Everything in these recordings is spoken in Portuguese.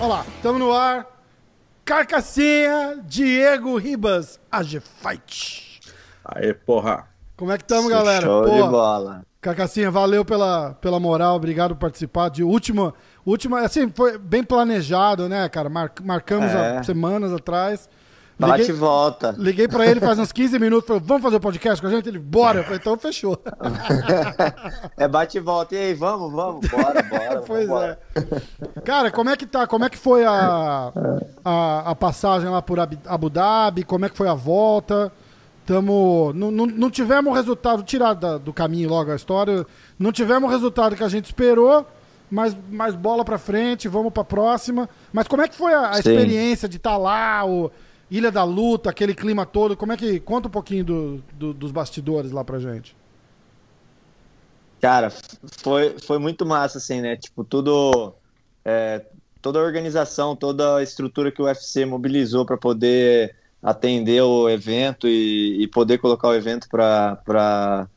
Olha lá, estamos no ar. Carcassinha, Diego Ribas, AG Fight. Aê, porra. Como é que estamos, galera? Show Pô, de bola. Carcassinha, valeu pela, pela moral, obrigado por participar de última, última, assim, foi bem planejado, né, cara? Mar- marcamos É. há semanas atrás. Bate e Liguei, volta. liguei pra ele faz uns 15 minutos, falei, vamos fazer o podcast com a gente? Ele, bora. Eu falei, então fechou. É bate e volta. E aí, vamos, vamos, bora, bora. pois vambora. é. Cara, como é que tá? Como é que foi a, a, a passagem lá por Abu Dhabi? Como é que foi a volta? Tamo, não, não, não tivemos o resultado, tirar da- do caminho logo a história, não tivemos o resultado que a gente esperou, mas mais bola pra frente, vamos pra próxima. Mas como é que foi a, a experiência de estar lá, o Ilha da Luta, aquele clima todo? Como é que. Conta um pouquinho do, do- dos bastidores lá pra gente. Cara, foi, foi muito massa, assim, né? Tipo, tudo. é, toda a organização, toda a estrutura que o UFC mobilizou para poder atender o evento e, e poder colocar o evento para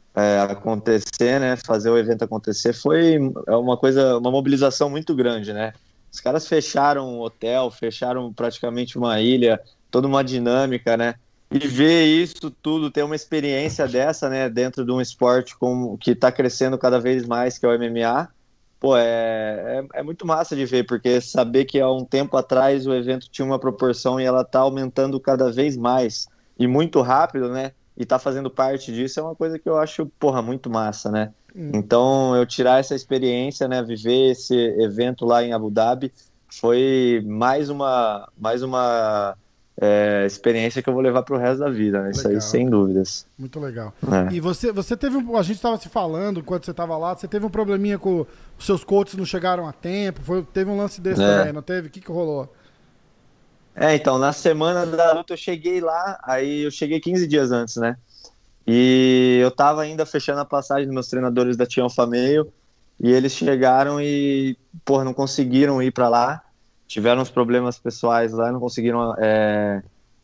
acontecer, né? Fazer o evento acontecer foi é uma coisa, uma mobilização muito grande, né? Os caras fecharam um hotel, fecharam praticamente uma ilha, toda uma dinâmica, né? E ver isso tudo, ter uma experiência dessa, né, dentro de um esporte como, que está crescendo cada vez mais, que é o MMA, pô, é, é, é muito massa de ver, porque saber que há um tempo atrás o evento tinha uma proporção e ela está aumentando cada vez mais, e muito rápido, né, e tá fazendo parte disso é uma coisa que eu acho, porra, muito massa, né. Então, eu tirar essa experiência, né, viver esse evento lá em Abu Dhabi, foi mais uma, mais uma é, experiência que eu vou levar pro resto da vida, né? Isso aí, sem dúvidas. Muito legal. É. E você, você teve um. A gente estava se falando enquanto você estava lá, você teve um probleminha com os seus coaches não chegaram a tempo. Foi, teve um lance desse É. também, não teve? O que, que rolou? É, então, na semana da luta eu cheguei lá, aí eu cheguei 15 dias antes, né? E eu tava ainda fechando a passagem dos meus treinadores da Tião Fameio, e eles chegaram e, porra, não conseguiram ir pra lá. Tiveram uns problemas pessoais lá, não conseguiram é,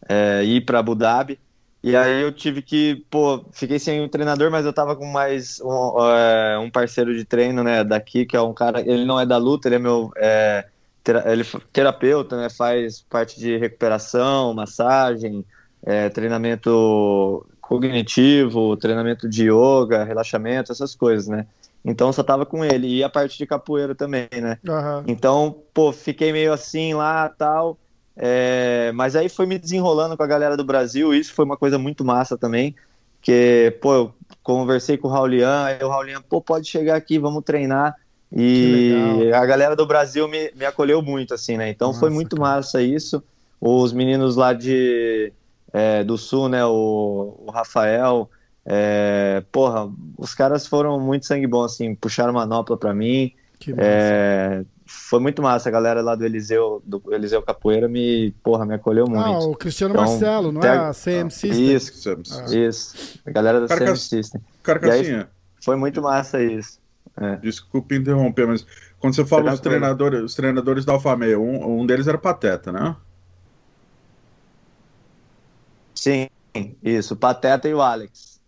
é, ir pra Abu Dhabi. E aí eu tive que, pô, fiquei sem um treinador, mas eu tava com mais um, é, um parceiro de treino, né, daqui, que é um cara, ele não é da luta, ele é meu, é, tera- ele terapeuta, né, faz parte de recuperação, massagem, é, treinamento cognitivo, treinamento de yoga, relaxamento, essas coisas, né. Então só tava com ele, e a parte de capoeira também, né. Aham. Então, pô, fiquei meio assim lá tal. é, mas aí foi me desenrolando com a galera do Brasil, isso foi uma coisa muito massa também. Que, pô, eu conversei com o Raulian, aí o Raulian, pô, pode chegar aqui, vamos treinar. E a galera do Brasil me, me acolheu muito, assim, né? Então foi Massa, muito cara. massa isso. Os meninos lá de, é, do Sul, né? O, o Rafael, é, porra, os caras foram muito sangue bom, assim, puxaram manopla pra mim. É, foi muito massa, a galera lá do Eliseu, do Eliseu Capoeira me, porra, me acolheu ah, muito. o Cristiano Então, Marcelo, não é? a- A CM System. Isso, Ah. isso. A galera da Cara, CM System. Carcassinha, Foi muito massa isso. desculpa interromper, mas quando você fala os Tranquilo. treinadores, os treinadores da Alfa Meio, um, um deles era Pateta, né? Sim, isso, o Pateta e o Alex.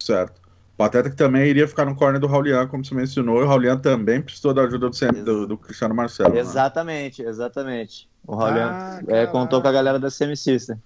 Certo. Pateta que também iria ficar no corner do Raulian, como você mencionou, e o Raulian também precisou da ajuda do, CM do, do Cristiano Marcelo. né? Exatamente, exatamente. O Raulian Ah, é, contou com a galera da CM System.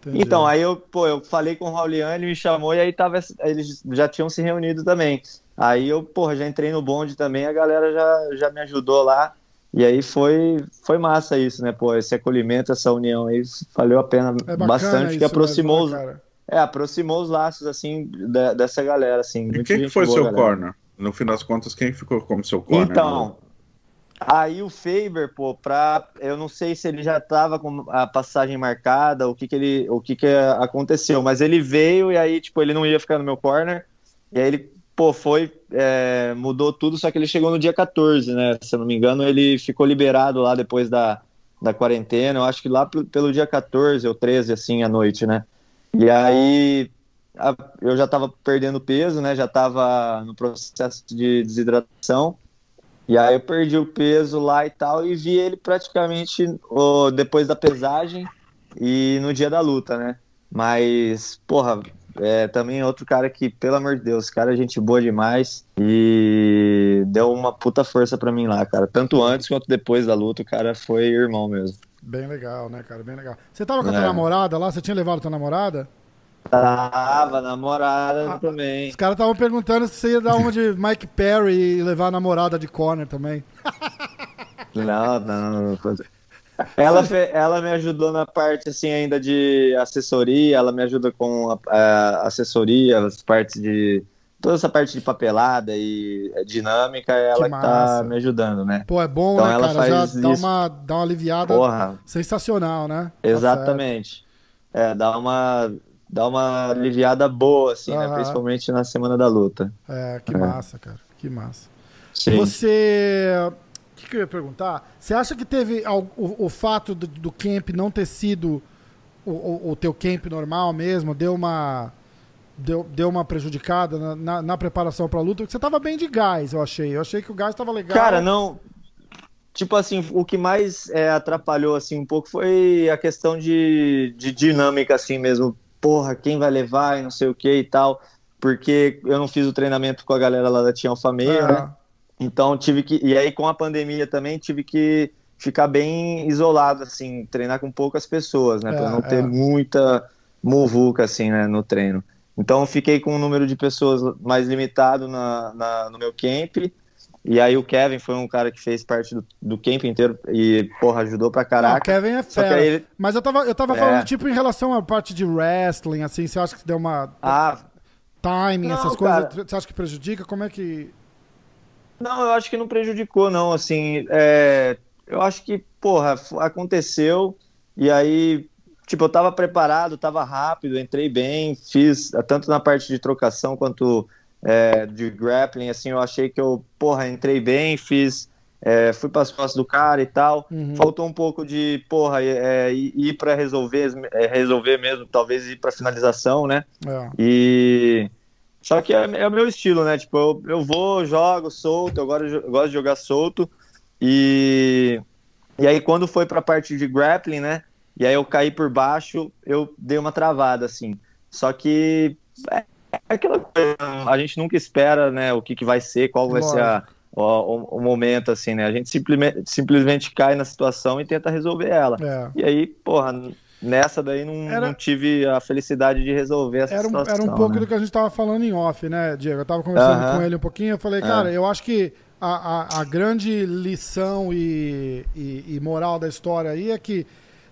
Entendi. Então, aí eu, pô, eu falei com o Raulian, ele me chamou e aí tava, eles já tinham se reunido também. Aí eu, porra, já entrei no bonde também, a galera já, já me ajudou lá. E aí foi, foi massa isso, né, pô, esse acolhimento, essa união aí, valeu a pena É bastante, isso que aproximou, mesmo, os, né, cara? É, aproximou os laços, assim, da- dessa galera, assim. E quem que foi boa, seu galera. corner? No fim das contas, quem ficou como seu corner? Então, aí o Faber, pô, pra, eu não sei se ele já tava com a passagem marcada, o que que ele, o que que aconteceu, mas ele veio e aí, tipo, ele não ia ficar no meu corner, e aí ele, pô, foi, é, mudou tudo, só que ele chegou no dia 14, né, se eu não me engano, ele ficou liberado lá depois da, da quarentena, eu acho que lá pelo, pelo dia 14 ou 13, assim, à noite, né, e aí a- eu já tava perdendo peso, né, já tava no processo de desidratação, e aí eu perdi o peso lá e tal, e vi ele praticamente ó, depois da pesagem. e no dia da luta, né? Mas, porra, é também outro cara que, pelo amor de Deus, cara, gente boa demais e deu uma puta força para mim lá, cara. Tanto antes quanto depois da luta, o cara foi irmão mesmo. Bem legal, né, cara? Bem legal. Você tava com a tua é. namorada lá? Você tinha levado a tua namorada? Tava, namorada ah, também. Os caras estavam perguntando se você ia dar uma de Mike Perry e levar a namorada de corner também. Não, não, não. Ela, ela me ajudou na parte assim ainda de assessoria, ela me ajuda com a, a assessoria, as partes de toda essa parte de papelada e dinâmica, ela que, que tá me ajudando, né? Pô, é bom, então, né, ela cara? Faz Já dá uma, dá uma aliviada Porra. sensacional, né? Tá Exatamente. Tá é, dá uma, dá uma aliviada boa, assim, né? Principalmente na semana da luta. É, que é. massa, cara. Que massa. Sim. Você que, que eu ia perguntar? Você acha que teve o, o fato do, do, camp não ter sido o, o, o, teu camp normal mesmo, deu uma deu, deu uma prejudicada na, na, na preparação para a luta? Porque você tava bem de gás, eu achei. Eu achei que o gás tava legal. Cara, não. Tipo assim, o que mais é, atrapalhou assim um pouco foi a questão de, de dinâmica assim mesmo. Porra, quem vai levar e não sei o que e tal. Porque eu não fiz o treinamento com a galera lá da Tia Alfameia, é. né? Então tive que. E aí, com a pandemia também, tive que ficar bem isolado, assim, treinar com poucas pessoas, né? É, para não ter é. muita muvuca, assim, né, no treino. Então fiquei com um número de pessoas mais limitado na, na, no meu camp. E aí o Kevin foi um cara que fez parte do, do camp inteiro e, porra, ajudou pra caraca. Não, o Kevin é fera. Ele... Mas eu tava, eu tava é. falando, tipo, em relação à parte de wrestling, assim, você acha que deu uma... Ah, timing, não, essas cara. coisas, você acha que prejudica? Como é que... Não, eu acho que não prejudicou, não. Assim, é, eu acho que, porra, aconteceu e aí, tipo, eu tava preparado, tava rápido, entrei bem, fiz tanto na parte de trocação quanto é, de grappling, assim, eu achei que eu, porra, entrei bem, fiz, é, fui para as costas do cara e tal. Uhum. Faltou um pouco de, porra, é, ir para resolver, resolver mesmo, talvez ir para finalização, né? É. E só que é, é, o meu estilo, né? Tipo, eu, eu vou, jogo solto, eu gosto, eu gosto de jogar solto. E, e aí, quando foi pra parte de grappling, né? E aí eu caí por baixo, eu dei uma travada, assim. Só que é, é aquela coisa, a gente nunca espera, né, o que, que vai ser, qual vai ser a, o, o, momento, assim, né? A gente simplesmente, simplesmente cai na situação e tenta resolver ela. É. E aí, porra, Nessa daí não, era, não tive a felicidade de resolver essa era um, situação. Era um pouco né? do que a gente estava falando em off, né, Diego? Eu estava conversando uh -huh. com ele um pouquinho, eu falei, cara, é. eu acho que a, a, a grande lição e, e, e, moral da história aí é que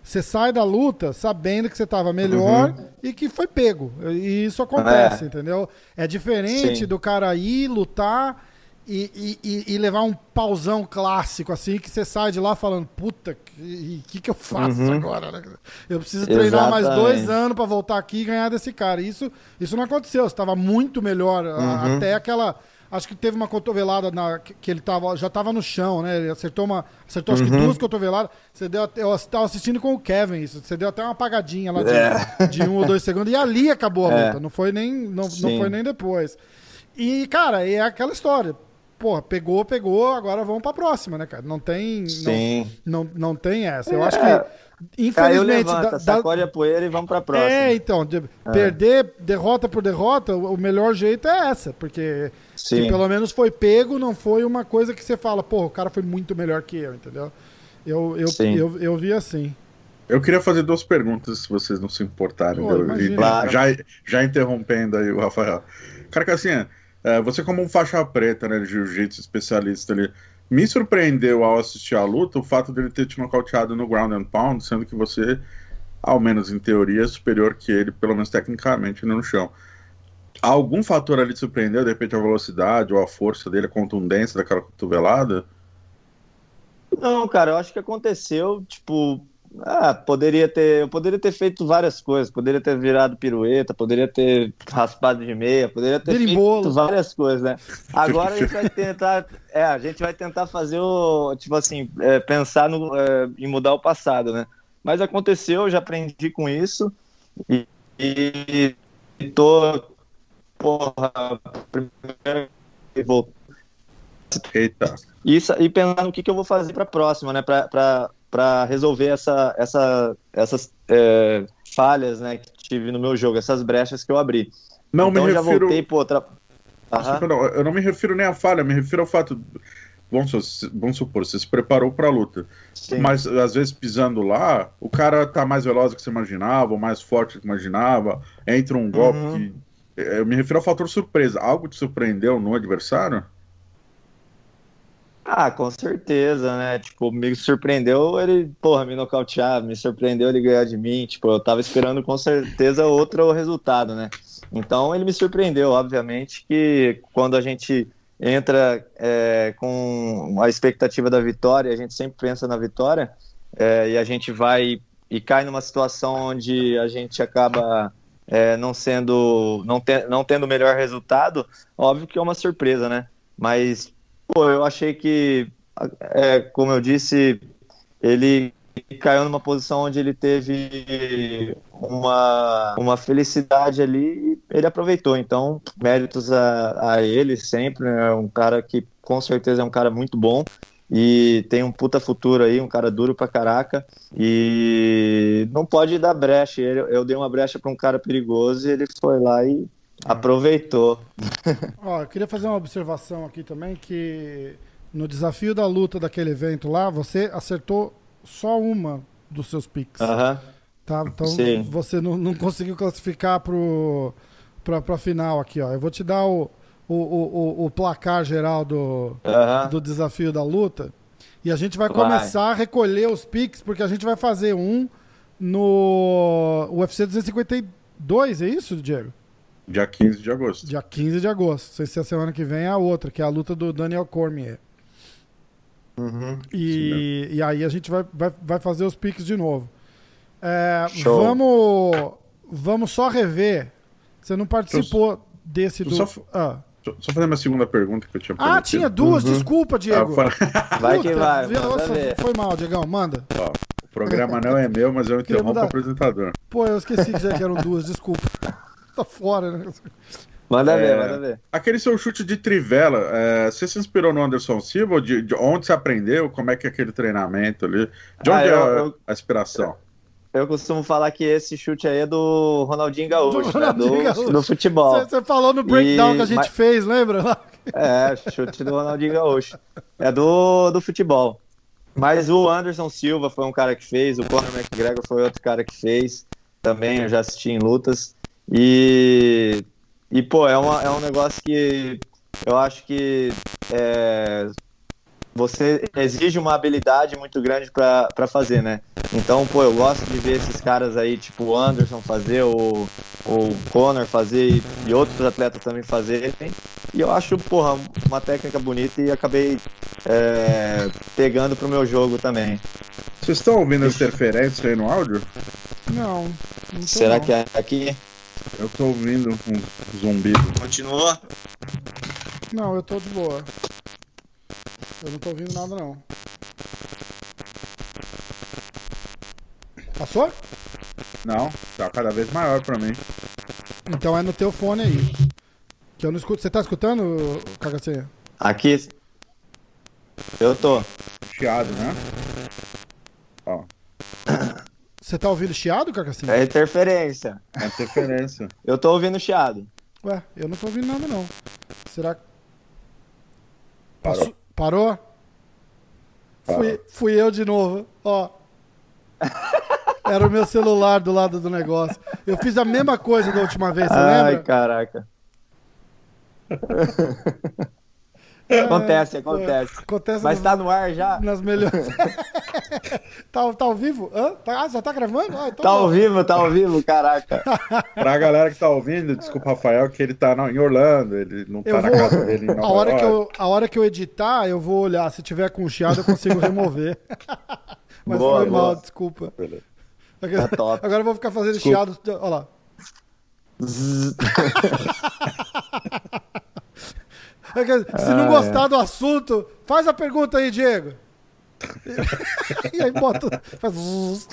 você sai da luta sabendo que você estava melhor uhum. e que foi pego. E isso acontece, é. entendeu? É diferente Sim. do cara ir lutar e, e, e, levar um pausão clássico, assim, que você sai de lá falando, puta, o que, que eu faço uhum. agora? Né? Eu preciso treinar Exatamente. mais dois anos para voltar aqui e ganhar desse cara. Isso, isso não aconteceu, você estava muito melhor. Uhum. Até aquela. Acho que teve uma cotovelada na, que ele tava, já estava no chão, né? Ele acertou uma. Acertou acho que uhum. duas cotoveladas. Você deu, eu estava assistindo com o Kevin isso. Você deu até uma apagadinha lá de, é. de um ou dois segundos. E ali acabou a é. luta. É. Não foi nem, não, não foi nem depois. E, cara, é aquela história porra, pegou, pegou, agora vamos pra próxima, né, cara? Não tem. Sim. Não, não, não tem essa. Eu acho que. É. Infelizmente. Levanta, da, sacode a poeira e vamos pra próxima. É, então. De, é. Perder derrota por derrota, o melhor jeito é essa. Porque pelo menos foi pego, não foi uma coisa que você fala, porra, o cara foi muito melhor que eu, entendeu? Eu, eu, eu, eu, eu vi assim. Eu queria fazer duas perguntas, se vocês não se importarem. Pô, já, já interrompendo aí o Rafael. Cara, que assim, é, você como um faixa preta, né, de jiu-jitsu especialista ali, me surpreendeu ao assistir a luta o fato dele ter te nocauteado no ground and pound, sendo que você, ao menos em teoria, é superior que ele, pelo menos tecnicamente, no chão. Algum fator ali te surpreendeu, de repente a velocidade ou a força dele, a contundência daquela cotovelada? Não, cara, eu acho que aconteceu, tipo, ah, poderia ter, eu poderia ter feito várias coisas, poderia ter virado pirueta, poderia ter raspado de meia, poderia ter Berimbolo. feito várias coisas, né? Agora a gente vai tentar, é, a gente vai tentar fazer o, tipo assim, é, pensar no, é, em mudar o passado, né? Mas aconteceu, já aprendi com isso e, e, e tô, porra, primeiro Eita. Isso, e pensar no que, que eu vou fazer para a próxima, né? Para para resolver essa, essa, essas é, falhas né, que tive no meu jogo, essas brechas que eu abri. Não então, me refiro... já voltei pro outra. Uhum. Não, eu não me refiro nem à falha, me refiro ao fato. Vamos, vamos supor, você se preparou para a luta. Sim. Mas às vezes pisando lá, o cara tá mais veloz do que você imaginava, ou mais forte do que imaginava, entra um golpe uhum. que. Eu me refiro ao fator surpresa. Algo te surpreendeu no adversário? Ah, com certeza, né? Tipo, me surpreendeu ele, porra, me nocautear, me surpreendeu ele ganhar de mim. Tipo, eu tava esperando com certeza outro resultado, né? Então ele me surpreendeu, obviamente, que quando a gente entra é, com a expectativa da vitória, a gente sempre pensa na vitória, é, e a gente vai e cai numa situação onde a gente acaba é, não sendo, não, te, não tendo o melhor resultado, óbvio que é uma surpresa, né? Mas Pô, eu achei que, é, como eu disse, ele caiu numa posição onde ele teve uma, uma felicidade ali e ele aproveitou. Então, méritos a, a ele sempre. É um cara que com certeza é um cara muito bom e tem um puta futuro aí, um cara duro pra caraca. E não pode dar brecha. Eu, eu dei uma brecha pra um cara perigoso e ele foi lá e Aproveitou. Ó, eu queria fazer uma observação aqui também que no desafio da luta daquele evento lá, você acertou só uma dos seus picks. Aham. Tá? Então Sim. você não, não conseguiu classificar pro, pra, pra final aqui, ó. Eu vou te dar o, o, o, o placar geral do, do desafio da luta. E a gente vai, vai começar a recolher os picks, porque a gente vai fazer um no UFC 252, é isso, Diego? Dia 15 de agosto. Dia 15 de agosto. Não sei se a semana que vem é a outra, que é a luta do Daniel Cormier. Uhum, e, e aí a gente vai, vai, vai fazer os piques de novo. É, vamos, vamos só rever. Você não participou eu, desse do. Só, ah. Só fazer uma segunda pergunta que eu tinha Ah, tinha duas, uhum. desculpa, Diego. Ah, vai que vai. Nossa, foi mal, Diegão, manda. Ó, o programa não é meu, mas eu interrompo o apresentador. Pô, eu esqueci de dizer que eram duas, desculpa tá fora, né? Manda é, ver, manda ver. Aquele seu chute de trivela, é, você se inspirou no Anderson Silva? De, de, onde você aprendeu? Como é que é aquele treinamento ali? De onde ah, eu, é a, eu, a inspiração? Eu, costumo falar que esse chute aí é do Ronaldinho Gaúcho, do, né? Ronaldinho do, Gaúcho. do futebol. Você falou no breakdown e, que a gente mas, fez, lembra? É, chute do Ronaldinho Gaúcho. É do, do futebol. Mas o Anderson Silva foi um cara que fez, o Conor McGregor foi outro cara que fez. Também eu já assisti em lutas. E, e pô, é, uma, é um negócio que eu acho que é, você exige uma habilidade muito grande para fazer, né? Então, pô, eu gosto de ver esses caras aí, tipo o Anderson fazer, o, o Conor fazer e, outros atletas também fazerem. E eu acho, porra, uma técnica bonita e acabei é, pegando pro meu jogo também. Vocês estão ouvindo interferência aí no áudio? Não. não Será não. que é aqui? Eu tô ouvindo um zumbido. Continua? Não, eu tô de boa. Eu não tô ouvindo nada não. Passou? Não, tá cada vez maior pra mim. Então é no teu fone aí. Que eu não escuto. Você tá escutando, Cagacinha? Aqui. Eu tô. Chiado, né? Ó. Você tá ouvindo chiado, Cacacinho? É interferência. É interferência. eu tô ouvindo chiado. Ué, eu não tô ouvindo nada, não. Será que. Parou? Parou? Parou. Fui, fui eu de novo, ó. Era o meu celular do lado do negócio. Eu fiz a mesma coisa da última vez, você Ai, lembra? Ai, caraca. Acontece, acontece. acontece Mas no, tá no ar já? Nas melhores. tá, tá ao vivo? Hã? Tá, ah, já tá gravando? Ah, então tá ao vivo, tá ao vivo, caraca. pra galera que tá ouvindo, desculpa, Rafael, que ele tá em Orlando, ele não tá eu na vou... casa dele a hora. Que eu, a hora que eu editar, eu vou olhar. Se tiver com chiado, eu consigo remover. Mas boa, foi boa. mal, desculpa. Beleza. Agora, tá top. agora eu vou ficar fazendo desculpa. chiado. Olha lá. É se não gostar ah, é. do assunto, faz a pergunta aí, Diego. e aí bota. Faz...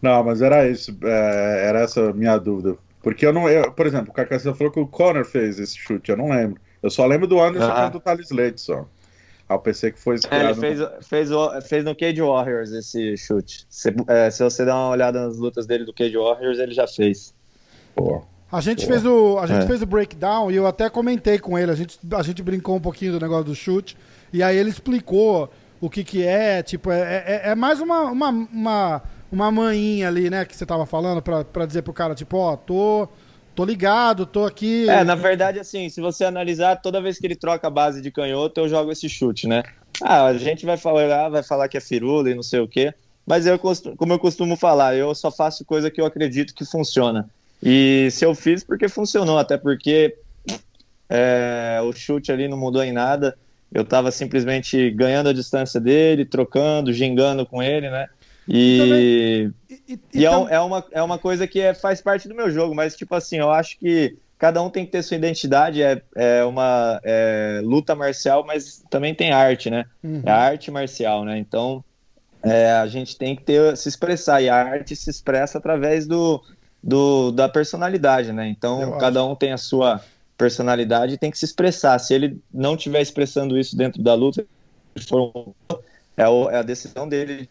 Não, mas era isso. É, era essa minha dúvida. Porque eu não. Eu, por exemplo, o Carcaça falou que o Connor fez esse chute, eu não lembro. Eu só lembro do Anderson ah. do Thales Leite só. Ah, eu pensei que foi é, ele fez, fez, fez no Cage Warriors esse chute. Se, é, se, você der uma olhada nas lutas dele do Cage Warriors, ele já fez. Pô. A gente, fez o, a gente é. fez o breakdown e eu até comentei com ele. A gente, a gente brincou um pouquinho do negócio do chute. E aí ele explicou o que que é. Tipo, é, é, é mais uma, uma, uma, uma manhinha ali, né? Que você tava falando pra, pra dizer pro cara, tipo, ó, tô tô ligado, tô aqui. É, na verdade, assim, se você analisar, toda vez que ele troca a base de canhoto, eu jogo esse chute, né? Ah, a gente vai falar, vai falar que é firula e não sei o quê, mas eu, como eu costumo falar, eu só faço coisa que eu acredito que funciona. E se eu fiz, porque funcionou, até porque é, o chute ali não mudou em nada. Eu tava simplesmente ganhando a distância dele, trocando, gingando com ele, né? E, e, e, e é, é, uma, é uma coisa que é, faz parte do meu jogo, mas, tipo assim, eu acho que cada um tem que ter sua identidade, é, é uma é, luta marcial, mas também tem arte, né? Uhum. É arte marcial, né? Então, é, a gente tem que ter, se expressar, e a arte se expressa através do, do da personalidade, né? Então, eu cada acho. um tem a sua personalidade e tem que se expressar. Se ele não estiver expressando isso dentro da luta, for, é, é a decisão dele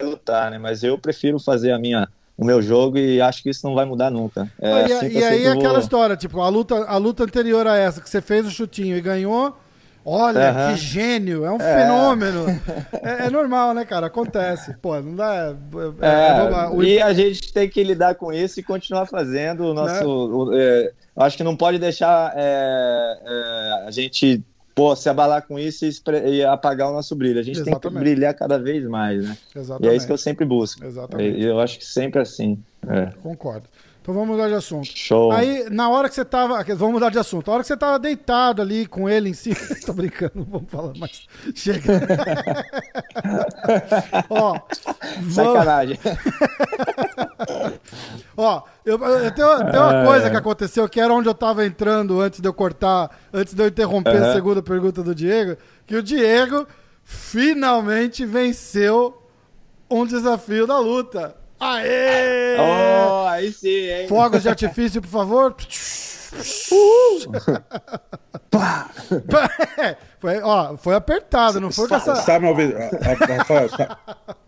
lutar, né? Mas eu prefiro fazer a minha o meu jogo e acho que isso não vai mudar nunca. É e, assim e aí aquela vou... história, tipo, a luta, a luta anterior a essa, que você fez o chutinho e ganhou, olha, uhum. que gênio, é um é. fenômeno. É, é, normal, né, cara? Acontece. Pô, não dá. É, é, é o... E a gente tem que lidar com isso e continuar fazendo o nosso. Né? O, acho que não pode deixar a gente pô, se abalar com isso e, apagar o nosso brilho. A gente Exatamente. tem que brilhar cada vez mais, né? Exatamente. E é isso que eu sempre busco. Exatamente. Eu acho que sempre assim. É. Concordo. Então vamos mudar de assunto. Show. Aí, na hora que você tava. Vamos mudar de assunto. Na hora que você tava deitado ali com ele em cima. Tô brincando, não vamos falar mais. Chega. Ó. Sacanagem. Ó, eu, eu tenho, tem uma coisa que aconteceu que era onde eu tava entrando antes de eu cortar, antes de eu interromper uhum. a segunda pergunta do Diego, que o Diego finalmente venceu um desafio da luta. Aê! Oh, aí sim, hein? Fogos de artifício, por favor. foi, ó, foi apertado, não foi com essa. Me ouvindo? Rafael.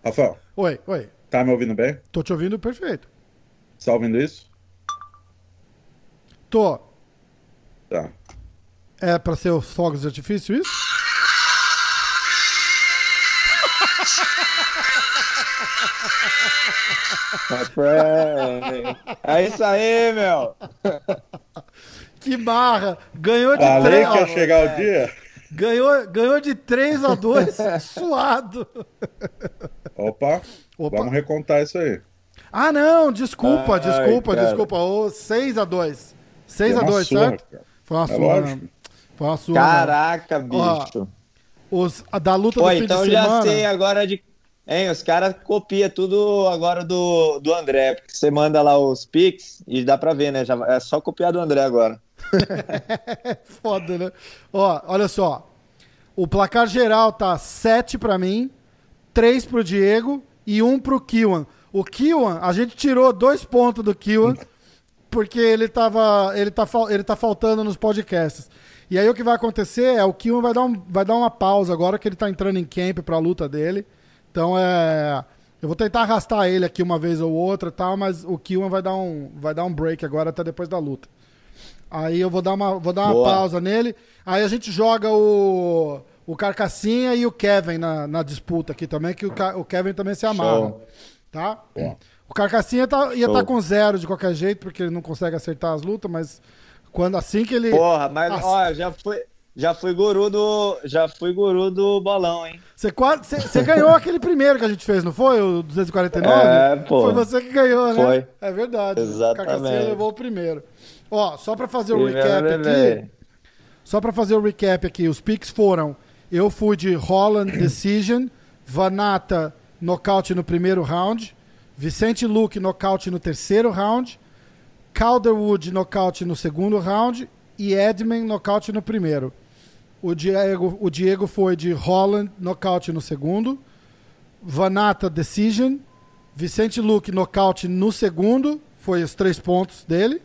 Rafael. Oi, oi. Tá me ouvindo bem? Tô te ouvindo perfeito. Tá ouvindo isso? Tô. Tá. É pra ser os fogos de artifício isso? É isso aí, meu. Que barra. Ganhou de Falei 3 que ia chegar o dia. Ganhou, ganhou de 3 a 2, suado. Opa, Opa, vamos recontar isso aí. Ah, não, desculpa, Ai, desculpa, cara. desculpa. O 6 a 2. 6 a 2, certo? Foi uma é sua. Né? Foi uma sua. Caraca, bicho. Ó, os, a da luta Pô, do fim então de semana. Então já sei agora de Hein, os caras copiam tudo agora do, do André, porque você manda lá os pics e dá pra ver, né? Já, é só copiar do André agora. Foda, né? Ó, olha só. O placar geral tá 7 pra mim, 3 pro Diego e 1 pro Kiwan. O Kiwan, a gente tirou dois pontos do Kiwan, porque ele tava. Ele tá, ele tá faltando nos podcasts. E aí o que vai acontecer é o Kiwan vai dar, um, vai dar uma pausa agora que ele tá entrando em camp pra luta dele. Então é. Eu vou tentar arrastar ele aqui uma vez ou outra, tal, mas o Kiwan vai dar um vai dar um break agora até depois da luta. Aí eu vou dar uma vou dar uma Boa. pausa nele. Aí a gente joga o o Carcassinha e o Kevin na, na disputa aqui também, que o, o Kevin também se amarra. Show. Tá? O Carcassinha tá, ia estar tá com zero de qualquer jeito, porque ele não consegue acertar as lutas, mas quando assim que ele. Porra, mas ó, já foi. Já fui guru do. Já fui guru do bolão, hein? Você quase. Você ganhou aquele primeiro que a gente fez, não foi? O 249? É, pô. Foi você que ganhou, né? Foi. É verdade. Exatamente. O levou o primeiro. Ó, só pra fazer o recap aqui. Só pra fazer o recap aqui, os picks foram. Eu fui de Holland Decision, Vanata nocaute no primeiro round, Vicente Luke nocaute no terceiro round, Calderwood nocaute no segundo round e Edman nocaute no primeiro. O Diego, o Diego foi de Holland, nocaute no segundo. Vanata, decision. Vicente Luke, nocaute no segundo. Foi os três pontos dele.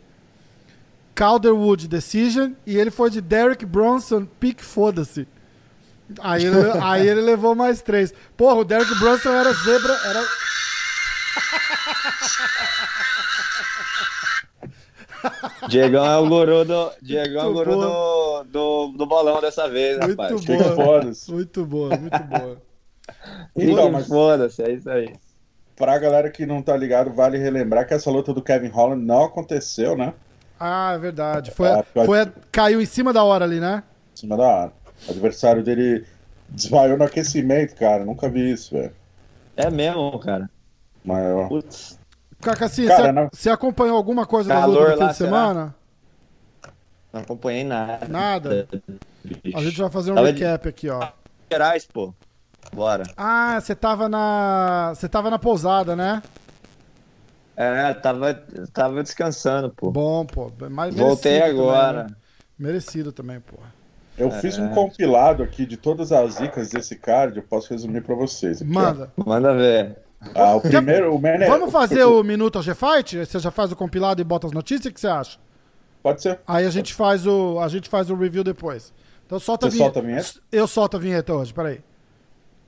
Calderwood, decision. E ele foi de Derek Bronson, pick foda-se. Aí ele, aí ele levou mais três. Porra, o Derek Brunson era zebra. Era... Diegão é o guru do, Diegão é o guru do, do, do, bolão dessa vez, muito rapaz. Boa, muito boa, muito boa. Então, mas foda-se, é isso aí. Pra galera que não tá ligado, vale relembrar que essa luta do Kevin Holland não aconteceu, né? Ah, é verdade. Foi, é, foi, caiu em cima da hora ali, né? Em cima da hora. O adversário dele desmaiou no aquecimento, cara. Nunca vi isso, velho. É mesmo, cara. Maior. Putz. Cacassi, você, não... você acompanhou alguma coisa Calor da luta do fim de semana? Não acompanhei nada. Nada? A gente vai fazer um Tava recap de... aqui, ó. Gerais, pô. Bora. Ah, você tava na. Você tava na pousada, né? É, tava, tava descansando, pô. Bom, pô. Mas Voltei agora. Também, né? Merecido também, pô. Eu é. fiz um compilado aqui de todas as dicas desse card, eu posso resumir para vocês. Aqui, Manda. Ó. Manda ver. Ah, o primeiro, o Mene... Vamos fazer o Minuto G-Fight? Você já faz o compilado e bota as notícias? O que você acha? Pode ser. Aí a gente faz o, a gente faz o review depois. Então solta você a vinheta. Solta a vinheta? Eu solto a vinheta hoje, peraí.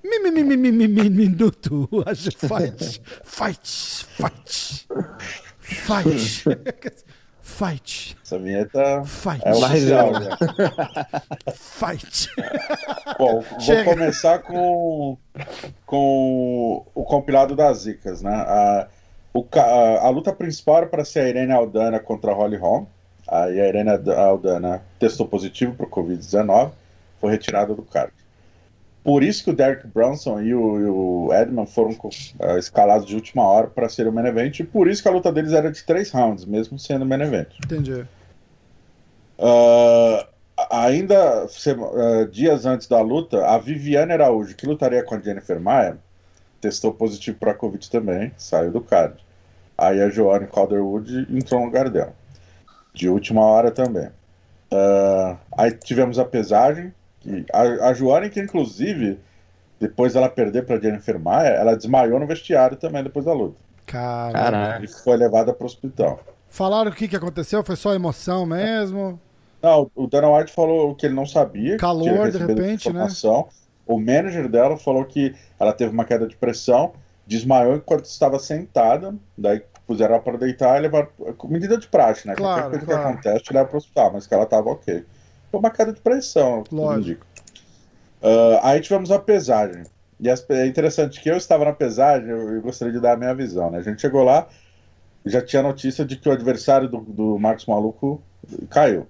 Mi, mi, mi, mi, mi, mi, minuto G-Fight. Fight. Fight. Fight. Fight. Essa vinheta Fight. é oficial. Né? Fight. Bom, Chega. vou começar com, com o compilado das zicas, né? A, o, a, a luta principal era para ser a Irene Aldana contra a Holly Holm. Aí a Irene Aldana testou positivo para o Covid-19, foi retirada do card. Por isso que o Derek Brunson e o, e o Edman foram uh, escalados de última hora para ser o main event, e por isso que a luta deles era de três rounds, mesmo sendo o main event. Entendi. Uh, ainda uh, dias antes da luta, a Viviane Araújo, que lutaria com a Jennifer Maia, testou positivo para a Covid também, saiu do card. Aí a Joanne Calderwood entrou no lugar dela. De última hora também. aí tivemos a pesagem, a, a Joane, que inclusive, depois dela perder para Jennifer Maia, ela desmaiou no vestiário também depois da luta. Caraca. E foi levada para o hospital. Falaram o que, que aconteceu? Foi só emoção mesmo? Não, o Dana White falou que ele não sabia. Calor, de repente, né? O manager dela falou que ela teve uma queda de pressão, desmaiou enquanto estava sentada, daí puseram ela para deitar e levaram. Medida de praxe, né? Claro, Qualquer coisa claro. que acontece, leva para o hospital, mas que ela estava ok foi uma queda de pressão, Lógico. Uh, aí tivemos a pesagem. E é interessante que eu estava na pesagem, eu, eu, gostaria de dar a minha visão. Né? A gente chegou lá, já tinha notícia de que o adversário do, do Marcos Maluco caiu.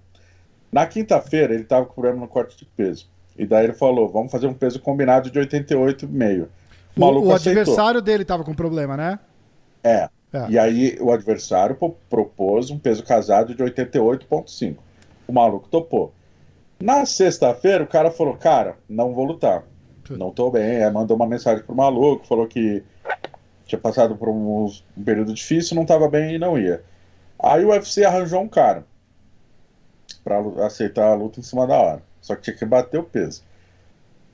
Na quinta-feira, ele estava com problema no corte de peso. E daí ele falou: vamos fazer um peso combinado de 88,5. O, o, o adversário dele estava com problema, né? É. é. E aí o adversário propôs um peso casado de 88,5. O maluco topou. Na sexta-feira, o cara falou: Cara, não vou lutar. Não tô bem. Aí mandou uma mensagem pro maluco, falou que tinha passado por um, um período difícil, não tava bem e não ia. Aí o UFC arranjou um cara para aceitar a luta em cima da hora. Só que tinha que bater o peso.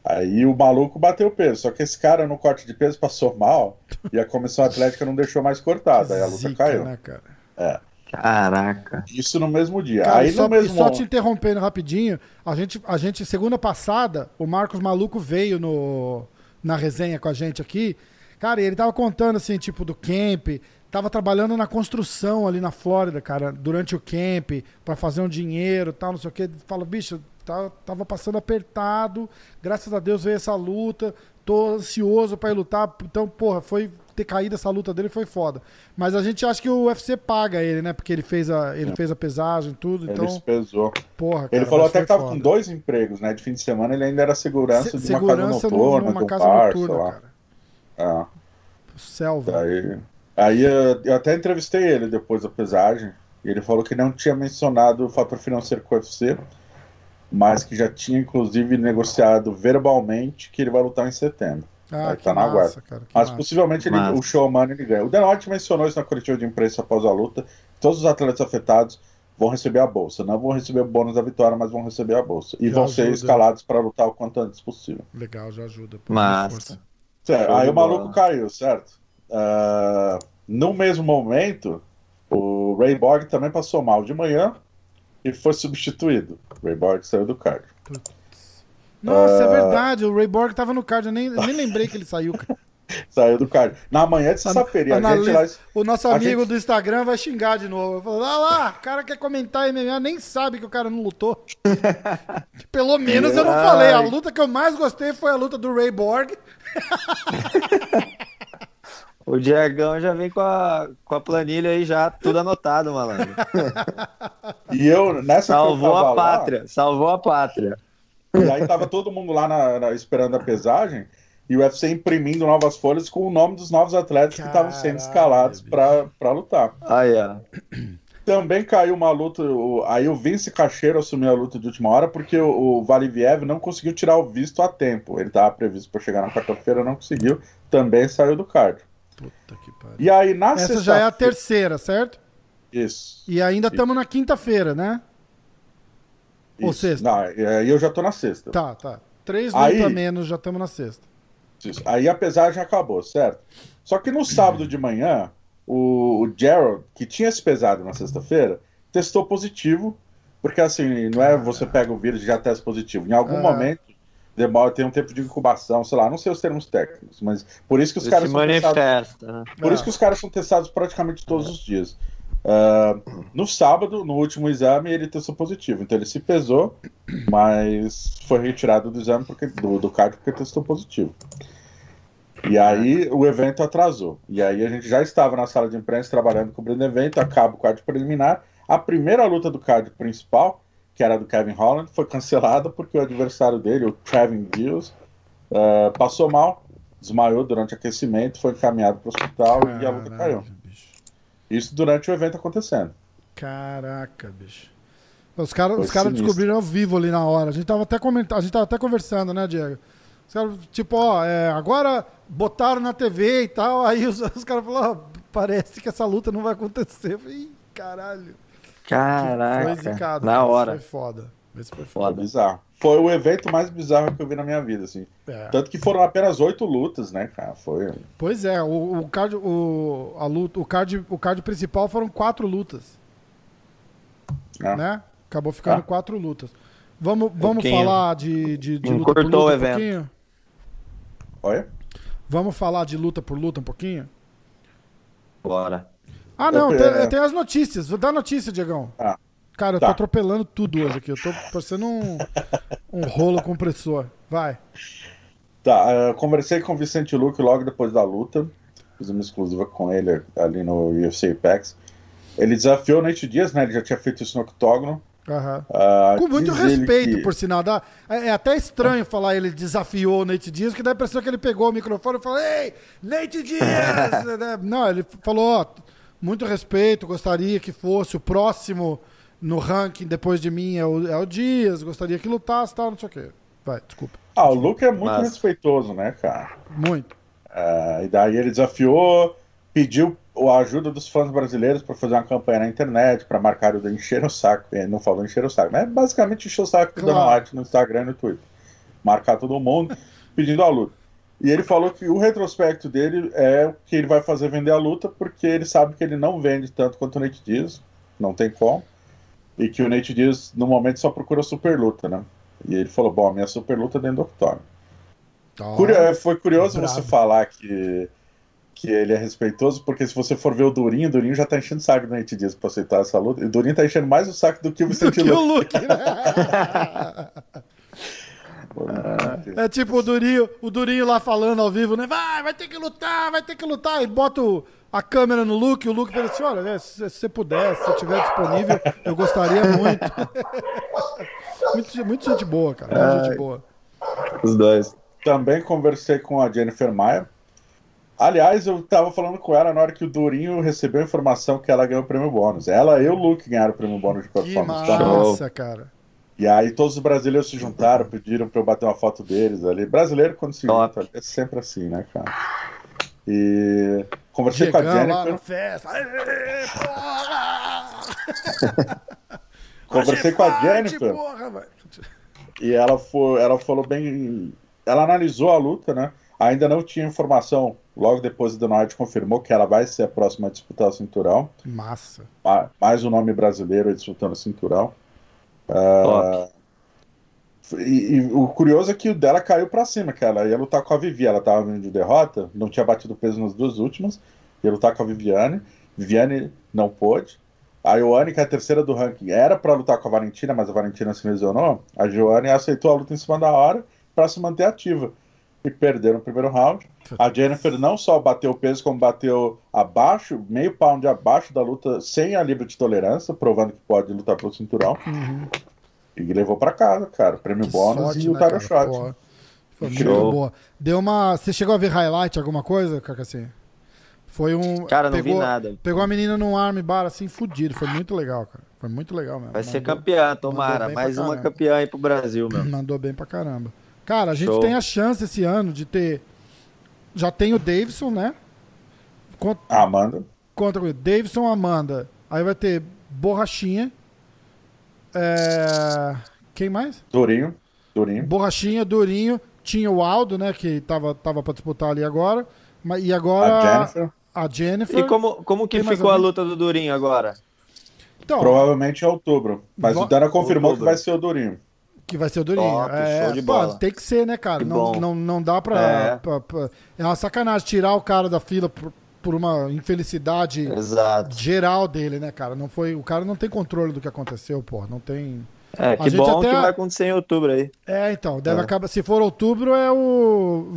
Aí o maluco bateu o peso, só que esse cara no corte de peso passou mal e a comissão atlética não deixou mais cortada, aí a luta Zica, caiu. Né, cara? É. Caraca. Isso no mesmo dia. Cara, Aí só, no mesmo... só te interrompendo rapidinho, a gente, a gente, segunda passada, o Marcos Maluco veio no, na resenha com a gente aqui. Cara, e ele tava contando assim, tipo, do camp, tava trabalhando na construção ali na Flórida, cara, durante o camp, para fazer um dinheiro tal, não sei o que. Fala, bicho, tá, tava passando apertado, graças a Deus veio essa luta, tô ansioso para ir lutar. Então, porra, foi ter caído essa luta dele foi foda. Mas a gente acha que o UFC paga ele, né? Porque ele fez a, ele fez a pesagem tudo. Então, ele pesou. Porra, cara, ele falou até que tava foda. com dois empregos, né? De fim de semana ele ainda era segurança Se, de uma segurança casa noturna, numa casa parça, noturna, lá. cara. Ah. Selva. Aí, aí eu até entrevistei ele depois da pesagem. E ele falou que não tinha mencionado o fator financeiro com o UFC, mas que já tinha inclusive negociado verbalmente que ele vai lutar em setembro. Ah, tá na guarda. Cara, Mas massa. possivelmente ele, o showman ele ganha. O Denote mencionou isso na coletiva de imprensa após a luta. Todos os atletas afetados vão receber a bolsa. Não vão receber o bônus da vitória, mas vão receber a bolsa. E já vão ajuda. ser escalados para lutar o quanto antes possível. Legal, já ajuda. Massa. Certo, aí o maluco caiu, certo? Uh, no mesmo momento, o Ray Borg também passou mal de manhã e foi substituído. O Ray Borg saiu do card. Nossa, uh... é verdade. O Ray Borg tava no card. Eu nem, nem lembrei que ele saiu, cara. Saiu do card. Na manhã de sexta-feira. Lá... O nosso amigo gente... do Instagram vai xingar de novo. Falar, ah lá, o cara quer comentar MMA, nem sabe que o cara não lutou. Pelo menos eu não falei. A luta que eu mais gostei foi a luta do Ray Borg. O Diegão já vem com a, com a planilha aí já, tudo anotado, malandro. E eu, nessa Salvou a pátria, lá, salvou a pátria. E aí tava todo mundo lá na, na, esperando a pesagem e o UFC imprimindo novas folhas com o nome dos novos atletas Caralho, que estavam sendo escalados para lutar. Ah, é. Também caiu uma luta. O, aí o Vince Cacheiro assumiu a luta de última hora porque o, o Valiviev não conseguiu tirar o visto a tempo. Ele estava previsto para chegar na quarta-feira, não conseguiu. Também saiu do card. Puta que pariu. E aí na Essa já é a terceira, certo? Isso. E ainda estamos na quinta-feira, né? Isso. Ou sexta? Não, aí eu já tô na sexta. Tá, tá. Três lutas a menos, já estamos na sexta. Isso. Aí a pesagem acabou, certo? Só que no sábado de manhã, o, o Gerald, que tinha se pesado na sexta-feira, testou positivo, porque assim, não é você pega o vírus e já testa positivo. Em algum momento, demora, tem um tempo de incubação, sei lá, não sei os termos técnicos, mas por isso que os caras são testados. Né? Por isso que os caras são testados praticamente todos os dias. Uh, no sábado, no último exame, ele testou positivo. Então ele se pesou, mas foi retirado do exame porque, do, do cardio porque testou positivo. E aí o evento atrasou. E aí a gente já estava na sala de imprensa trabalhando cobrindo o evento, acaba o card preliminar. A primeira luta do card principal, que era do Kevin Holland, foi cancelada porque o adversário dele, o Trevin Views, uh, passou mal, desmaiou durante o aquecimento, foi encaminhado para o hospital Caralho, e a luta caiu. Isso durante o evento acontecendo. Caraca, bicho. Os caras os cara descobriram ao vivo ali na hora. A gente tava até comentando, a gente tava até conversando, né, Diego? Os caras, tipo, ó, é, agora botaram na TV e tal, aí os, os caras falaram, ó, parece que essa luta não vai acontecer. Eu falei, caralho. Caraca. Foi zicado, na hora. Foi foda. Esse foi foda. foda. Bizarro. Foi o evento mais bizarro que eu vi na minha vida, assim. É. Tanto que foram apenas oito lutas, né, cara? Foi. Pois é, o, o card, o, a luta, o card, o card principal foram quatro lutas. É. Né? Acabou ficando ah. quatro lutas. Vamos, vamos falar de, de, de luta por luta o evento. um pouquinho? Olha. Vamos falar de luta por luta um pouquinho? Bora. Ah, não, tem, tem, as notícias. Vou dar notícia, Diegão. Ah. Cara, eu tá. tô atropelando tudo hoje aqui. Eu tô parecendo um, um rolo compressor. Vai. Tá, eu é, conversei com o Vicente Luque logo depois da luta. Fiz uma exclusiva com ele ali no UFC Apex. Ele desafiou o Nate Dias, né? Ele já tinha feito isso no octógono. Uhum. Uh, com muito respeito, que... por sinal. Dá, é, é, até estranho falar ele desafiou o Nate Dias, que dá a impressão que ele pegou o microfone e falou: Ei, Nate Dias! Não, ele falou: ó, muito respeito, gostaria que fosse o próximo no ranking depois de mim é o, é o Dias, gostaria que lutasse tal, não sei o quê. Vai, desculpa. Ah, o Luke é muito Mas... respeitoso, né, cara? Muito. Uh, e daí ele desafiou, pediu a ajuda dos fãs brasileiros para fazer uma campanha na internet, para marcar o encher o saco. Ele não falou encher o saco, mas é basicamente encher o saco do claro. Dana White no Instagram e no Twitter. Marcar todo mundo pedindo a luta. E ele falou que o retrospecto dele é o que ele vai fazer vender a luta, porque ele sabe que ele não vende tanto quanto o Nate Diaz, não tem como. E que o Nate Diaz, no momento, só procura super luta, né? E ele falou: Bom, a minha super luta é dentro do octógono. Oh, foi curioso bravo. você falar que que ele é respeitoso, porque se você for ver o Durinho, o Durinho já tá enchendo o saco do Nate Diaz pra aceitar essa luta. E o Durinho tá enchendo mais o saco do que o Vicente Luke. o Luke, né? é tipo o Durinho, o Durinho lá falando ao vivo, né? Vai, vai ter que lutar, vai ter que lutar. E bota o, a câmera no Luke, o Luke fala assim: olha, né, se, você puder, se estiver disponível, eu gostaria muito. muito. Muito gente boa, cara. Muito gente boa. Os dois. Também conversei com a Jennifer Maia, Aliás, eu tava falando com ela na hora que o Durinho recebeu a informação que ela ganhou o prêmio bônus. Ela e o Luke ganharam o prêmio bônus de performance. Que massa, cara. E aí todos os brasileiros se juntaram, pediram pra eu bater uma foto deles ali. Brasileiro, quando se junta, é sempre assim, né, cara? E conversei Chegando com a Jennifer. Lá na festa. Aê, conversei com a Jennifer. Porra, e ela, foi, ela falou bem. Ela analisou a luta, né? Ainda não tinha informação. Logo depois, o Dana confirmou que ela vai ser a próxima a disputar o cinturão. Massa. Mais um nome brasileiro disputando o cinturão. Uh, E, e, o curioso é que o dela caiu para cima, que ela ia lutar com a Vivi, ela tava vindo de derrota, não tinha batido peso nas duas últimas, ia lutar com a Viviane, Viviane não pôde. A Ioane, que é a terceira do ranking, era para lutar com a Valentina, mas a Valentina se lesionou. A Joane aceitou a luta em cima da hora para se manter ativa. E perdeu no primeiro round. A Jennifer não só bateu o peso, como bateu abaixo, meio pound abaixo da luta, sem a livre de tolerância, provando que pode lutar pelo cinturão. Uhum. E levou para casa, cara. Prêmio que bônus sorte, e o né, title shot. Foi muito boa. Deu uma. Você chegou a ver highlight, alguma coisa, Cacacê? Foi um. Cara, não pegou, vi nada. Pegou a menina num armbar assim, fudido. Foi muito legal, cara. Foi muito legal mesmo. Vai mandou, ser campeã, tomara. Mais uma campeã aí pro Brasil, meu. Mandou bem pra caramba. Cara, a gente Show. tem a chance esse ano de ter. Já tem o Davidson, né? Contra... Amanda. Contra o Davidson, Amanda. Aí vai ter Borrachinha. É... Quem mais? Durinho. Durinho. Borrachinha, Durinho. Tinha o Aldo, né? Que tava, tava pra disputar ali agora. E agora. A Jennifer. A Jennifer. E como, como que ficou a luta do Durinho agora? Então, Provavelmente é outubro. Mas o Dana confirmou outubro. que vai ser o Durinho. Que vai ser o Durinho. Top, é, pô, tem que ser, né, cara? Não, não, não dá pra é. pra, pra é. uma sacanagem tirar o cara da fila por, por uma infelicidade Exato. geral dele, né, cara? Não foi, o cara não tem controle do que aconteceu, pô. Não tem. É, que bom até... que vai acontecer em outubro aí. É, então, deve é. acabar. Se for outubro, é o.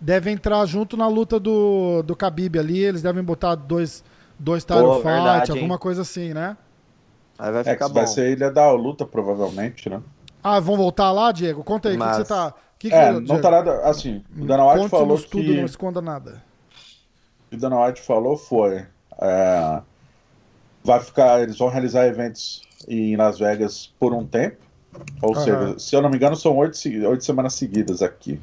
Deve entrar junto na luta do, do Khabib ali. Eles devem botar dois, dois title fight, alguma hein? coisa assim, né? Aí vai é ficar é, bom. Vai ser ilha da luta, provavelmente, né? Ah, vão voltar lá, Diego? Conta aí, o Mas... que, você tá. Que que é, você, não tá nada. Assim, o Dana White falou que. tudo, não esconda nada. O que o Dana White falou foi. É, vai ficar. Eles vão realizar eventos em Las Vegas por um tempo. Ou uhum. seja, se eu não me engano, são oito, oito semanas seguidas aqui.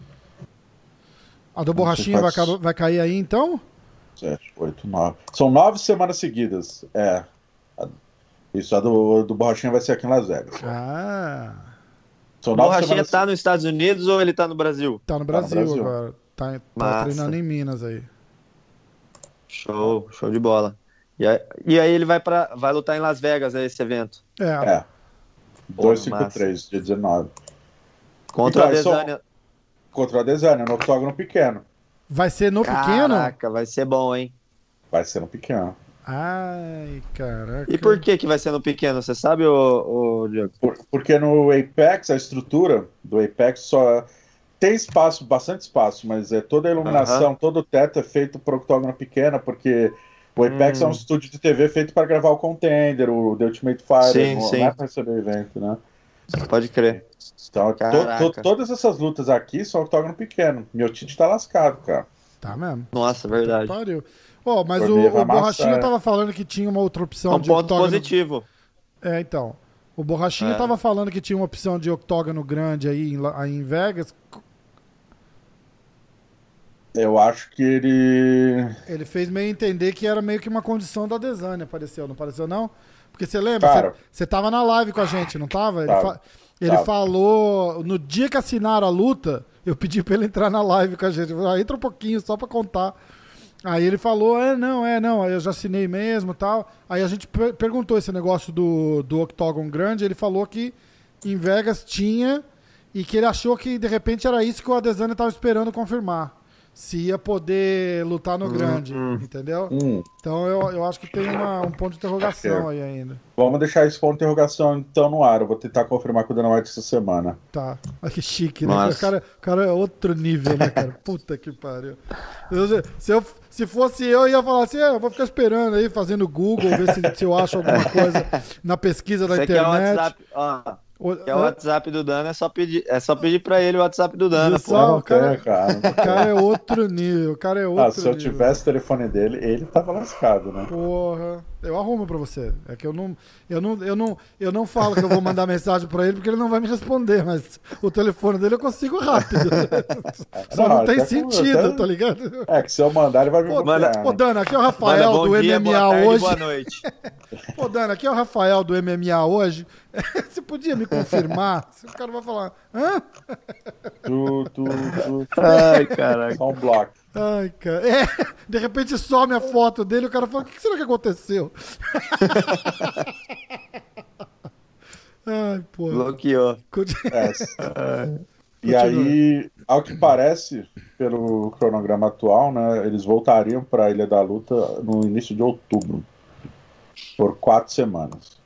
A do Borrachinha vai, vai cair aí então? Sete, oito, nove. São nove semanas seguidas. É. Isso, a do, do Borrachinha vai ser aqui em Las Vegas. Ah. São o Borrachinha semanas... tá nos Estados Unidos ou ele tá no Brasil? Tá no Brasil, tá no Brasil. agora. Tá, tá treinando em Minas aí. Show, show de bola. E aí, e aí ele vai, pra, vai lutar em Las Vegas, é esse evento? É. é. 253, dia 19. Contra então, a Desânia. Só... Contra a Desânia, no octógono pequeno. Vai ser no Caraca, pequeno? Caraca, vai ser bom, hein? Vai ser no pequeno. Ai, caraca. E por que que vai ser no pequeno? Você sabe, o, Diego? Por, porque no Apex, a estrutura do Apex só tem espaço, bastante espaço, mas é toda a iluminação, uh -huh. todo o teto é feito para octógono pequena, porque o Apex hum. é um hum. estúdio de TV feito para gravar o Contender, o The Ultimate Fighter, sim, não, sim. não é para receber evento, né? Pode crer. Então, to, to, todas essas lutas aqui são octógono pequeno. Meu Tite tá lascado, cara. Tá mesmo. Nossa, verdade. Pariu. Oh, mas o, o Borrachinha tava falando que tinha uma outra opção é um de ponto octógono... positivo. É, então. O Borrachinha é. tava falando que tinha uma opção de octógono grande aí em, aí em Vegas. Eu acho que ele. Ele fez meio entender que era meio que uma condição da Desânia, pareceu, não pareceu, não? Porque você lembra? Você tava na live com a gente, não tava? Ele, fa... ele falou. No dia que assinaram a luta, eu pedi pra ele entrar na live com a gente. Falei, ah, entra um pouquinho só pra contar. Aí ele falou: é, não, é, não, eu já assinei mesmo tal. Aí a gente per perguntou esse negócio do, do Octagon Grande. Ele falou que em Vegas tinha e que ele achou que de repente era isso que o Adesanya estava esperando confirmar se ia poder lutar no hum, grande, hum, entendeu? Hum. Então eu, eu acho que tem uma, um ponto de interrogação aí ainda. Vamos deixar esse ponto de interrogação então no ar. Eu vou tentar confirmar com o Dana White essa semana. Tá. Olha que chique, né? O cara, o cara é outro nível, né, cara? Puta que pariu. Se, eu, se fosse eu, eu ia falar assim: é, eu vou ficar esperando aí, fazendo Google, ver se, se eu acho alguma coisa na pesquisa da Você internet. Quer WhatsApp? Ó, o, é o WhatsApp do Dana, é só pedir, é só pedir pra ele o WhatsApp do Dana. Só, o, cara, cara. o cara é outro nível. O cara é outro ah, se eu tivesse o telefone dele, ele tava lascado, né? Porra. Eu arrumo pra você. É que eu não, eu não, eu não, eu não falo que eu vou mandar mensagem pra ele porque ele não vai me responder, mas o telefone dele eu consigo rápido. Só não, não tem sentido, até... tá ligado? É que se eu mandar, ele vai me Ô, Manda, Ô Dana, aqui é o Rafael Manda, do dia, MMA tarde, hoje. Boa noite. Ô, Dana, aqui é o Rafael do MMA hoje. Você podia me confirmar? O cara vai falar, hã? Tu, tu, tu. Ai, caraca. Só um bloco. Ai, cara. É, de repente some a foto dele e o cara fala: o que será que aconteceu? Ai, pô. Bloqueou. É. e aí, ao que parece, pelo cronograma atual, né, eles voltariam para a Ilha da Luta no início de outubro, por quatro semanas.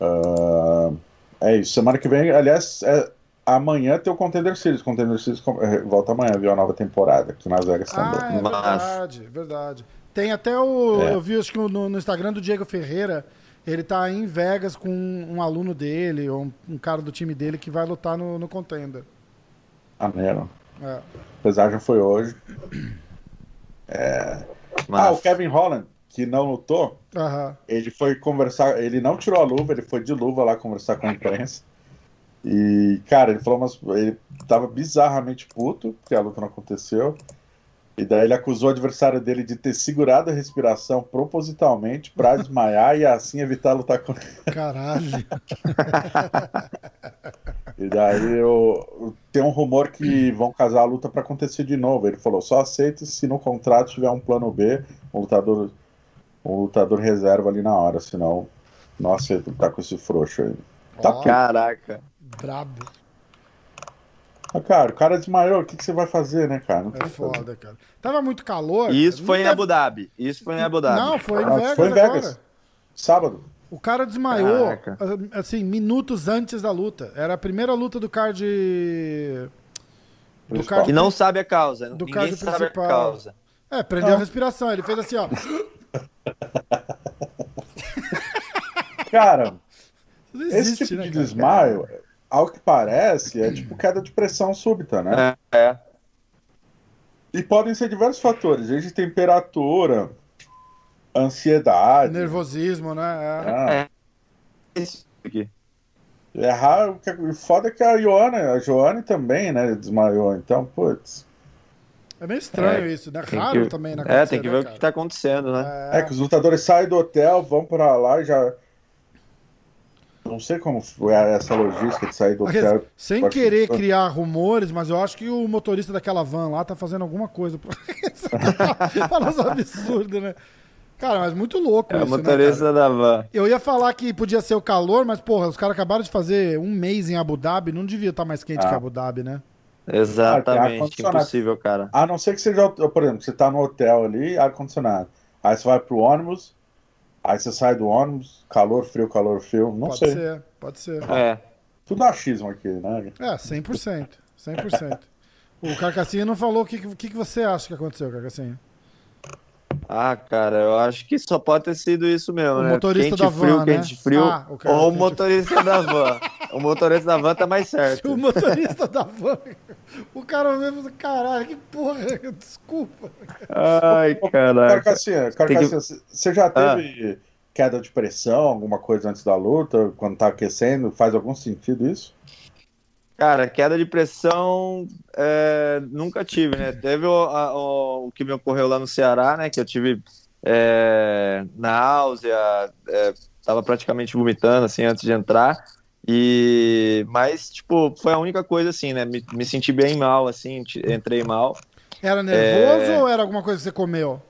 Uh, é isso. Semana que vem, aliás, é, amanhã tem o Contender Series. Contender Series é, volta amanhã, viu a nova temporada aqui nas Vegas também. Ah, é verdade, verdade. Tem até o. É. Eu vi acho que no, no, Instagram do Diego Ferreira. Ele tá em Vegas com um, aluno dele, ou um, um, cara do time dele que vai lutar no, no Contender. Maneiro. É. Apesar já foi hoje. É... Ah, o Kevin Holland, que não lutou, uhum. ele foi conversar. Ele não tirou a luva, ele foi de luva lá conversar com a imprensa. E, cara, ele falou umas. Ele tava bizarramente puto, porque a luta não aconteceu. E daí ele acusou o adversário dele de ter segurado a respiração propositalmente para desmaiar e assim evitar lutar com ele. Caralho. e daí eu, tem um rumor que vão casar a luta para acontecer de novo. Ele falou: só aceita se no contrato tiver um plano B, um lutador, um lutador reserva ali na hora, senão não aceita lutar com esse frouxo aí. Tá oh, caraca. Brabo. Ah, cara, o cara desmaiou, o que, que você vai fazer, né, cara? Não é foda, fazer. cara. Tava muito calor. Isso foi em. Abu Dhabi. Isso foi em Abu Dhabi. Não, foi em ah, Vegas. Foi em Vegas. Agora. Sábado. O cara desmaiou, Caraca. assim, minutos antes da luta. Era a primeira luta do card. Do card... E não sabe a causa. Do Ninguém card sabe principal. a causa. É, prendeu ah. a respiração. Ele fez assim, ó. cara, existe, esse tipo né, de desmaio ao que parece, é tipo queda de pressão súbita, né? É. é. E podem ser diversos fatores, desde temperatura, ansiedade. Nervosismo, né? É. é. Isso aqui. É raro, o foda é que a Joana, a Joane também, né, desmaiou, então, putz. É meio estranho é, isso, né? Raro que, também, né? É, tem que ver né, o que tá acontecendo, né? É. é. que os lutadores saem do hotel, vão pra lá e já não sei como foi essa logística de sair do hotel. Sem querer criar rumores, mas eu acho que o motorista daquela van lá tá fazendo alguma coisa. Falando absurdo, né? Cara, mas muito louco é isso, o né, motorista né, da van. Eu ia falar que podia ser o calor, mas, porra, os caras acabaram de fazer um mês em Abu Dhabi, não devia estar tá mais quente ah. que Abu Dhabi, né? Exatamente, ah, impossível, cara. A não ser que seja, por exemplo, você tá no hotel ali, ar-condicionado. Aí você vai pro ônibus, Aí você sai do ônibus, calor, frio, calor, frio, não pode sei. Pode ser, pode ser. É. Tudo achismo aqui, né? É, 100%. 100%. o Carcassinha não falou o que, que, que você acha que aconteceu, Carcassinha. Ah, cara, eu acho que só pode ter sido isso mesmo, o né? Motorista quente da frio, van, quente né? frio, ah, o ou o motorista da van. O motorista da van tá mais certo. O motorista da van. O cara mesmo, caralho, que porra, desculpa. Ai, caralho. Carcassinha, Carcassinha, que... você já teve ah. queda de pressão, alguma coisa antes da luta, quando tá aquecendo? Faz algum sentido isso? Cara, queda de pressão é, nunca tive, né? Teve o, a, o, o, que me ocorreu lá no Ceará, né? Que eu tive é, náusea, é, tava praticamente vomitando, assim, antes de entrar. E, mas, tipo, foi a única coisa, assim, né? Me, me senti bem mal, assim, entrei mal. Era nervoso é... ou era alguma coisa que você comeu?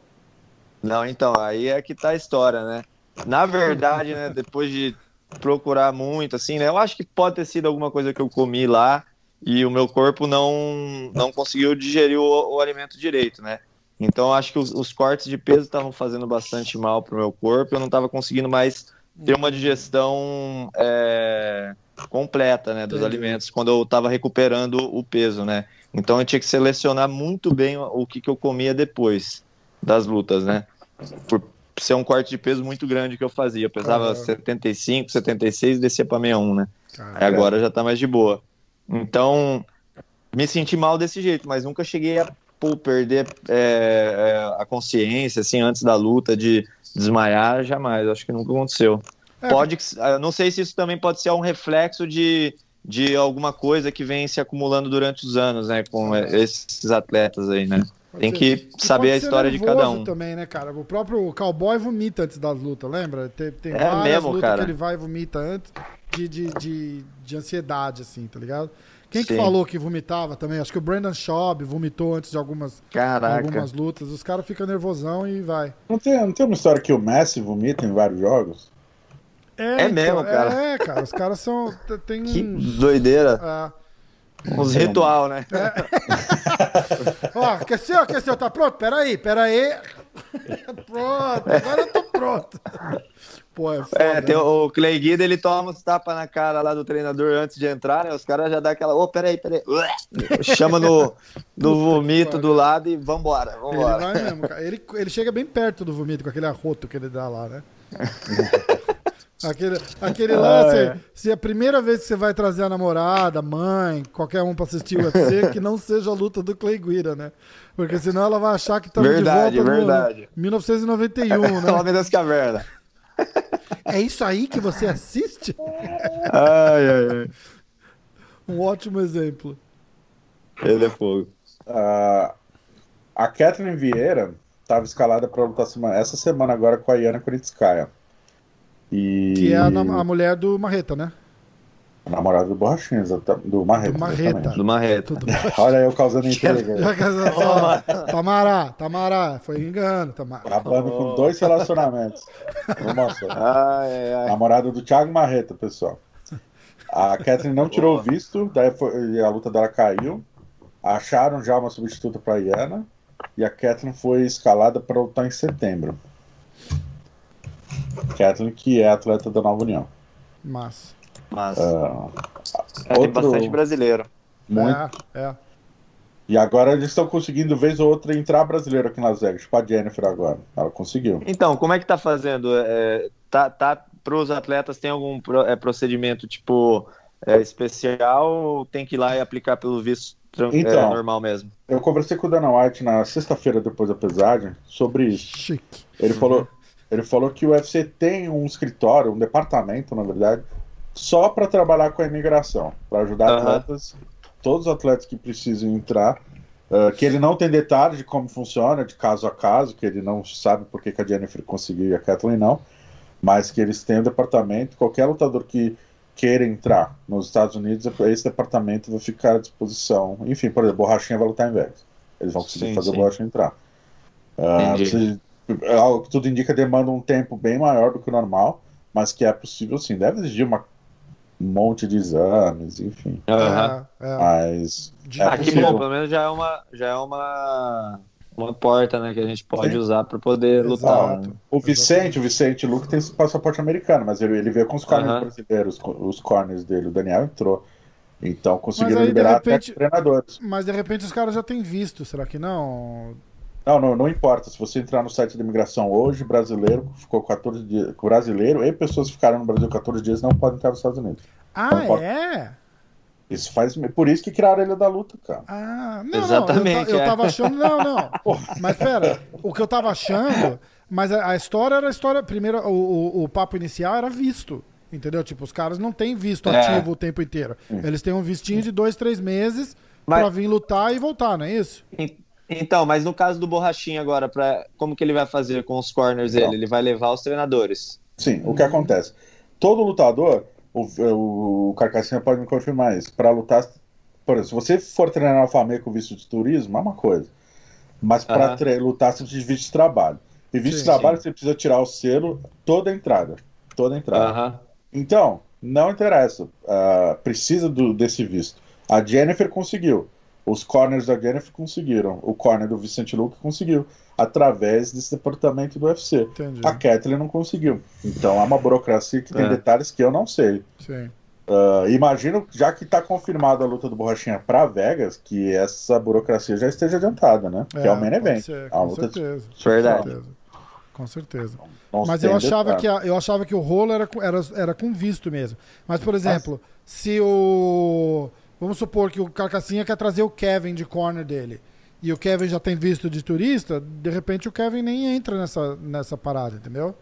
Não, então, aí é que tá a história, né? Na verdade, né, depois de procurar muito, assim, né? Eu acho que pode ter sido alguma coisa que eu comi lá e o meu corpo não, não conseguiu digerir o, o alimento direito, né? Então acho que os, os cortes de peso estavam fazendo bastante mal para o meu corpo, eu não estava conseguindo mais ter uma digestão é, completa, né, dos Entendi. alimentos quando eu estava recuperando o peso, né? Então eu tinha que selecionar muito bem o, que, que eu comia depois das lutas, né? Por, ser um corte de peso muito grande que eu fazia. Eu pesava uhum. 75, 76 e descia para 61, né? Aí agora já tá mais de boa. Então, me senti mal desse jeito, mas nunca cheguei a pô, perder é, é, a consciência, assim, antes da luta, de desmaiar, jamais. Acho que nunca aconteceu. É. Pode, não sei se isso também pode ser um reflexo de, de alguma coisa que vem se acumulando durante os anos, né, com esses atletas aí, né? Tem que saber a história de cada um. também, né, cara? O próprio cowboy vomita antes da luta, lembra? Tem, tem é várias mesmo, lutas cara. que ele vai e vomita antes de, de, de, de ansiedade, assim, tá ligado? Quem Sim. que falou que vomitava também? Acho que o Brandon Schaub vomitou antes de algumas, algumas lutas. Os caras ficam nervosão e vai. Não tem, não tem uma história que o Messi vomita em vários jogos? É, é mesmo, então, cara. É, cara, os caras são. Tem que doideira. É. Uns ritual, né? É. Ó, aqueceu, aqueceu, tá pronto? Peraí, peraí. pronto, agora eu tô pronto. Pô, é, foda, é tem né? o Clay Guida, ele toma uns tapas na cara lá do treinador antes de entrar, né? Os caras já dão aquela, ô, oh, peraí, peraí. Chama no, no vomito do lado e vambora, vambora. Ele vai mesmo, cara. Ele, ele chega bem perto do vomito, com aquele arroto que ele dá lá, né? Aquele, aquele lance, ah, é. se é a primeira vez que você vai trazer a namorada, mãe, qualquer um pra assistir o UFC, que não seja a luta do Clay Guida, né? Porque senão ela vai achar que estamos verdade, de volta verdade. no 1991, né? Homem das Cavernas. É isso aí que você assiste? Ai, ai, ai. Um ótimo exemplo. Ele é fogo. Uh, a Catherine Vieira estava escalada para lutar essa semana agora com a Iana Kuritskaya. E... Que é a, a mulher do Marreta, né? A namorada do Borrachinha, do Marreta. Do Marreta. Do Marreta. Olha eu causando intriga. Tamará, Tamará, foi engano, Tamará. Acabando com dois relacionamentos. Ai, ai. Namorada do Thiago Marreta, pessoal. A Catherine não tirou o visto, daí foi, a luta dela caiu. Acharam já uma substituta para a Iana. E a Catherine foi escalada para lutar em setembro. Kathleen, que é atleta da Nova União. Mas. Mas. Uh, é, outro... Tem bastante brasileiro. Muito. É, é. E agora eles estão conseguindo, vez ou outra, entrar brasileiro aqui nas Vegas. Tipo a Jennifer agora. Ela conseguiu. Então, como é que tá fazendo? É, tá, tá, para os atletas, tem algum pro, é, procedimento, tipo, é, especial ou tem que ir lá e aplicar pelo visto é, então, normal mesmo? Eu conversei com o Dana White na sexta-feira, depois da pesagem, sobre isso. Chique. Ele falou ele falou que o UFC tem um escritório, um departamento, na verdade, só para trabalhar com a imigração, para ajudar uhum. atletas, todos os atletas que precisam entrar, uh, que ele não tem detalhes de como funciona, de caso a caso, que ele não sabe por que, a Jennifer conseguiu e a Kathleen não, mas que eles têm um departamento, qualquer lutador que queira entrar nos Estados Unidos, esse departamento vai ficar à disposição. Enfim, por exemplo, Borrachinha vai lutar em Vegas. Eles vão conseguir sim, fazer sim. o Borrachinha entrar. Uh, algo que tudo indica demanda um tempo bem maior do que o normal, mas que é possível sim. Deve exigir uma, um monte de exames, enfim. Uhum. É, Mas. É Aqui, bom, pelo menos já é uma, já é uma, uma porta né, que a gente pode sim. usar para poder Exato. lutar. Né? O Vicente, o Vicente Luke tem passaporte americano, mas ele, ele veio com os corners uhum. brasileiros, os corners dele. O Daniel entrou. Então conseguiram aí, liberar repente, até treinadores. Mas de repente os caras já têm visto, será que não? Não, não, não importa. Se você entrar no site da imigração hoje, brasileiro ficou 14 dias. Brasileiro e pessoas que ficaram no Brasil 14 dias não podem entrar nos Estados Unidos. Ah, é? Isso faz. Por isso que criaram a Ilha da Luta, cara. Ah, não, Exatamente. Não, eu, eu, é. tava achando. Não, não. mas pera, o que eu tava achando. Mas a, a história era a história. Primeiro, o, o, o, papo inicial era visto. Entendeu? Tipo, os caras não têm visto é. ativo o tempo inteiro. Eles têm um vistinho de dois, três meses mas... pra vir lutar e voltar, não é isso? Então, mas no caso do Borrachinha agora, pra, como que ele vai fazer com os corners dele? Ele vai levar os treinadores. Sim, o que acontece? Todo lutador, o, o, o Carcassinha pode me confirmar isso, para lutar, por exemplo, se você for treinar na família com visto de turismo, é uma coisa. Mas para uhum. lutar, você precisa de visto de trabalho. E visto sim, de trabalho, sim. você precisa tirar o selo toda a entrada. Toda a entrada. Uhum. Então, não interessa. Uh, precisa do, desse visto. A Jennifer conseguiu. Os corners da Jennifer conseguiram. O corner do Vicente Luque conseguiu. Através desse departamento do UFC. Entendi. A Kathleen não conseguiu. Então é uma burocracia que tem é. detalhes que eu não sei. Sim. Uh, imagino, já que está confirmada a luta do Borrachinha para Vegas, que essa burocracia já esteja adiantada, né? É, que é o main event. Ser, com certeza. De... Verdade. Com certeza. Mas eu achava, que a, eu achava que o rolo era, era, era com visto mesmo. Mas, por exemplo, Mas... se o Vamos supor que o Carcassinha quer trazer o Kevin de corner dele. E o Kevin já tem visto de turista, de repente o Kevin nem entra nessa, nessa parada, entendeu?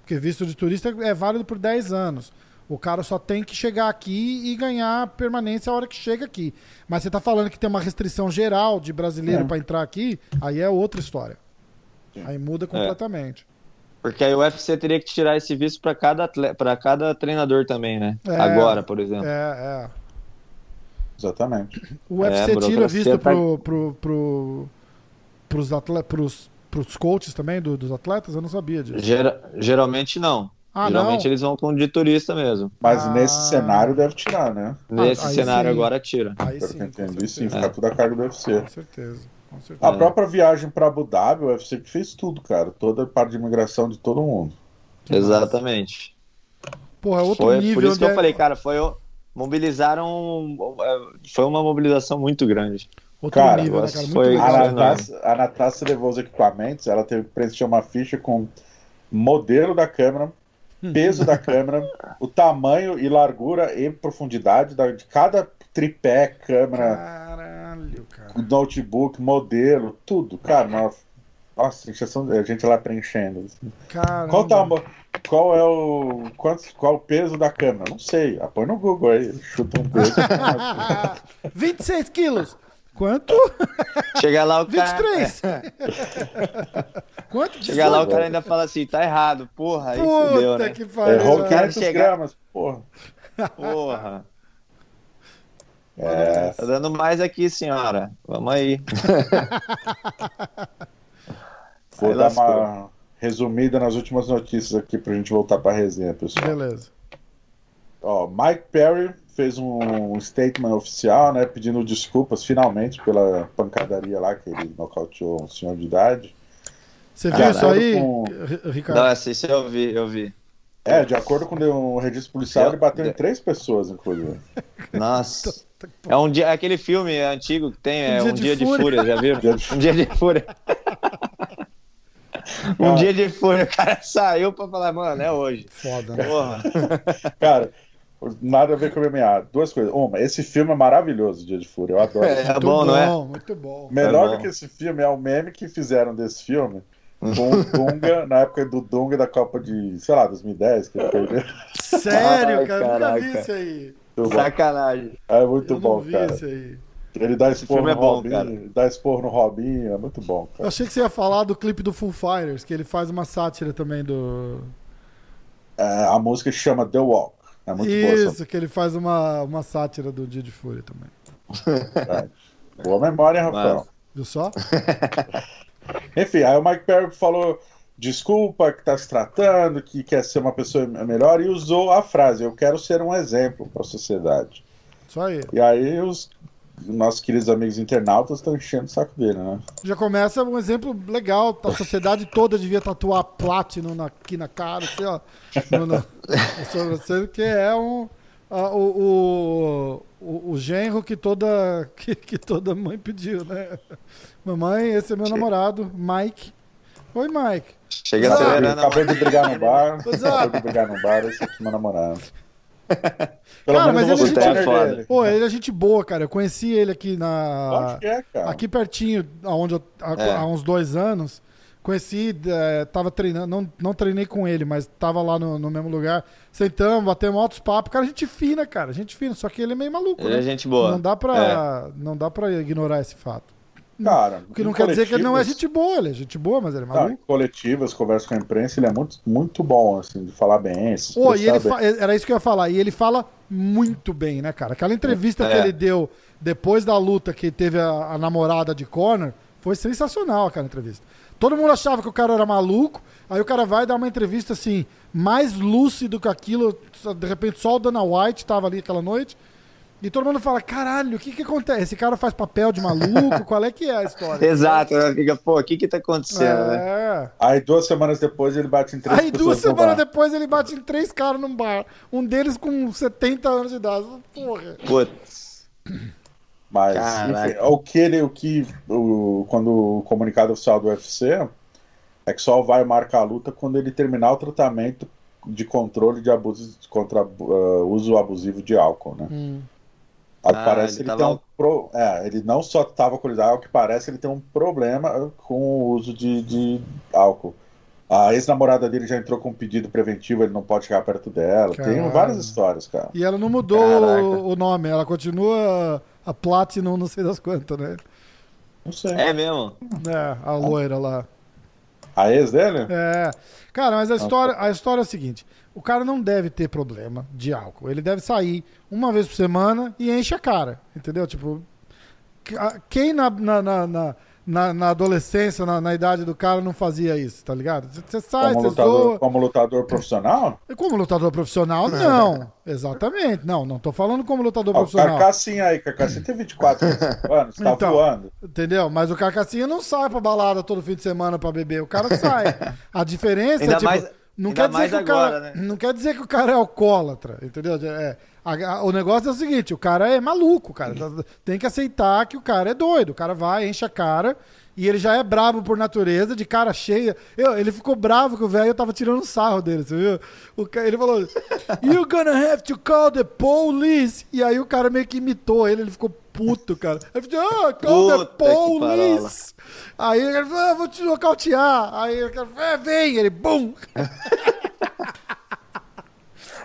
Porque visto de turista é válido por 10 anos. O cara só tem que chegar aqui e ganhar permanência a hora que chega aqui. Mas você está falando que tem uma restrição geral de brasileiro é. para entrar aqui, aí é outra história. Aí muda é. completamente. É. Porque aí o UFC teria que tirar esse visto para cada, cada treinador também, né? É, Agora, por exemplo. É, é. Exatamente. O UFC é, tira visto tá... pro, pro, pro, pros, pros, pros coaches também do, dos atletas? Eu não sabia disso. Ger... Geralmente não. Ah, Geralmente não? eles vão com de turista mesmo. Mas ah. nesse cenário deve tirar, né? Nesse ah, cenário sim. agora tira. Aí Pelo sim, que entendi, sim, fica tudo a cargo do UFC. Com certeza. Com certeza. A própria viagem para Abu Dhabi, o UFC que fez tudo, cara. Toda a parte de imigração de todo mundo. Que Exatamente. Porra, é outro foi, nível. Por isso que eu é... falei, cara, foi. Mobilizaram. Foi uma mobilização muito grande. Outro cara, nível, né, cara? Foi a Natasha levou os equipamentos, ela teve que preencher uma ficha com modelo da câmera, peso da câmera, o tamanho e largura e profundidade da, de cada tripé, câmera, Caralho, cara. notebook, modelo, tudo. Cara, nossa, nossa a gente lá preenchendo. Qual, tamanho, qual é o. Quanto, qual o peso da câmera? Não sei. Ah, põe no Google aí, chuta um peso. 26 quilos. Quanto? Chega lá o cara. 23. Quanto? Chega lá o cara ainda fala assim, tá errado, porra. Aí Puta fudeu, né? que pariu. Errou 500 chegar... gramas, porra. Porra. É. Tá dando mais aqui, senhora. Vamos aí. Vou aí dar uma resumida nas últimas notícias aqui pra gente voltar pra resenha, pessoal. Beleza. Ó, Mike Perry fez um statement oficial, né, pedindo desculpas finalmente pela pancadaria lá que ele nocauteou um senhor de idade. Você viu isso aí, com... Ricardo? Não, isso eu vi, eu vi. É, de acordo com o registro policial, ele bateu em três pessoas, inclusive. Nossa. É um dia, aquele filme antigo que tem, é Um, um dia, de, fúria. fúria, já viram? um dia de fúria. um dia de fúria, o cara saiu pra falar, mano, é hoje. Foda, né? Porra. cara, Nada a ver com o MMA. Duas coisas. Uma, esse filme é maravilhoso, Dia de Fúria. Eu adoro. É, é bom, não é? Muito bom. Melhor é do que esse filme é o meme que fizeram desse filme com o Dunga, na época do Dunga da Copa de, sei lá, 2010, que ele perdeu. Sério, Ai, cara? Caraca. Nunca vi isso aí. Sacanagem. É muito Eu bom, cara. Ele dá esporro no é bom, Robinho, cara. dá esporro no Robinho, é muito bom, cara. Eu achei que você ia falar do clipe do Full Fighters, que ele faz uma sátira também do. É, a música chama The Walk. É muito Isso, boa, que ele faz uma, uma sátira do Dia de Fúria também. É. Boa memória, Rafael. Viu só? Enfim, aí o Mike Perry falou desculpa, que tá se tratando, que quer ser uma pessoa melhor e usou a frase: Eu quero ser um exemplo para a sociedade. Isso aí. E aí os nossos queridos amigos internautas estão enchendo o saco dele, né? Já começa um exemplo legal. A sociedade toda devia tatuar Platinum na, aqui na cara, assim, ó. No, no, que é um. A, o, o, o, genro que toda, que, que toda mãe pediu, né? Mamãe, esse é meu namorado, Mike. Oi, Mike. Chega acelerando. Acabei de brigar no bar. Acabei de brigar no bar, esse aqui é meu namorado. Pelo cara, mas ele é, gente, pô, ele é gente boa, cara. Eu conheci ele aqui na. É, aqui pertinho, onde eu, há, é. há uns dois anos. Conheci, é, tava treinando, não, não treinei com ele, mas tava lá no, no mesmo lugar. Sentamos, batemos altos papos. Cara, gente fina, cara, gente fina. Só que ele é meio maluco, ele né? é gente boa. Não dá pra, é. não dá pra ignorar esse fato. Cara, o que não quer dizer que ele não é gente boa, ele é gente boa, mas ele é maluco. Cara, coletivas, conversas com a imprensa, ele é muito, muito bom, assim, de falar bem. Pô, e ele Era isso que eu ia falar. E ele fala muito bem, né, cara? Aquela entrevista é. que ele deu depois da luta que teve a, a namorada de Conor foi sensacional aquela entrevista. Todo mundo achava que o cara era maluco, aí o cara vai dar uma entrevista assim, mais lúcido que aquilo. De repente, só o Dana White tava ali aquela noite. E todo mundo fala, caralho, o que que acontece? Esse cara faz papel de maluco? Qual é que é a história? Exato, né? fica, pô, o que que tá acontecendo, né? é. Aí duas semanas depois ele bate em três Aí duas semanas depois ele bate em três caras num bar. Um deles com 70 anos de idade. Porra. Putz. Mas, enfim, o que ele, o que, o, quando o comunicado oficial do UFC é que só vai marcar a luta quando ele terminar o tratamento de controle de abuso contra uh, uso abusivo de álcool, né? Hum. Ao que ah, parece ele, ele tem um pro... é, ele não só estava alcoolizado, ao que parece ele tem um problema com o uso de, de álcool. A ex-namorada dele já entrou com um pedido preventivo, ele não pode chegar perto dela. Caralho. Tem várias histórias, cara. E ela não mudou o, o nome, ela continua a Platinum, não sei das quantas, né? Não sei. É mesmo? É, a loira lá. A ex dele? É. Cara, mas a história, a história é a seguinte: o cara não deve ter problema de álcool. Ele deve sair uma vez por semana e enche a cara. Entendeu? Tipo, quem na, na, na, na, na adolescência, na, na, idade do cara, não fazia isso, tá ligado? Você sai, como você lutador, zoa. Como lutador profissional? Como lutador profissional, não. Exatamente. Não, não tô falando como lutador profissional. O Carcassinha aí, Carcassinha tem 24 anos, tá então, voando. Entendeu? Mas o Carcassinha não sai pra balada todo fim de semana pra beber. O cara sai. A diferença é, tipo... Mais não quer, dizer que agora, o cara, né? não quer dizer que o cara é alcoólatra, entendeu? É, a, a, o negócio é o seguinte: o cara é maluco, cara. Tem que aceitar que o cara é doido. O cara vai, enche a cara e ele já é bravo por natureza, de cara cheia. Eu, ele ficou bravo que o velho tava tirando sarro dele, você viu? O, ele falou: You're gonna have to call the police. E aí o cara meio que imitou ele, ele ficou puto, cara. Ele falou: Ah, call Puta the police. Aí ele falou: ah, Vou te nocautear. Aí o cara falou: é, Vem, ele, bum.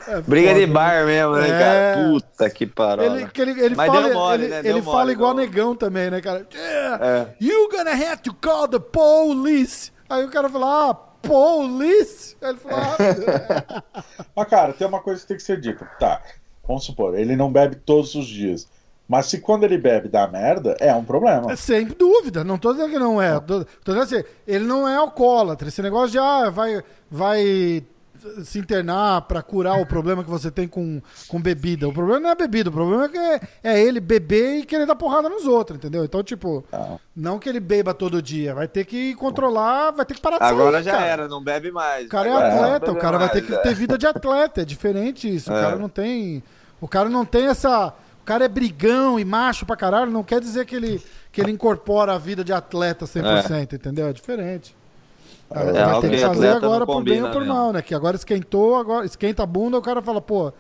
É Briga foda, de bar né? mesmo, né, é... cara? Puta que parola. Ele, que ele, ele Mas fala, mole, ele, né? ele fala igual negão também, né, cara? Yeah, é. You gonna have to call the police. Aí o cara fala, ah, police? Aí ele fala, ah. Mas, cara, tem uma coisa que tem que ser dita. Tá, vamos supor, ele não bebe todos os dias. Mas se quando ele bebe dá merda, é um problema. É, sem dúvida, não tô dizendo que não é. Tô, tô dizendo assim, ele não é alcoólatra. Esse negócio de, ah, vai, vai se internar para curar o problema que você tem com, com bebida. O problema não é a bebida, o problema é, que é, é ele beber e querer dar porrada nos outros, entendeu? Então, tipo, ah. não que ele beba todo dia, vai ter que controlar, vai ter que parar de Agora sair, já cara. era, não bebe mais. O cara é atleta, o cara mais, vai ter que é. ter vida de atleta, é diferente isso. É. O cara não tem. O cara não tem essa. O cara é brigão e macho pra caralho, não quer dizer que ele, que ele incorpora a vida de atleta 100%, é. entendeu? É diferente. É, vai ter que fazer agora por bem ou por mal, né? Que agora esquentou, agora esquenta a bunda, o cara fala, pô,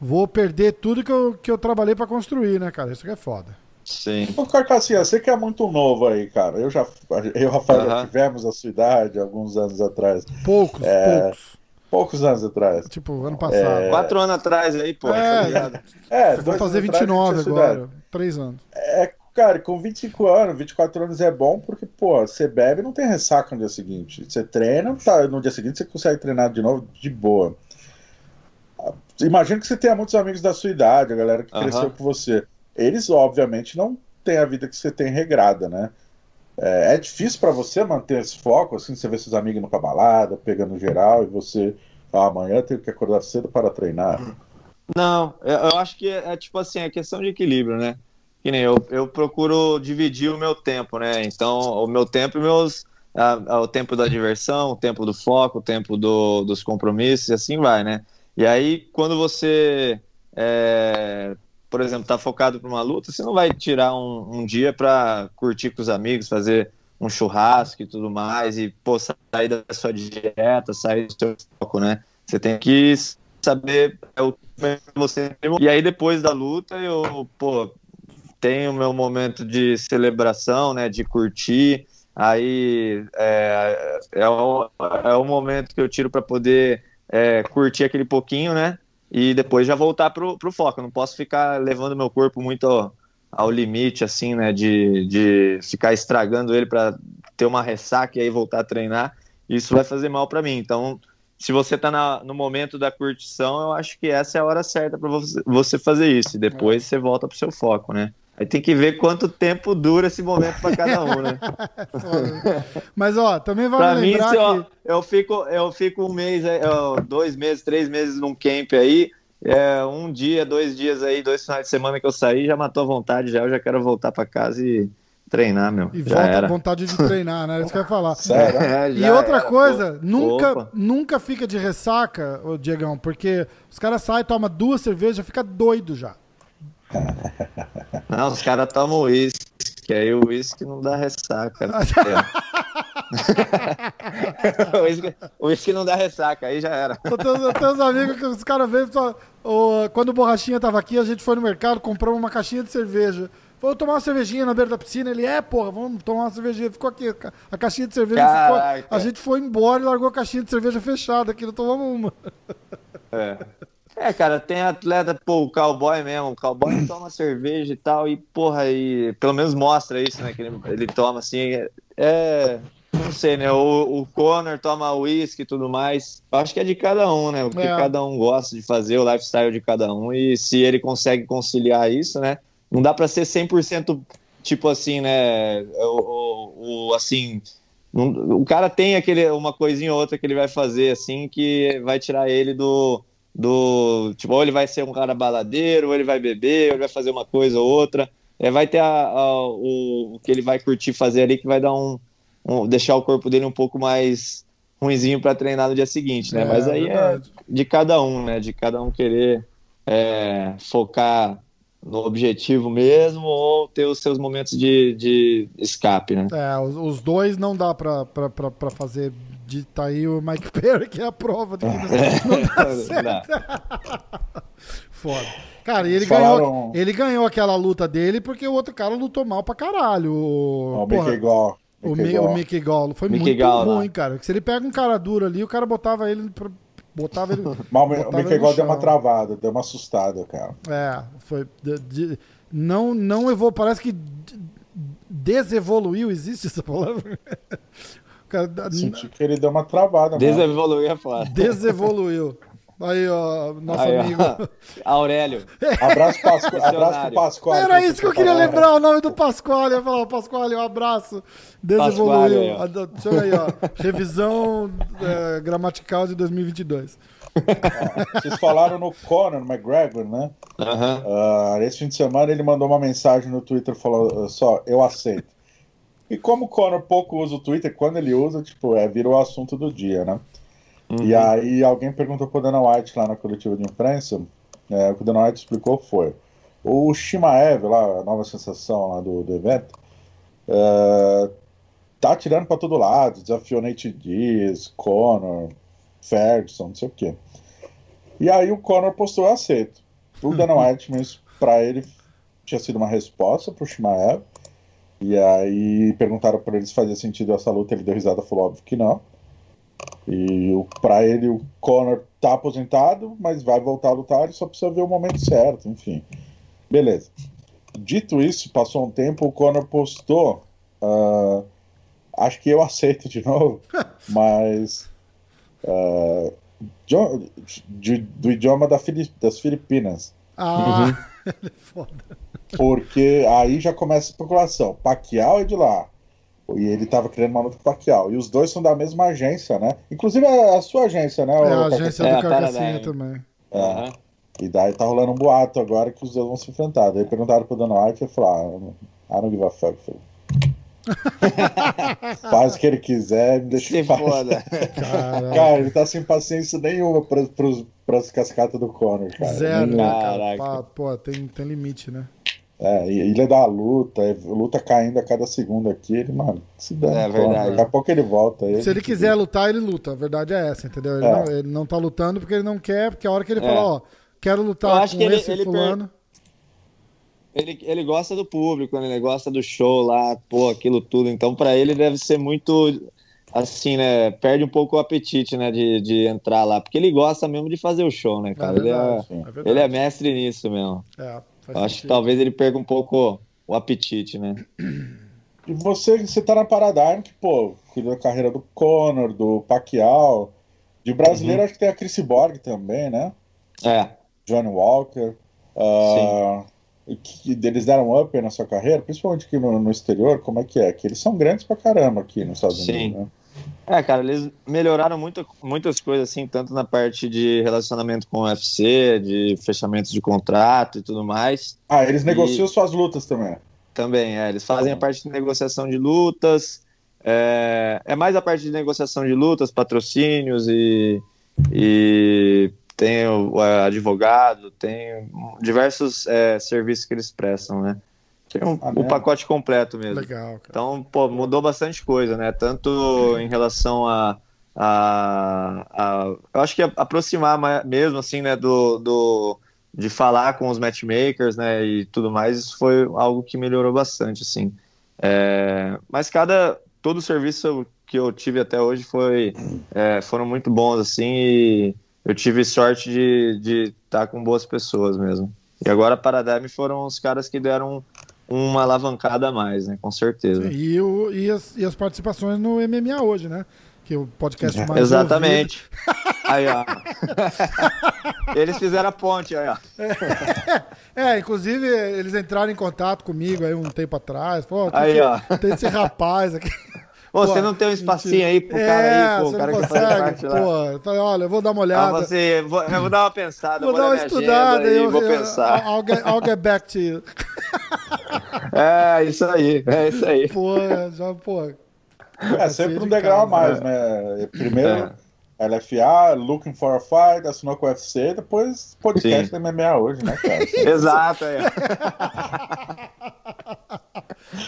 vou perder tudo que eu, que eu trabalhei para construir, né, cara? Isso que é foda. Sim. Ô, Carcassinha, você que é muito novo aí, cara. Eu já, eu e o Rafael já tivemos a sua idade alguns anos atrás. Poucos, é, poucos. Poucos anos atrás. Tipo, ano passado. É... Quatro anos atrás aí, pô. É, tá é vou fazer 29 agora. Três anos. É Cara, com 25 anos, 24 anos é bom porque, pô, você bebe e não tem ressaca no dia seguinte. Você treina, tá, no dia seguinte você consegue treinar de novo de boa. Imagina que você tenha muitos amigos da sua idade, a galera que cresceu com você. Eles, obviamente, não têm a vida que você tem regrada, né? É, é difícil para você manter esse foco, assim, você vê seus amigos indo pra balada, pegando geral, e você, ah, amanhã tenho que acordar cedo para treinar. Não, eu acho que é, é tipo assim, é questão de equilíbrio, né? Que nem eu, eu procuro dividir o meu tempo, né? Então, o meu tempo e meus. A, a, o tempo da diversão, o tempo do foco, o tempo do, dos compromissos e assim vai, né? E aí, quando você, é, por exemplo, tá focado para uma luta, você não vai tirar um, um dia para curtir com os amigos, fazer um churrasco e tudo mais, e pô, sair da sua dieta, sair do seu foco, né? Você tem que saber é o que você. E aí, depois da luta, eu, pô, tenho meu momento de celebração, né, de curtir. Aí é, é, o, é o momento que eu tiro para poder é, curtir aquele pouquinho, né? E depois já voltar pro, pro foco. Eu não posso ficar levando meu corpo muito ao, ao limite, assim, né? De, de ficar estragando ele para ter uma ressaca e aí voltar a treinar. Isso vai fazer mal para mim. Então, se você está no momento da curtição, eu acho que essa é a hora certa para você, você fazer isso. E depois você volta pro seu foco, né? Aí tem que ver quanto tempo dura esse momento para cada um, né? Mas, ó, também vale pra lembrar mim, se, ó, eu fico Eu fico um mês, dois meses, três meses num camp aí, é, um dia, dois dias aí, dois finais de semana que eu saí, já matou a vontade, já eu já quero voltar para casa e treinar, meu. E volta a vontade de treinar, né? É isso que eu ia falar. Sério? É, e outra era, coisa, pô. nunca, Opa. nunca fica de ressaca, o Diegão, porque os caras saem, tomam duas cervejas, fica doido já. Não, os caras tomam uísque, que aí o uísque não dá ressaca. Né? o uísque não dá ressaca, aí já era. Eu tenho, eu tenho uns amigos que os caras veem, quando o Borrachinha tava aqui, a gente foi no mercado, comprou uma caixinha de cerveja. Vou tomar uma cervejinha na beira da piscina. Ele, é, porra, vamos tomar uma cervejinha. Ficou aqui, a caixinha de cerveja ficou. A gente foi embora e largou a caixinha de cerveja fechada aqui, não tomamos uma. É. É, cara, tem atleta, pô, o cowboy mesmo, o cowboy toma cerveja e tal, e porra, e pelo menos mostra isso, né? Que ele, ele toma assim, é, é. Não sei, né? O, o Conor toma uísque e tudo mais. Eu acho que é de cada um, né? O que é. cada um gosta de fazer, o lifestyle de cada um. E se ele consegue conciliar isso, né? Não dá para ser 100% tipo assim, né? O, o, o assim, o cara tem aquele, uma coisinha ou outra que ele vai fazer assim que vai tirar ele do, do tipo, ou ele vai ser um cara baladeiro, ou ele vai beber, ou ele vai fazer uma coisa ou outra. É, vai ter a, a, o, o, que ele vai curtir fazer ali que vai dar um, um deixar o corpo dele um pouco mais ruinzinho para treinar no dia seguinte, né? É, Mas aí é de cada um, né? De cada um querer é, focar no objetivo mesmo ou ter os seus momentos de, de escape, né? É, os, os dois não dá para fazer de tá aí o Mike Perry, que é a prova de que não, não dá certo. Foda. Cara, ele ganhou, ele ganhou aquela luta dele porque o outro cara lutou mal pra caralho. O, o Mickey Gall. O, Mickey o Mickey Gall. Foi Mickey muito Gall, ruim, né? cara. Se ele pega um cara duro ali, o cara botava ele pra, botava ele. Mas o Mickey Gall deu uma travada, deu uma assustada, cara. É, foi. De, de, não, não evoluiu. Parece que desevoluiu, existe essa palavra? Cara, Senti que ele deu uma travada. Desevoluiu é foda. Desevoluiu. Aí, ó, nosso Aí, amigo. Ó. Aurélio. Abraço, Pasco... abraço pro Pascoal. Era isso que eu queria lembrar, o nome do Pascoal. Eu ia falar, Pascoal, um abraço. Desevoluiu. Deixa eu ver aí, ó. Revisão é, gramatical de 2022. vocês falaram no Conor McGregor, né? Uhum. Uh, esse fim de semana ele mandou uma mensagem no Twitter falando só, eu aceito. E como o Conor pouco usa o Twitter, quando ele usa, tipo, é, virou o assunto do dia, né? Uhum. E aí alguém perguntou pro Dana White lá na coletiva de imprensa, é, o que o Dana White explicou foi, o Shimaev, lá, a nova sensação lá do, do evento, é, tá tirando para todo lado, desafiou Nate Diaz, Conor, Ferguson, não sei o quê. E aí o Conor postou aceito. O Dana White, mas para ele tinha sido uma resposta pro Shimaev, e aí perguntaram para ele se fazia sentido essa luta, ele deu risada, falou óbvio que não. E para ele o Conor tá aposentado, mas vai voltar a lutar, ele só precisa ver o momento certo, enfim. Beleza. Dito isso, passou um tempo, o Conor postou. Uh, acho que eu aceito de novo, mas. Uh, de, do idioma da Fili das Filipinas. Ah, uhum. foda. Porque aí já começa a especulação. Pacquiao é de lá. E ele estava querendo uma luta com o Pacquiao. E os dois são da mesma agência, né? Inclusive a, a sua agência, né? É, a agência do Carcassinha também. É. Uhum. E daí tá rolando um boato agora que os dois vão se enfrentar. Daí perguntaram pro Dana White e ele falou: ah, I don't give a fuck. Faz o que ele quiser, me deixa em paz. Cara, ele tá sem paciência nenhuma para as cascatas do Conor, cara. Zero, né, cara? Pô, tem, tem limite, né? É, ele é da luta, é, luta caindo a cada segundo aqui, ele, mano, se dá. É verdade. Daqui a pouco ele volta. Ele, se ele quiser lutar, ele luta. A verdade é essa, entendeu? Ele, é. não, ele não tá lutando porque ele não quer, porque a hora que ele é. fala, ó, quero lutar com ele, esse ele fulano. Per... Ele, ele gosta do público, né? ele gosta do show lá, pô, aquilo tudo. Então, para ele deve ser muito assim, né? Perde um pouco o apetite, né? De, de entrar lá, porque ele gosta mesmo de fazer o show, né, cara? É verdade, ele, é, é ele é mestre nisso mesmo. É. Acho que talvez ele perca um pouco o apetite, né? E você, você tá na Paradigm, que, pô, cuida da carreira do Conor, do Pacquiao. De brasileiro, uhum. acho que tem a Chris Borg também, né? É. Johnny Walker. Uh, que eles deram um up na sua carreira, principalmente aqui no, no, exterior, como é que é? Que eles são grandes pra caramba aqui nos Estados Sim. Unidos, né? É, cara, eles melhoraram muito, muitas coisas, assim, tanto na parte de relacionamento com o UFC, de fechamento de contrato e tudo mais. Ah, eles negociam e... suas lutas também. Também, é. Eles fazem a parte de negociação de lutas. É, é mais a parte de negociação de lutas, patrocínios e, e tem o, o advogado, tem diversos é, serviços que eles prestam, né? Tem um, ah, o pacote completo mesmo. Legal, cara. Então, pô, mudou bastante coisa, né? Tanto em relação a, a, a eu acho que aproximar mesmo, assim, né, do, do, de falar com os matchmakers, né, e tudo mais, isso foi algo que melhorou bastante, assim. É, mas cada, todo o serviço que eu tive até hoje foi, é, foram muito bons, assim, e eu tive sorte de estar com boas pessoas mesmo. E agora a Paradigm foram os caras que deram uma alavancada a mais, né? Com certeza. Sim, e, o, e, as, e as participações no MMA hoje, né? Que é o podcast mais Exatamente. Aí, ó. Eles fizeram a ponte aí, ó. É, inclusive eles entraram em contato comigo aí um tempo atrás. Pô, aí, ó. tem esse rapaz aqui. Pô, você não tem um espacinho aí pro cara é, aí, pô, o cara que faz parte lá. Pô, falei, olha, eu vou dar uma olhada. Ah, você, vou, eu vou dar uma pensada, vou, vou dar uma estudada aí, eu, vou eu, pensar. I'll get, I'll get back to you. É, isso aí, é isso aí. Pô, já, pô. É sempre um degrau a mais, né? Primeiro, LFA, Looking for a Fight, assinou com o UFC, depois podcast Sim. da MMA hoje, né, cara? Exato, aí.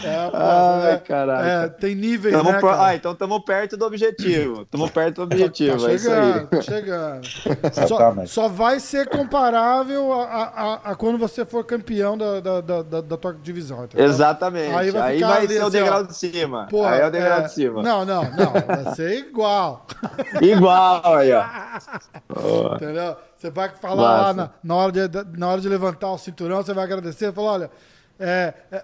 É, pô, Ai, é, caraca. é, tem níveis, Tamo né, pro- cara? Ah, então estamos perto do objetivo. Estamos perto do objetivo, Tá é isso chegando, aí. tá chegando. Só, Exatamente. só vai ser comparável a, a- a- a quando você for campeão da, da, da, da- da tua divisão. entendeu? Exatamente. Aí Aí vai vai, ficar ali ser o assim, degrau ó. de cima. Pô, aí é o degrau é, de cima. Não, não, não. Vai ser igual. Igual aí, ó. Entendeu? Você vai falar lá na, na hora de, na hora de levantar o cinturão, você vai agradecer. Falar, olha, é, é,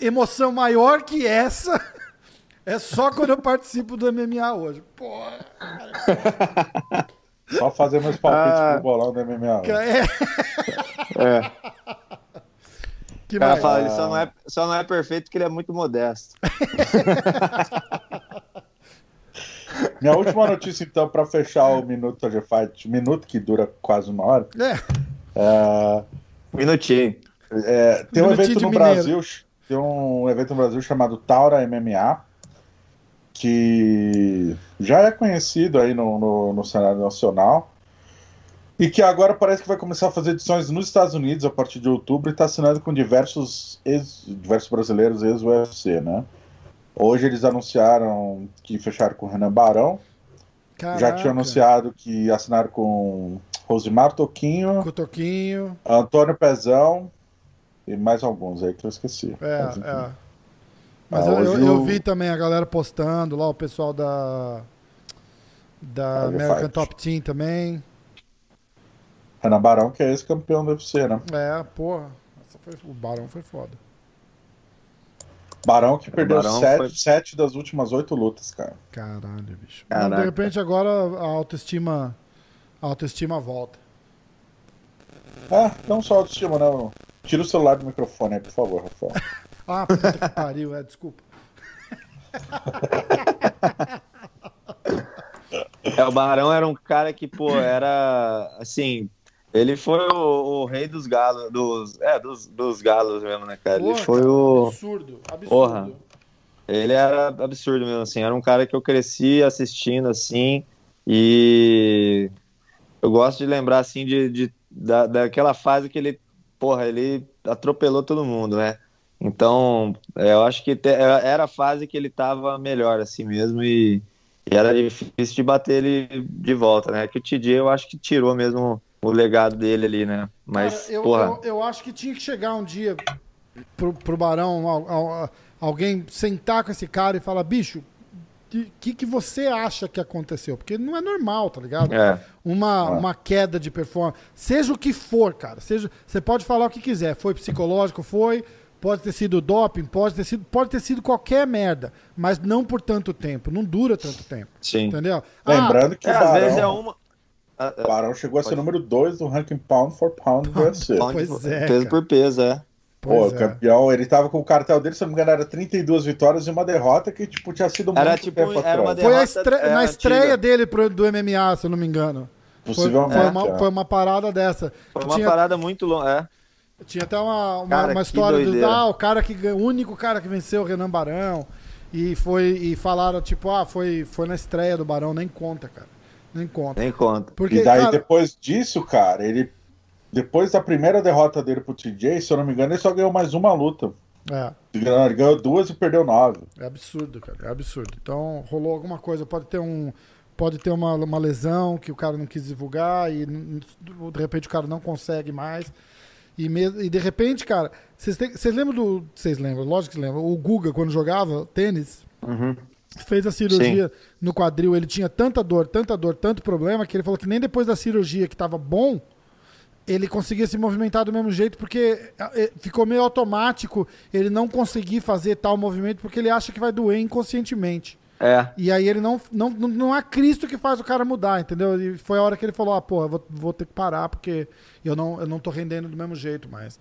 emoção maior que essa é só quando eu participo do MMA hoje. Porra. Só fazer meus palpites Ah. pro bolão do MMA. hoje. É. É. Que O cara mais? fala, ele só não, é, só não é perfeito porque ele é muito modesto. Minha última notícia, então, pra fechar o Minuto de Fight, minuto que dura quase uma hora. É. é, Minutinho. É, tem um evento no mineiro. Brasil, tem um evento no Brasil chamado Taura MMA, que já é conhecido aí no, no, no cenário nacional e que agora parece que vai começar a fazer edições nos Estados Unidos a partir de outubro e está assinando com diversos, ex, diversos brasileiros ex-UFC, né? Hoje eles anunciaram que fecharam com o Renan Barão, já Caraca. tinham anunciado que assinaram com Rosimar Toquinho, Cotoquinho. Antônio Pezão e mais alguns aí que eu esqueci. É, Mas, é. Mas Ah, eu, eu, eu vi também a galera postando lá, o pessoal da. Da American Fight. Top Team também. Renan Barão, que é ex-campeão do UFC, né? É, porra. Essa foi, o Barão foi foda. Barão que perdeu Barão sete, foi- sete das últimas oito lutas, cara. Caralho, bicho. Caraca. De repente agora a autoestima. A autoestima volta. Ah, não só autoestima, não. Tira o celular do microfone aí, por favor, Rafael. Ah, puta que pariu, é, desculpa. É, o Barão era um cara que, pô, era assim. Ele foi o, o rei dos galos, dos, é, dos, dos galos mesmo, né, cara? Ele Porra, foi cara, o. Absurdo, absurdo. Porra. Ele era absurdo mesmo, assim. Era um cara que eu cresci assistindo, assim. E eu gosto de lembrar, assim, de, de- da, daquela fase que ele, porra, ele atropelou todo mundo, né? Então, é, eu acho que era a fase que ele tava melhor, assim mesmo. E, e era difícil de bater ele de volta, né? Que o TJ eu acho que tirou mesmo o legado dele ali, né? Mas, Cara, eu, porra. eu, eu acho que tinha que chegar um dia pro, pro Barão, al- al- alguém sentar com esse cara e falar, bicho, que, que, que você acha que aconteceu? Porque não é normal, tá ligado? É, Uma, É. uma queda de performance. Seja o que for, cara. Seja, você pode falar o que quiser. Foi psicológico, foi. Pode ter sido doping, pode ter sido, pode ter sido qualquer merda. Mas não por tanto tempo. Não dura tanto tempo. sim. Entendeu? Ah, Lembrando que É, o às vezes é Barão, uma. Ah, o Barão chegou a ser Pode. número 2 do ranking pound for pound do UFC. Pois é, Peso cara. por peso, é. Pô, é. campeão, ele tava com o cartel dele, se não me engano, era 32 vitórias e uma derrota que, tipo, tinha sido Era muito tipo, tempo era uma atrás. Foi a derrota, estre- é, na antiga. estreia dele pro, do MMA, se eu não me engano. Foi, Possivelmente. foi uma, é. foi uma parada dessa. Foi uma tinha, parada muito longa. É. tinha até uma, uma, Cara, uma história do ah, o cara que o único cara que venceu o Renan Barão. E foi e falaram, tipo, ah, foi, foi na estreia do Barão, nem conta, cara. Nem conta. Nem conta. Porque, e daí, cara, depois disso, cara, ele. Depois da primeira derrota dele pro TJ, se eu não me engano, ele só ganhou mais uma luta. é, Ele ganhou- duas e perdeu nove. é absurdo, cara. É absurdo. Então, rolou alguma coisa. Pode ter um. Pode ter uma, uma lesão que o cara não quis divulgar e de repente o cara não consegue mais. E, mesmo, e de repente, cara, vocês lembram do. Vocês lembram, lógico que lembram. O Guga, quando jogava tênis, Uhum. fez a cirurgia no quadril, ele tinha tanta dor, tanta dor, tanto problema, que ele falou que nem depois da cirurgia que tava bom, ele conseguia se movimentar do mesmo jeito, porque ficou meio automático ele não conseguir fazer tal movimento, porque ele acha que vai doer inconscientemente. É. E aí ele não, não, não é Cristo que faz o cara mudar, entendeu? E foi a hora que ele falou, ah, pô, eu vou, vou ter que parar porque eu não, eu não tô rendendo do mesmo jeito mais.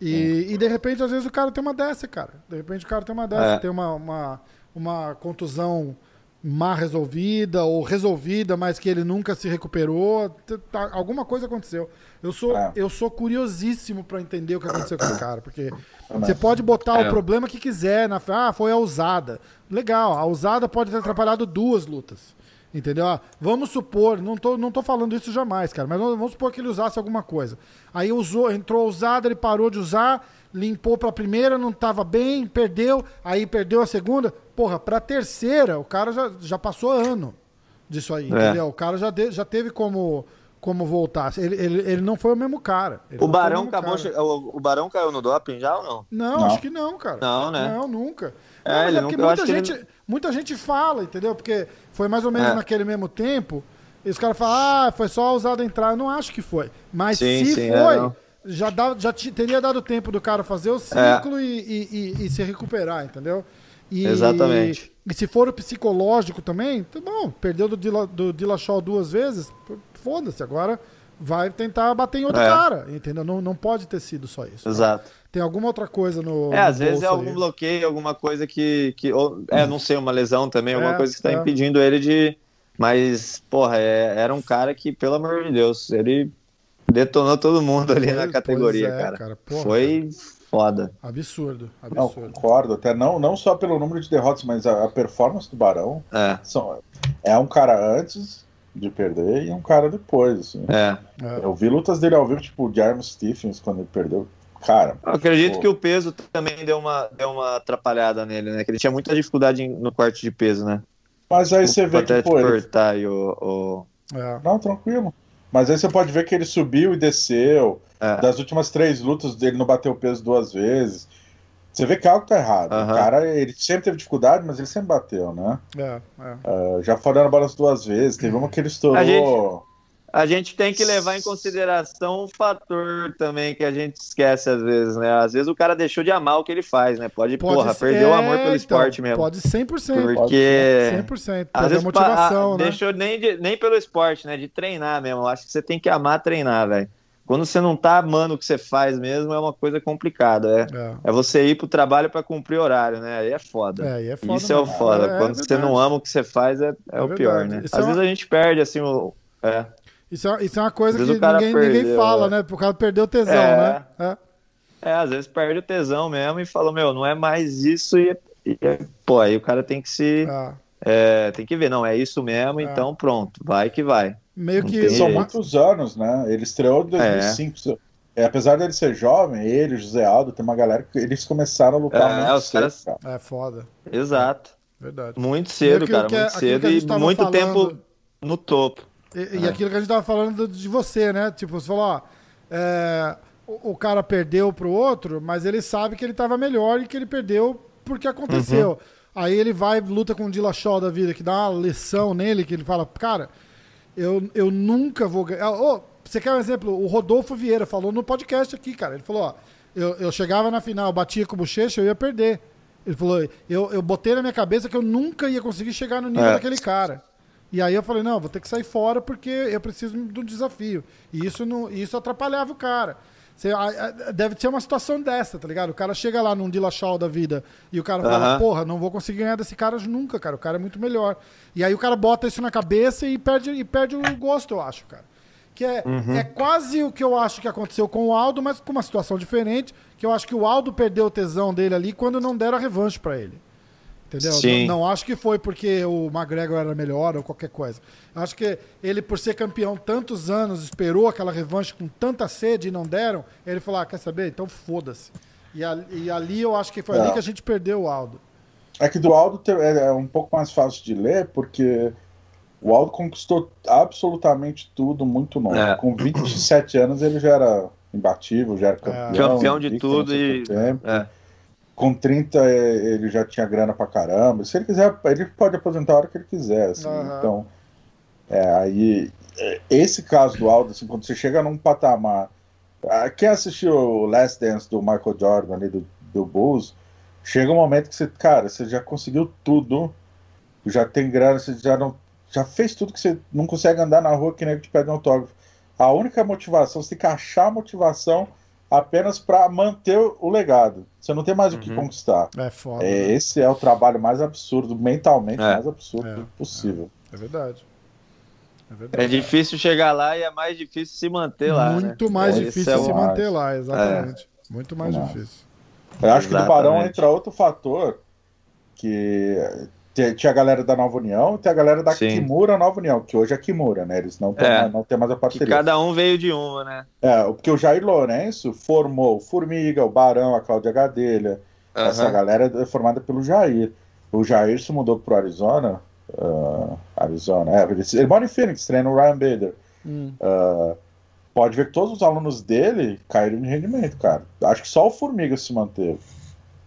E, e de repente, às vezes, o cara tem uma dessa, cara. De repente o cara tem uma dessa, é. tem uma, uma, uma contusão mal resolvida ou resolvida, mas que ele nunca se recuperou. Tá, alguma coisa aconteceu. Eu sou, é. eu sou curiosíssimo para entender o que aconteceu com esse cara, porque você pode botar é. o problema que quiser na ah, foi a usada. Legal, a usada pode ter atrapalhado duas lutas. Entendeu? Ah, vamos supor, não tô, não tô falando isso jamais, cara, mas vamos supor que ele usasse alguma coisa. Aí usou, entrou a usada, ele parou de usar, limpou para a primeira, não estava bem, perdeu, aí perdeu a segunda. Porra, para a terceira, o cara já, já passou ano disso aí, é. entendeu? O cara já, de, já teve como, como voltar. Ele, ele, ele não foi o mesmo cara. o Barão o acabou. Cara. O, o, Barão caiu no doping já ou não? Não, não. acho que não, cara. Não, né? Não, nunca. É, não, é porque muita gente, ele... muita gente fala, entendeu? Porque foi mais ou menos é. naquele mesmo tempo. E os caras falam, ah, foi só usado entrar. Eu não acho que foi. Mas sim, se sim, é, foi, é, já, dá, já teria dado tempo do cara fazer o ciclo é. e, e, e, se recuperar, entendeu? E, Exatamente. E se for o psicológico também, tá bom, perdeu do, Dila, do Dillashaw duas vezes, foda-se, agora vai tentar bater em outro é. cara, entendeu? Não, não pode ter sido só isso. Exato. Tem alguma outra coisa no. É, no às vezes é algum aí. bloqueio, alguma coisa que. que ou, é, não sei, uma lesão também, alguma é, coisa que está é. impedindo ele de. Mas, porra, é, era um cara que, pelo amor de Deus, ele Detonou todo mundo ali na categoria, é, cara. cara. Porra, Foi cara. Foda. Absurdo, absurdo. Não, concordo, até não, não só pelo número de derrotas, mas a, a performance do Barão. É. São, é um cara antes de perder e um cara depois, assim. É. é. Eu vi lutas dele ao vivo, tipo o Jarmo Stephens, quando ele perdeu. Cara. Eu acredito pô. que o peso também deu uma, deu uma atrapalhada nele, né? Que ele tinha muita dificuldade no corte de peso, né? Mas aí você vê que, pô, ele... e o, o... É. Não, tranquilo. Mas aí você pode ver que ele subiu e desceu. É. Das últimas três lutas dele não bateu peso duas vezes. Você vê que algo tá errado. Uhum. O cara, ele sempre teve dificuldade, mas ele sempre bateu, né? É, é. Uh, já foram na balança duas vezes. Teve uma que ele estourou. A gente, tem que levar em consideração um fator também que a gente esquece às vezes, né? Às vezes o cara deixou de amar o que ele faz, né? Pode, pode porra, ser, perdeu o amor pelo então, esporte mesmo. Pode 100%. Porque... 100%. Às vezes, motivação, a, né? Deixou nem, de, nem pelo esporte, né? De treinar mesmo. Acho que você tem que amar treinar, velho. Quando você não tá amando o que você faz mesmo, é uma coisa complicada. É, é. é você ir pro trabalho para cumprir horário, né? Aí é foda. É, aí é foda Isso mesmo. é o foda. É, Quando você não ama o que você faz, é, é, o pior, né? Às vezes a gente perde, assim, o. É. Isso é, isso é uma coisa que ninguém, perdeu, ninguém fala, né? Por causa perdeu o tesão, é, né? É. é. às vezes perde o tesão mesmo e fala, meu, não é mais isso e, e pô, aí o cara tem que se. Ah. É, tem que ver, não, é isso mesmo, é. então pronto, vai que vai. Meio que. São muitos anos, né? Ele estreou em 2005. É. apesar dele ser jovem, ele, José Aldo, tem uma galera que eles começaram a lutar é, muito os cedo, caras... cara. É foda. Exato. Verdade. Muito cedo, cara, muito cedo e muito falando... tempo no topo. E, e, aquilo que a gente tava falando de você, né? Tipo, você falou, ó, é, o, o, cara perdeu pro outro, mas ele sabe que ele tava melhor e que ele perdeu porque aconteceu. Uhum. Aí ele vai, luta com o Dillashaw da vida, que dá uma lição nele, que ele fala, cara, eu, eu nunca vou ganhar. Oh, você quer um exemplo? O Rodolfo Vieira falou no podcast aqui, cara. Ele falou, ó, eu, eu chegava na final, batia com o bochecha, eu ia perder. Ele falou, eu, eu botei na minha cabeça que eu nunca ia conseguir chegar no nível é. daquele cara. E aí eu falei, não, vou ter que sair fora porque eu preciso de um desafio. E isso, não, isso atrapalhava o cara. Você, deve ser uma situação dessa, tá ligado? O cara chega lá num Dillashaw da vida e o cara fala, porra, não vou conseguir ganhar desse cara nunca, cara. O cara é muito melhor. E aí o cara bota isso na cabeça e perde, e perde o gosto, eu acho, cara. Que é, uhum. é quase o que eu acho que aconteceu com o Aldo, mas com uma situação diferente. Que eu acho que o Aldo perdeu o tesão dele ali quando não deram a revanche para ele. Entendeu? Sim. Não, não, acho que foi porque o McGregor era melhor ou qualquer coisa. Acho que ele, por ser campeão tantos anos, esperou aquela revanche com tanta sede e não deram. Ele falou: ah, quer saber? Então foda-se. E, e, ali eu acho que foi ali é. que a gente perdeu o Aldo. É que do Aldo é, é um pouco mais fácil de ler, porque o Aldo conquistou absolutamente tudo muito novo. É. Com 27 anos ele já era imbatível, já era campeão. É. Campeão de tudo e. Tempo. É com 30 é, ele já tinha grana pra caramba. Se ele quiser, ele pode aposentar a hora que ele quiser. Assim. Uhum. Então, é, aí, é, esse caso do Aldo, assim, quando você chega num patamar. Ah, quem assistiu o Last Dance do Michael Jordan ali do, do Bulls, chega um momento que você, cara, você já conseguiu tudo já tem grana, você já não. Já fez tudo que você não consegue andar na rua que nem que te pede um autógrafo. A única motivação, você tem que achar a motivação apenas para manter o legado. Você não tem mais uhum. o que uhum. conquistar. É foda. É, né? Esse é o trabalho mais absurdo, mentalmente é. mais absurdo é. possível. É. é verdade. É, verdade. é difícil chegar lá e é mais difícil se manter lá. Né? Muito né? mais difícil se manter lá, exatamente. Muito mais difícil. Eu acho que no Barão entra outro fator que tinha a galera da Nova União e tem a galera da Sim. Kimura Nova União, que hoje é Kimura, né? Eles não, é, não tem mais a parceria. cada um veio de uma, né? É, porque o Jair Lourenço formou o Formiga, o Barão, a Cláudia Gadelha. Uhum. Essa galera é formada pelo Jair. O Jair se mudou pro Arizona. Uh, Arizona, é, ele, ele mora em Phoenix, treina o Ryan Bader. Hum. Uh, pode ver que todos os alunos dele caíram de rendimento, cara. Acho que só o Formiga se manteve.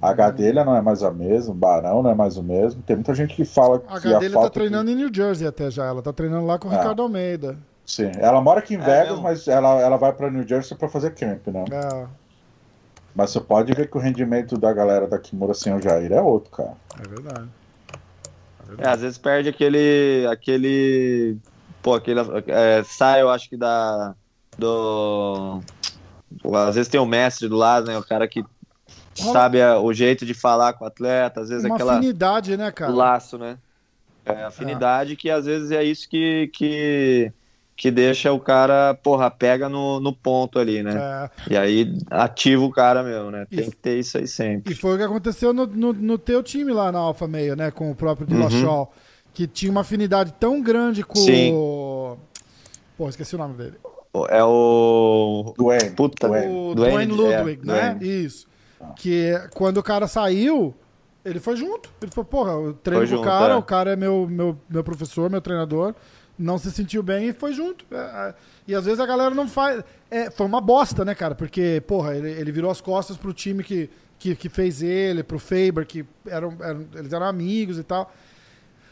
A Gadelha não é mais a mesma, o Barão não é mais o mesmo. Tem muita gente que fala a que Gadelha a tá treinando que... em New Jersey até já. Ela tá treinando lá com o é. Ricardo Almeida. Sim, ela mora aqui em é Vegas, mesmo? mas ela, ela vai para New Jersey para fazer camp, né? É. Mas você pode ver que o rendimento da galera da Kimura sem o Jair é outro, cara. É verdade. É, verdade. é às vezes perde aquele. aquele. Pô, aquele. É, sai, eu acho que da. Do. Às vezes tem o mestre do lado, né? O cara que sabe a, o jeito de falar com o atleta, às vezes Uma aquela afinidade, né, cara? Laço, né? É, afinidade é. que às vezes é isso que, que, que deixa o cara, porra, pega no, no ponto ali, né? É. E aí ativa o cara mesmo, né? Tem e, que ter isso aí sempre. E foi o que aconteceu no, no, no teu time lá na Alfa Meio, né? Com o próprio Dillashaw, uhum. que tinha uma afinidade tão grande com Sim. o... Pô, esqueci o nome dele. É o. Dwayne. Puta, Dwayne. O Dwayne, Dwayne Ludwig, é, né? Dwayne. Isso. Que quando o cara saiu, ele foi junto. Ele falou, porra, eu treino com o cara, é. o cara é meu, meu, meu professor, meu treinador. Não se sentiu bem e foi junto. É, é, e às vezes a galera não faz. É, foi uma bosta, né, cara? Porque, porra, ele, ele virou as costas pro time que, que, que fez ele, pro Faber, que eram, eram, eles eram amigos e tal.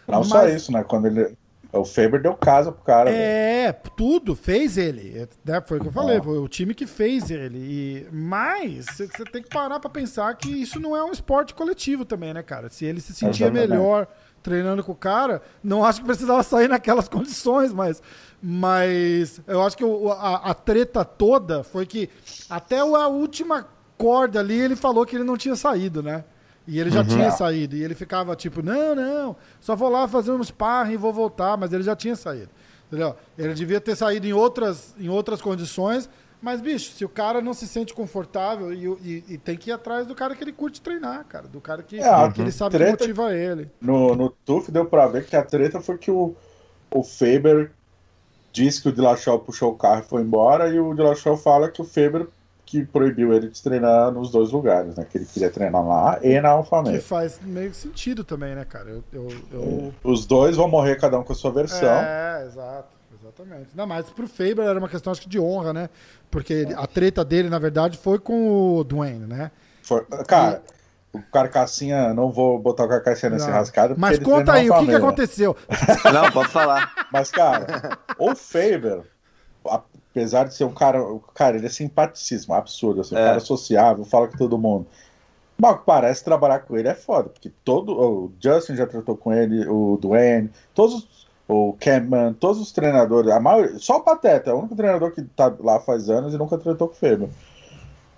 Não Mas... só isso, né? Quando ele, o Faber deu casa pro cara. É, véio. tudo, fez ele. Né? Foi o que eu falei, foi o time que fez ele. E, mas você tem que parar pra pensar que isso não é um esporte coletivo também, né, cara? Se ele se sentia melhor treinando com o cara, não acho que precisava sair naquelas condições, mas, mas eu acho que a, a treta toda foi que até a última corda ali ele falou que ele não tinha saído, né? E ele já uhum. tinha saído. E ele ficava tipo, não, não, só vou lá fazer um sparring e vou voltar. Mas ele já tinha saído. Entendeu? Ele devia ter saído em outras, em outras condições. Mas, bicho, se o cara não se sente confortável e, e, e tem que ir atrás do cara que ele curte treinar, cara. Do cara que, é, que ele sabe treta, que motiva ele. No, no TUF deu pra ver que a treta foi que o, o Faber disse que o Dillashaw puxou o carro e foi embora. E o Dillashaw fala que o Faber que proibiu ele de treinar nos dois lugares, né? Que ele queria treinar lá e na Alfa Que faz meio sentido também, né, cara? Eu, eu, eu... Os dois vão morrer cada um com a sua versão. É, exato. Exatamente. Ainda mais pro Faber era uma questão, acho que, de honra, né? Porque a treta dele, na verdade, foi com o Dwayne, né? For... Cara, e... o Carcassinha, não vou botar o Carcassinha nesse rascado. Mas conta aí, o que, que aconteceu? Não, pode falar. Mas, cara, o Faber, apesar de ser um cara. Cara, ele é simpaticíssimo, absurdo. Assim, é. Um cara sociável, fala com todo mundo. Mas parece trabalhar com ele é foda, porque todo. O Justin já tratou com ele, o Dwayne, todos o Campman, todos os treinadores, a maioria, só o Pateta, é o único treinador que tá lá faz anos e nunca tratou com o Faber.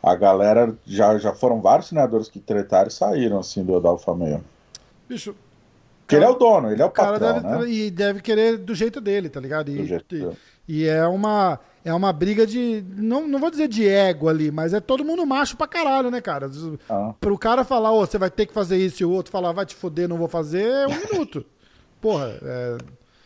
A galera, já, já foram vários treinadores que tretaram e saíram assim do, do Alfa Meio. Bicho. Porque ele é o dono, ele é o, o cara patrão, deve, né? E deve querer do jeito dele, tá ligado? E, e, e é uma é uma briga de. Não, não vou dizer de ego ali, mas é todo mundo macho pra caralho, né, cara? Ah. Pro cara falar, ô, oh, você vai ter que fazer isso e o outro falar, vai te foder, não vou fazer, é um minuto. Porra, é.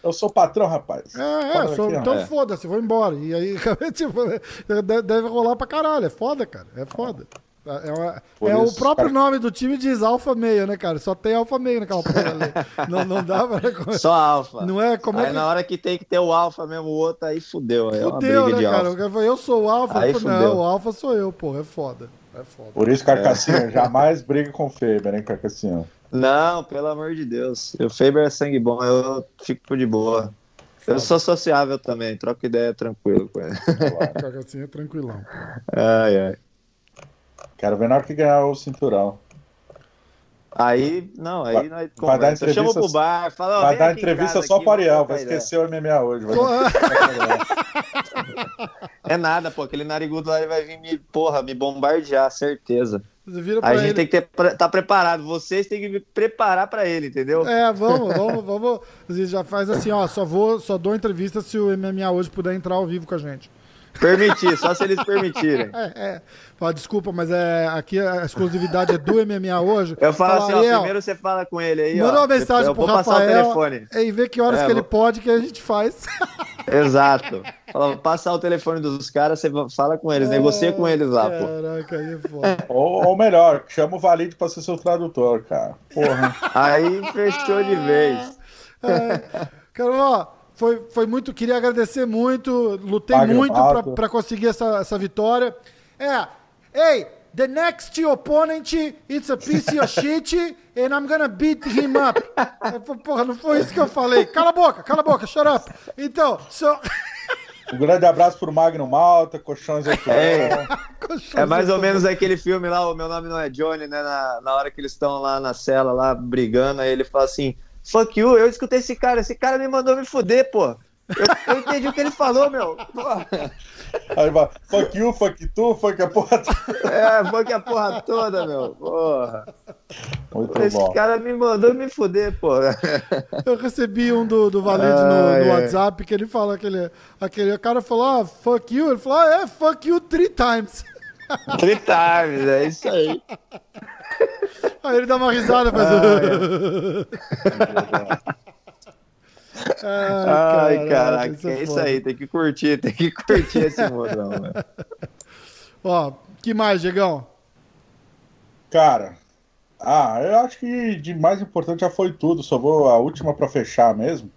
Eu sou patrão, rapaz. É, é sou, então é. foda-se, vou embora. E aí, tipo, deve rolar pra caralho. É foda, cara. É foda. É, uma, é isso, o próprio cara... nome do time diz alfa meio, né, cara? Só tem alfa meio naquela porra ali. não, não dá pra. Só alfa. Não é como é aí é que... na hora que tem que ter o alfa mesmo, o outro aí fudeu. Aí fudeu, é né, cara? Eu sou o alfa. Aí não, o alfa sou eu, porra. É foda. É foda. Por isso, Carcassinha, é. jamais briga com o Faber, hein, Carcassinha? Não, pelo amor de Deus. O Faber é sangue bom, eu fico de boa. Eu sou sociável também, troco ideia tranquilo com ele. Carcassinha é tranquilão. Ai, ai. Quero ver na hora que ganhar o cinturão. Aí, não, aí vai, nós vai dar entrevista, chama pro bar, fala, Vai dar entrevista só para Ariel, vai esquecer o MMA hoje. Vai é nada, pô, aquele narigudo lá vai vir me, porra, me bombardear, certeza. a gente ele. tem que estar tá preparado, vocês têm que me preparar para ele, entendeu? É, vamos, vamos, vamos. Já faz assim, ó, só vou, só dou entrevista se o MMA hoje puder entrar ao vivo com a gente. Permitir, só se eles permitirem. É, é. Fala, desculpa, mas é, aqui a exclusividade é do MMA hoje. Eu falo fala, assim, ó, primeiro você fala com ele aí, Manda ó, uma mensagem eu pro Rafael e vê que horas é, que ele pode que a gente faz. Exato. Fala, passar o telefone dos caras, você fala com eles, é, negocia com eles lá, pô. Caraca, aí é foda. ou, ou melhor, chama o Valide pra ser seu tradutor, cara. Porra. Aí fechou de vez. É. Cara, ó, foi, foi muito, queria agradecer muito, lutei muito para conseguir essa, essa vitória. É, hey, the next opponent, it's a piece of shit, and I'm gonna beat him up. Porra, não foi isso que eu falei. Cala a boca, cala a boca, shut up. Então, so... Um grande abraço pro Magno Malta, Colchões É, é mais ou menos aquele filme lá, o meu nome não é Johnny, né? Na, na hora que eles estão lá na cela, lá brigando, aí ele fala assim: Fuck you, eu escutei esse cara, esse cara me mandou me fuder, pô. Eu, eu entendi o que ele falou, meu. Aí vai, fuck you, fuck tu, fuck a porra toda. É, fuck a porra toda, meu. Porra. Muito Esse bom. cara me mandou me fuder, pô. Eu recebi um do, do Valente ah, no, no é. WhatsApp que ele fala aquele, aquele cara falou, ah, fuck you. Ele falou, ah, é, fuck you three times. Three times, é isso aí. Aí ele dá uma risada, faz. Ah, Ai, Ai caraca, isso é, é isso aí, tem que curtir, tem que curtir esse modão, velho. Ó, que mais, Diegão? Cara, ah, eu acho que de mais importante já foi tudo, só vou a última para fechar mesmo.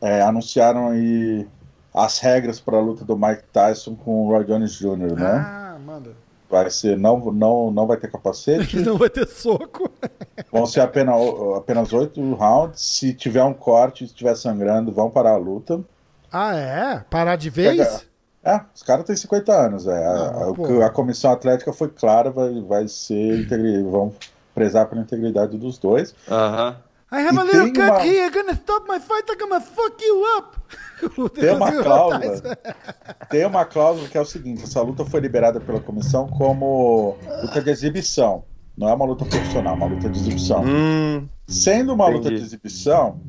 É, anunciaram aí as regras para a luta do Mike Tyson com o Roy Jones Jr., né? Ah, manda. Vai ser, não, não, não vai ter capacete. não vai ter soco. Vão ser apenas, apenas oito rounds. Se tiver um corte, se estiver sangrando, vão parar a luta. Ah, é? Parar de vez? É, os caras têm 50 anos. É. Ah, a, a, comissão atlética foi clara, vai, vai ser vão prezar pela integridade dos dois. Aham. Uh -huh. I have e a little cut uma... here, gonna stop my fight, I'm gonna fuck you up. Tem uma cláusula. tem uma cláusula que é o seguinte: essa luta foi liberada pela comissão como luta de exibição. Não é uma luta profissional, é uma luta de exibição. Hum, Sendo uma entendi. luta de exibição,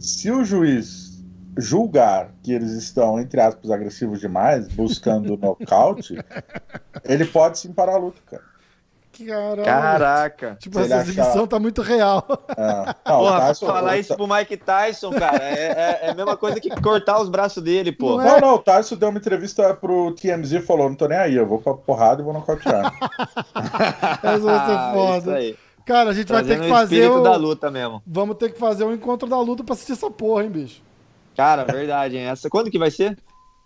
se o juiz julgar que eles estão, entre aspas, agressivos demais, buscando nocaute, ele pode sim parar a luta, cara. Caralho. Caraca. Tipo, essa exibição achar... tá muito real. É. Não, Porra, Tyson, falar isso pro Mike Tyson, cara, é, é, é, a mesma coisa que cortar os braços dele, pô. Não, é? não, o Tyson deu uma entrevista pro TMZ e falou: não tô nem aí, eu vou pra porrada e vou nocautear. Essa vai ser ah, foda. Cara, a gente Trazendo vai ter que fazer. O da luta mesmo. Vamos ter que fazer um encontro da luta pra assistir essa porra, hein, bicho? Cara, verdade, hein? Essa... Quando que vai ser?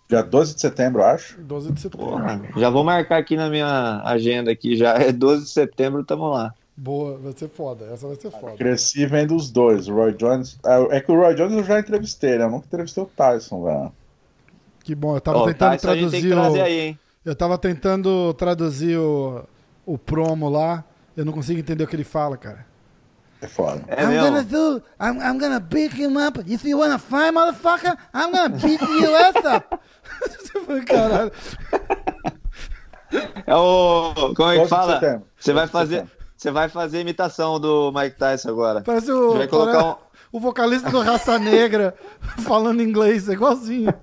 Dia 12 de setembro, acho. 12 de setembro. Porra, já vou marcar aqui na minha agenda aqui, já é 12 de setembro, tamo lá. Boa, vai ser foda. Essa vai ser foda. Cresci vendo os dois. O Roy Jones. É, é que o Roy Jones eu já entrevistei, né? Eu nunca entrevistei o Tyson, velho. Que bom, eu tava oh, tentando Tyson traduzir. O... Aí, eu tava tentando traduzir o, o promo lá. Eu não consigo entender o que ele fala, cara. É foda. É I'm mesmo? gonna do. I'm, I'm gonna beat him up. If you wanna fight, motherfucker, I'm gonna beat your ass up. Caralho. É o. Como é que fala? Você vai fazer. Você vai fazer imitação do Mike Tyson agora. Parece o. Vai colocar um... O vocalista do Raça Negra falando inglês, é igualzinho.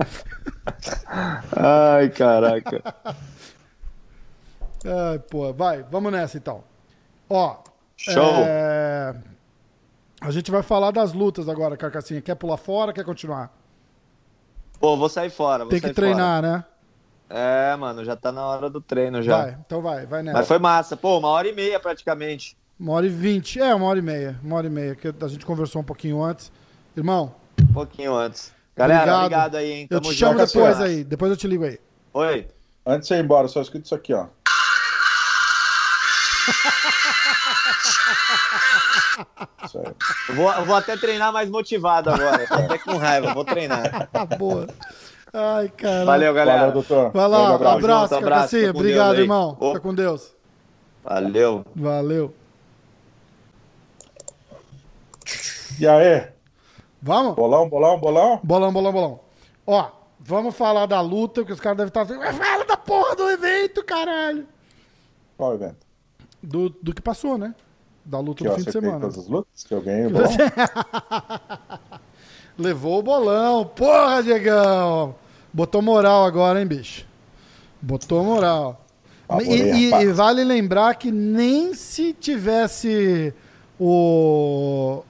Ai, caraca. Ai, pô, vai, vamos nessa então. Ó. Show! É... A gente vai falar das lutas agora, Carcassinha. Quer pular fora quer continuar? Pô, vou sair fora. Vou Tem que treinar, fora. né? É, mano, já tá na hora do treino já. Vai, então vai, vai nessa. Mas foi massa. Pô, uma hora e meia praticamente. Uma hora e vinte. É, uma hora e meia. Uma hora e meia, que a gente conversou um pouquinho antes. Irmão. Um pouquinho antes. Galera, obrigado, obrigado aí, hein? Tamo eu te chamo depois aí. Depois eu te ligo aí. Oi. Antes de ir embora, só escrito isso aqui, ó. Vou, vou até treinar mais motivado agora. Tô até com raiva, vou treinar. Boa. Ai, cara. Valeu, galera. Valeu, doutor. Vai lá, abraço, abraço, abraço Obrigado, Deus, irmão. Fica com Deus. Valeu. Valeu. E aí? Vamos? Bolão, bolão, bolão? Bolão, bolão, bolão. Ó, vamos falar da luta, que os caras devem estar assim, fala da porra do evento, caralho. Qual evento? Do, do que passou, né? Da luta que do fim de semana. Todas as lutas que eu ganhei o bolão. Levou o bolão. Porra, Diegão! Botou moral agora, hein, bicho? Botou moral. E, e, e, vale lembrar que nem se tivesse o.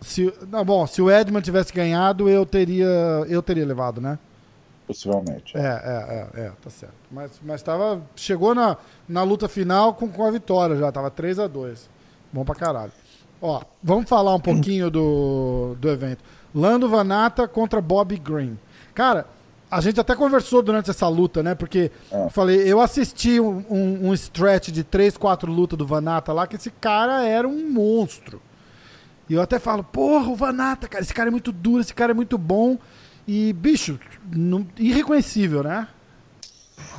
Se, não, bom, se o Edman tivesse ganhado, eu teria, eu teria levado, né? Possivelmente. É, é, é, é, tá certo. Mas, mas tava, chegou na, na luta final com, com a vitória já, tava 3 a 2 Bom pra caralho. Ó, vamos falar um pouquinho do, do evento. Lando Vanata contra Bob Green. Cara, a gente até conversou durante essa luta, né? Porque é. eu falei, eu assisti um, um, um stretch de 3, 4 lutas do Vanata lá, que esse cara era um monstro. E eu até falo, porra, o Vanata, cara, esse cara é muito duro, esse cara é muito bom. E, bicho, não, irreconhecível, né?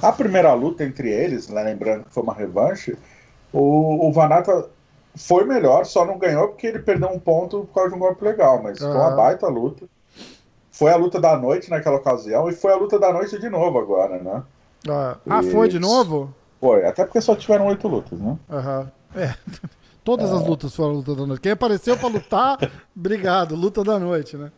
A primeira luta entre eles, né, lembrando que foi uma revanche, o, o Vanata foi melhor, só não ganhou porque ele perdeu um ponto por causa de um golpe legal, mas uhum. foi uma baita luta. Foi a luta da noite naquela ocasião e foi a luta da noite de novo agora, né? Ah, ah foi de novo? Foi, até porque só tiveram oito lutas, né? Aham. Uhum. É. Todas é. as lutas foram luta da noite. Quem apareceu para lutar, obrigado, luta da noite, né?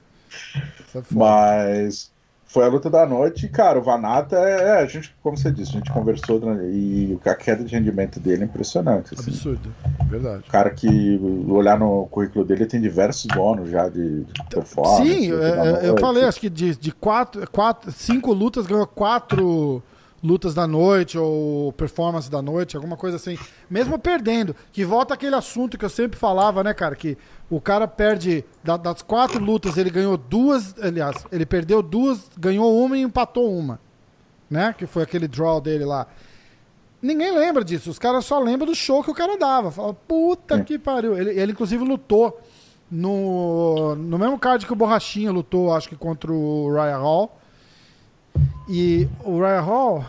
É Mas foi a luta da noite e, cara, o Vanata é, é, a gente, como você disse, a gente conversou e a queda de rendimento dele é impressionante. Assim. Absurdo, verdade. O cara que olhar no currículo dele tem diversos bônus já de, de performance. Sim, é, eu falei, acho que de, de quatro, quatro, cinco lutas ganhou quatro lutas da noite ou performance da noite, alguma coisa assim. Mesmo perdendo, que volta aquele assunto que eu sempre falava, né, cara, que o cara perde das quatro lutas, ele ganhou duas, aliás, ele perdeu duas, ganhou uma e empatou uma, né? Que foi aquele draw dele lá. Ninguém lembra disso, os caras só lembram do show que o cara dava. Fala, puta é. que pariu. Ele, ele inclusive lutou no, no mesmo card que o Borrachinha lutou, acho que contra o Ryan Hall. E o Ryan Hall,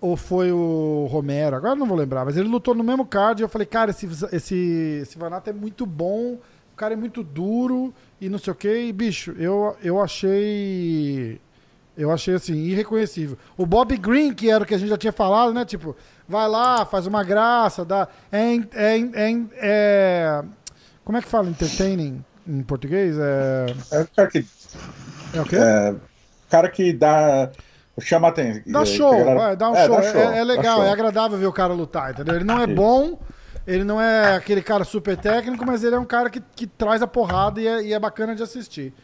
ou foi o Romero, agora não vou lembrar, mas ele lutou no mesmo card e eu falei, cara, esse, esse, esse Vanata é muito bom, o cara é muito duro e não sei o que. E, bicho, eu, eu achei. Eu achei assim, irreconhecível. O Bob Green, que era o que a gente já tinha falado, né? Tipo, vai lá, faz uma graça, dá. É, é, é, é como é que fala entertaining em português? É, é que. É o quê? É, cara que dá. Chama atenção. Dá show, galera... vai, dá um é, show. Dá show. É, é legal, show. é agradável ver o cara lutar, entendeu? Ele não é bom, ele não é aquele cara super técnico, mas ele é um cara que, que traz a porrada e é, e é bacana de assistir.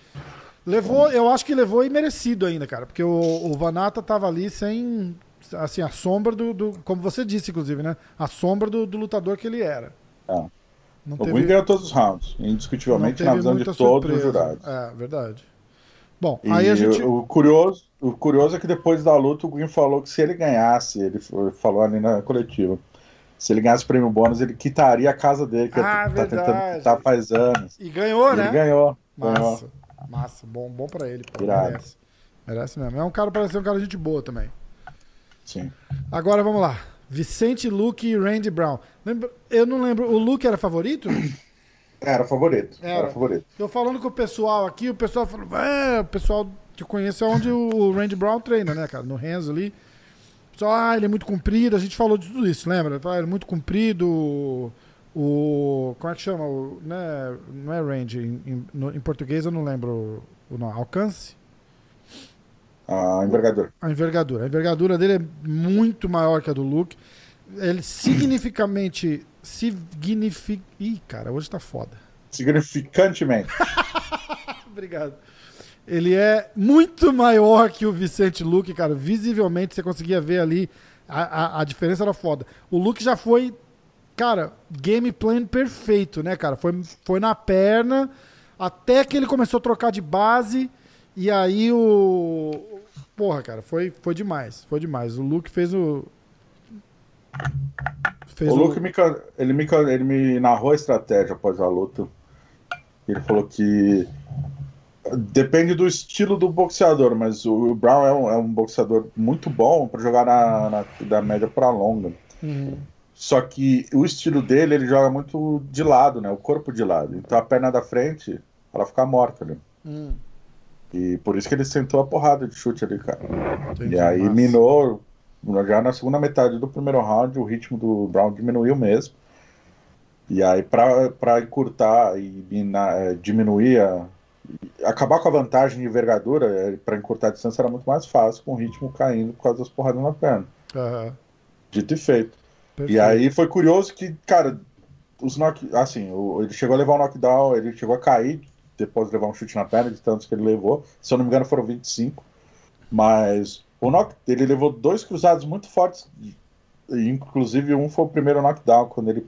Levou, eu acho que levou e merecido ainda, cara, porque o, o Vanata tava ali sem, assim, a sombra do, do, como você disse, inclusive, né? A sombra do, do lutador que ele era. É. Não o teve... ganhou todos os rounds, indiscutivelmente na visão de todos os jurados. É, verdade. Bom, e aí a gente. O curioso, o curioso é que depois da luta o Green falou que se ele ganhasse, ele falou ali na coletiva, se ele ganhasse o prêmio bônus, ele quitaria a casa dele, que ah, tá tentando quitar faz anos. E ganhou, e né? Ele ganhou. Massa. Ganhou. Massa, bom, bom pra ele. Pô, merece. Merece mesmo. É um cara, parece ser um cara de gente boa também. Sim. Agora vamos lá. Vicente Luke e Randy Brown. Eu não lembro. O Luke era favorito? Era favorito. Era. era favorito. Eu falando com o pessoal aqui, o pessoal falou: é, o pessoal que eu conheço é onde o Randy Brown treina, né, cara? No Renzo ali. Só, ah, ele é muito comprido, a gente falou de tudo isso, lembra? Ah, ele é muito comprido, o. Como é que chama? O, né, não é range, em, no, em português eu não lembro o nome. Alcance? A envergadura. A envergadura. A envergadura dele é muito maior que a do Luke. Ele significativamente. Signific... Ih, cara, hoje tá foda. Significantemente. Obrigado. Ele é muito maior que o Vicente Luke, cara. Visivelmente você conseguia ver ali a, a, a, diferença era foda. O Luke já foi, cara, game plan perfeito, né, cara? Foi, foi na perna até que ele começou a trocar de base e aí o. Porra, cara, foi, foi demais. Foi demais. O Luke fez o. Fez o Luke. Me, ele, me, ele me narrou a estratégia após a luta. Ele falou que Depende do estilo do boxeador, mas o Brown é um, é um boxeador muito bom para jogar na, na, da média para longa. Uhum. Só que o estilo dele, ele joga muito de lado, né? O corpo de lado. Então a perna da frente ela ficar morta ali. Hum. E por isso que ele sentou a porrada de chute ali, cara. Entendi, e aí massa. minou. Já na segunda metade do primeiro round, o ritmo do Brown diminuiu mesmo. E aí, para encurtar e minar, é, diminuir a, acabar com a vantagem de envergadura é, para encurtar a distância era muito mais fácil, com o ritmo caindo por causa das porradas na perna. Uhum. Dito e feito. Perfeito. E aí foi curioso que, cara, os knock, assim, ele chegou a levar um knockdown, ele chegou a cair depois de levar um chute na perna, de tantos que ele levou. Se eu não me engano, foram 25. Mas o knock, ele levou dois cruzados muito fortes, inclusive um foi o primeiro knockdown, quando ele,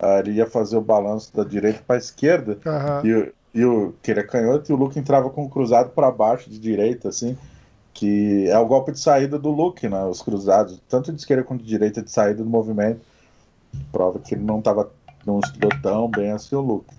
uh, ele ia fazer o balanço da direita para a esquerda. Uhum. E, e o que ele é canhoto e o Luke entrava com o cruzado para baixo de direita, assim, que é o golpe de saída do Luke, né? Os cruzados, tanto de esquerda quanto de direita de saída do movimento. Prova que ele não estava não estudou tão bem assim o Luke.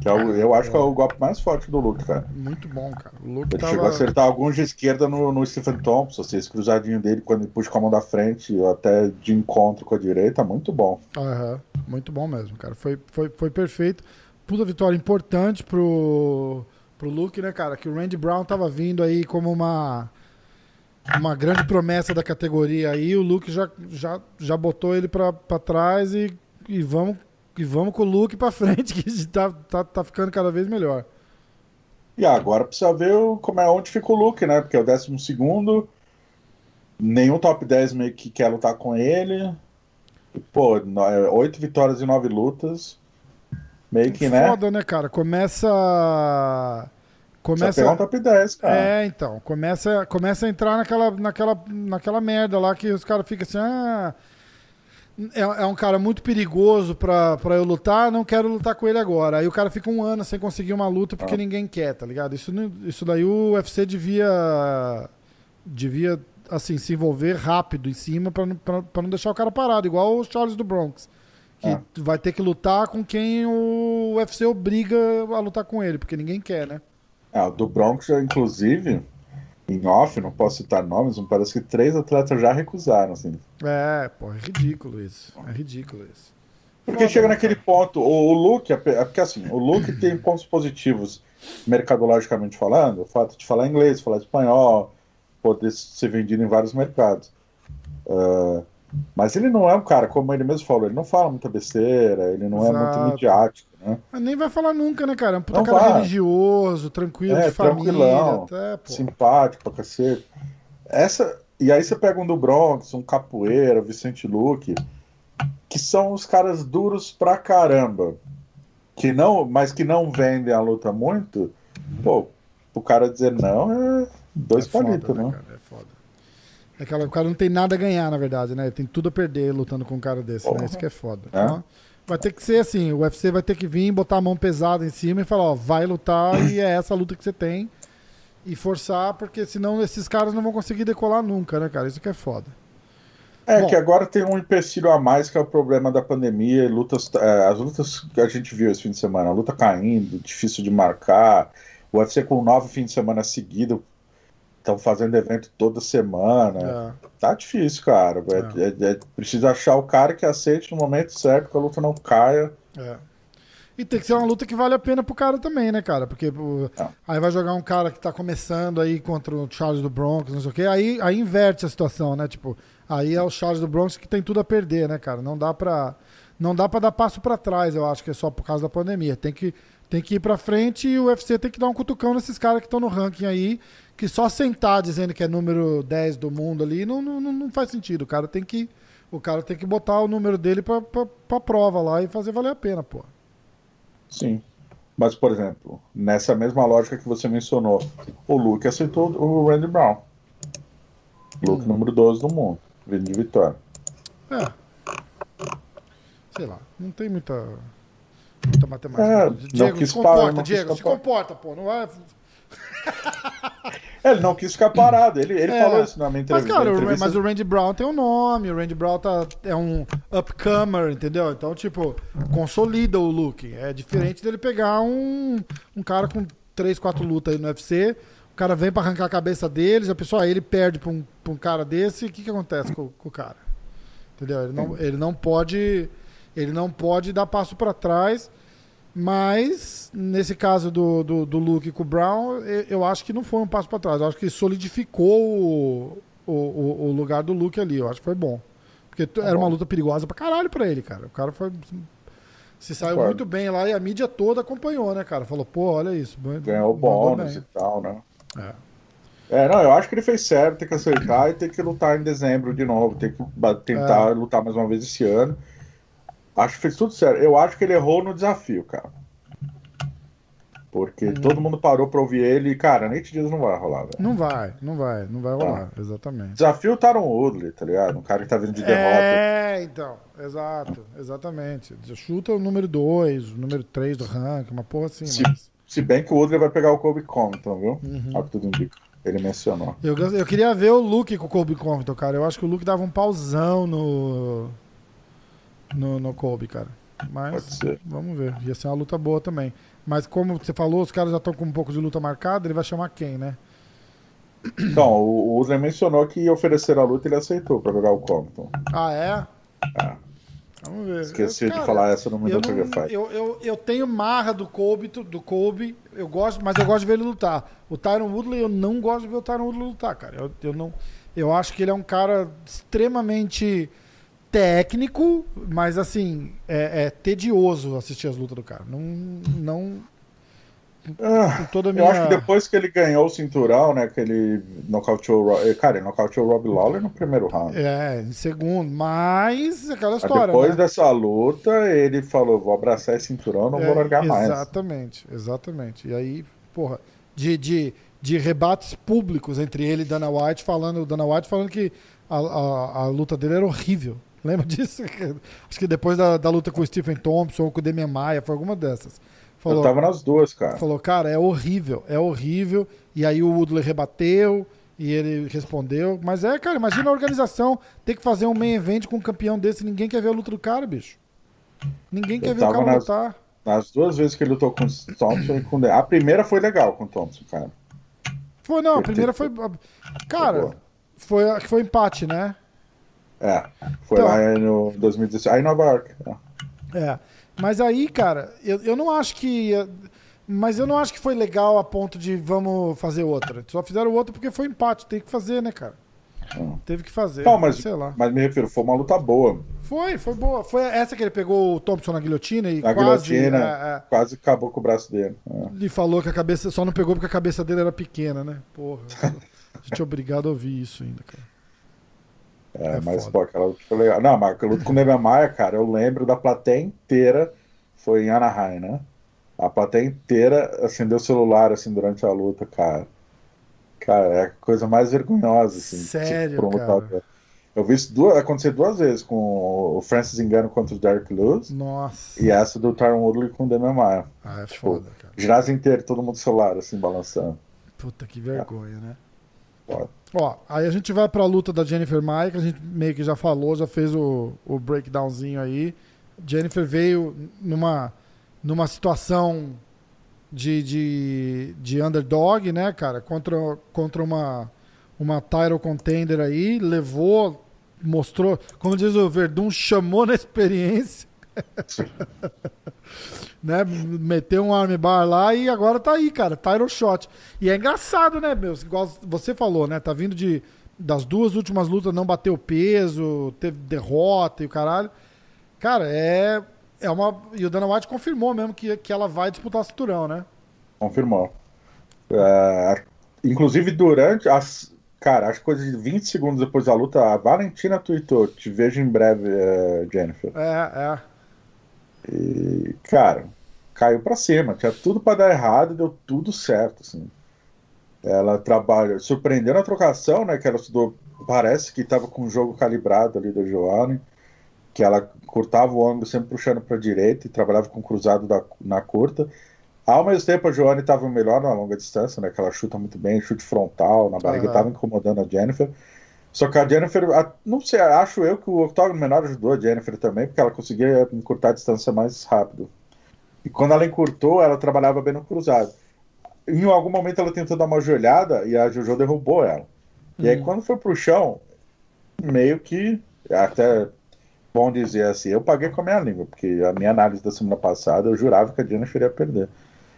Que é o, eu acho que é o golpe mais forte do Luke, cara. Muito bom, cara. O Luke ele tava... chegou a acertar alguns de esquerda no, no Stephen Thompson, assim, esse cruzadinho dele quando ele puxa com a mão da frente, até de encontro com a direita, muito bom. Uhum. Muito bom mesmo, cara. Foi, foi, foi perfeito puta vitória importante pro, pro Luke, né, cara? Que o Randy Brown tava vindo aí como uma, uma grande promessa da categoria aí. O Luke já, já, já botou ele pra, pra trás e, e, vamos, e vamos com o Luke pra frente, que tá, tá, tá ficando cada vez melhor. E agora precisa ver como é onde fica o Luke, né? Porque é o décimo segundo. Nenhum top 10 meio que quer lutar com ele. Pô, é oito vitórias e nove lutas. Meio que, né? Foda, né, cara? Começa. Começa. um top 10, cara. É, então. Começa, começa a entrar naquela, naquela, naquela merda lá que os caras ficam assim. Ah, é, é, um cara muito perigoso pra, pra eu lutar, não quero lutar com ele agora. Aí o cara fica um ano sem conseguir uma luta porque ah. ninguém quer, tá ligado? Isso, isso daí o UFC devia. Devia, assim, se envolver rápido em cima pra, pra, pra não deixar o cara parado, igual o Charles do Bronx que ah. vai ter que lutar com quem o UFC obriga a lutar com ele, porque ninguém quer, né? É, o do Bronx, inclusive, em off, não posso citar nomes, mas parece que três atletas já recusaram, assim. É, pô, é ridículo isso. É ridículo isso. Porque Foda, chega naquele ponto, o, o Luke, é porque assim, o Luke tem pontos positivos mercadologicamente falando, o fato de falar inglês, falar espanhol, poder ser vendido em vários mercados. Uh, mas ele não é um cara, como ele mesmo falou, ele não fala muita besteira, ele não Exato. é muito midiático, né? Mas nem vai falar nunca, né, cara? É um puta não cara vai. religioso, tranquilo, é, de família, até, simpático pra cacete. Essa, e aí você pega um do Bronx, um Capoeira, Vicente Luque, que são os caras duros pra caramba, que não, mas que não vendem a luta muito, pô, o cara dizer não é dois é palitos, né? né? Cara, é foda. Aquela, o cara não tem nada a ganhar, na verdade, né? Tem tudo a perder lutando com um cara desse, né? Isso que é foda. É? Então, vai ter que ser assim, o UFC vai ter que vir, botar a mão pesada em cima e falar, ó, vai lutar e é essa a luta que você tem. E forçar, porque senão esses caras não vão conseguir decolar nunca, né, cara? Isso que é foda. É Bom, que agora tem um empecilho a mais que é o problema da pandemia, lutas, é, as lutas que a gente viu esse fim de semana, a luta caindo, difícil de marcar, o UFC com nove fins de semana seguidos estão fazendo evento toda semana. É. Tá difícil, cara. É. É, é. precisa achar o cara que aceite no momento certo, que a luta não caia. É. E tem que ser uma luta que vale a pena pro cara também, né, cara? Porque é. aí vai jogar um cara que tá começando aí contra o Charles do Bronx, não sei o quê, aí, aí inverte a situação, né? Tipo, aí é o Charles do Bronx que tem tudo a perder, né, cara? Não dá pra, não dá pra dar passo para trás, eu acho que é só por causa da pandemia. Tem que, tem que ir pra frente e o UFC tem que dar um cutucão nesses caras que estão no ranking aí que só sentar dizendo que é número 10 do mundo ali não, não, não faz sentido. O cara tem que, o cara tem que botar o número dele pra, pra, pra prova lá e fazer valer a pena, pô. Sim. Mas, por exemplo, nessa mesma lógica que você mencionou, o Luke aceitou o Randy Brown. Luke hum. número 12 do mundo, vindo de vitória. É. Sei lá, não tem muita, muita matemática. É, Diego, se comporta, Diego, se comporta, pô. Não vai ele não quis ficar parado, ele, ele é. falou isso na minha entrevista. Mas, cara, entrevista... mas o Randy Brown tem um nome, o Randy Brown tá, é um upcomer, entendeu? Então, tipo, consolida o look. É diferente dele pegar um, um cara com 3, 4 lutas aí no UFC, o cara vem pra arrancar a cabeça deles, a pessoa aí ele perde pra um, pra um cara desse, o que que acontece com, com o cara? Entendeu? Ele não, ele não pode ele não pode dar passo para trás Mas, nesse caso do, do, do Luke com o Brown, eu, eu acho que não foi um passo para trás. Eu acho que solidificou o, o, o, lugar do Luke ali. Eu acho que foi bom. Porque tá era bom. uma luta perigosa pra caralho pra ele, cara. O cara foi. Se saiu muito bem lá e a mídia toda acompanhou, né, cara? Falou, pô, olha isso. Ganhou bônus e tal, né? É. É, não, eu acho que ele fez certo, tem que acertar e tem que lutar em dezembro de novo, tem que tentar é. lutar mais uma vez esse ano. Acho que fez tudo certo. Eu acho que ele errou no desafio, cara. Porque hum. todo mundo parou pra ouvir ele e, cara, Nate Diaz não vai rolar, velho. Não vai, não vai, não vai rolar, tá. exatamente. Desafio Taron Woodley, tá ligado? Um cara que tá vindo de derrota. É, então, exato, exatamente. Chuta o número 2, o número 3 do ranking, uma porra assim. Se, mas... se bem que o Woodley vai pegar o Kobe Compton, viu? Uhum. Olha que tudo indica. Ele mencionou. Eu, eu queria ver o Luke com o Kobe Compton, cara. Eu acho que o Luke dava um pauzão no. No, no Kobe, cara. Mas vamos ver. Ia ser uma luta boa também. Mas como você falou, os caras já estão com um pouco de luta marcada, ele vai chamar quem, né? Então, o Usler mencionou que ia oferecer a luta e ele aceitou pra jogar o Compton. Ah, é? Ah. Vamos ver. Esqueci eu, cara, de falar essa no eu, Fight. Eu, eu, eu tenho marra do Kobe, do Kobe, eu gosto, mas eu gosto de ver ele lutar. O Tyron Woodley, eu não gosto de ver o Tyron Woodley lutar, cara. Eu, eu, não, eu acho que ele é um cara extremamente técnico, mas assim, é, é, tedioso assistir as lutas do cara. Não. não ah, toda minha... Eu acho que depois que ele ganhou o cinturão, né? Que ele nocauteou. Eh, cara, ele nocauteou o Rob Lawler no primeiro round. É, em segundo. Mas aquela história. Depois né? dessa luta, ele falou: vou abraçar esse cinturão, não é, vou largar mais. Exatamente, exatamente. E aí, porra, de, de, de rebates públicos entre ele e Dana White, falando, Dana White falando que a, a, a luta dele era horrível. Lembra disso? Acho que depois da, da luta com o Stephen Thompson ou com o Demian Maia, foi alguma dessas. Falou, Eu tava nas duas, cara. Falou, cara, é horrível, é horrível. E aí o Woodley rebateu e ele respondeu. Mas é, cara, imagina a organização ter que fazer um main event com um campeão desse. Ninguém quer ver a luta do cara, bicho. Ninguém quer Eu ver o cara nas, lutar. Nas duas vezes que ele lutou com o Thompson e com A primeira foi legal com o Thompson, cara. Foi, não, a primeira foi. Cara, foi, foi empate, né? É, foi então, lá no 2016, aí em Nova York. É. é. Mas aí, cara, eu, eu não acho que. Mas eu não acho que foi legal a ponto de vamos fazer outra. Só fizeram outra porque foi empate. Tem que fazer, né, cara? Hum. Teve que fazer. Não, mas, sei lá. mas me refiro, foi uma luta boa. Foi, foi boa. Foi essa que ele pegou o Thompson na guilhotina e na quase. Guilhotina, é, é, quase acabou com o braço dele. É. E falou que a cabeça. Só não pegou porque a cabeça dele era pequena, né? Porra. a gente é obrigado a ouvir isso ainda, cara. É, é mas, foda. pô, aquela luta foi legal. Não, mas aquela luta com o Neymar Maia, cara, eu lembro da plateia inteira, foi em Anaheim, né? A plateia inteira acendeu o celular, assim, durante a luta, cara. Cara, é a coisa mais vergonhosa, assim. Sério, tipo, cara? Eu vi isso duas, acontecer duas vezes, com o Francis Engano contra o Derek Lewis. Nossa. E essa do Tyron Woodley com o Demian Maia. Ah, é tipo, foda, cara. Ginásio inteiro, todo mundo celular, assim, balançando. Puta, que vergonha, é. né? Foda. Ó, aí a gente vai pra luta da Jennifer que a gente meio que já falou, já fez o, o breakdownzinho aí. Jennifer veio numa, numa situação de, de, de underdog, né, cara? Contra, contra uma, uma title contender aí, levou, mostrou, como diz o Verdun, chamou na experiência. né? Meteu um armbar lá e agora tá aí, cara. Tyro shot. E é engraçado, né, meu? Igual você falou, né? Tá vindo de das duas últimas lutas não bateu peso, teve derrota e o caralho. Cara, é é uma e o Dana White confirmou mesmo que, que ela vai disputar o cinturão, né? Confirmou. É, inclusive durante as cara, acho que coisa de 20 segundos depois da luta, a Valentina tweetou: "Te vejo em breve, uh, Jennifer". É, é. E, cara, caiu para cima. Tinha tudo para dar errado e deu tudo certo, assim. Ela trabalha, surpreendendo a trocação, né? Que ela estudou, parece que estava com o jogo calibrado ali da Joane, que ela cortava o ângulo sempre puxando para a direita e trabalhava com cruzado da, na curta. Ao mesmo tempo, a Joane estava melhor na longa distância, né? Que ela chuta muito bem, chute frontal, na barriga, estava incomodando a Jennifer. Só que a Jennifer, não sei, acho eu que o octógono menor ajudou a Jennifer também, porque ela conseguia encurtar a distância mais rápido. E quando ela encurtou, ela trabalhava bem no cruzado. Em algum momento ela tentou dar uma joelhada e a Jojo derrubou ela. E aí uhum. quando foi pro chão, meio que até bom dizer assim, eu paguei com a minha língua, porque a minha análise da semana passada eu jurava que a Jennifer ia perder.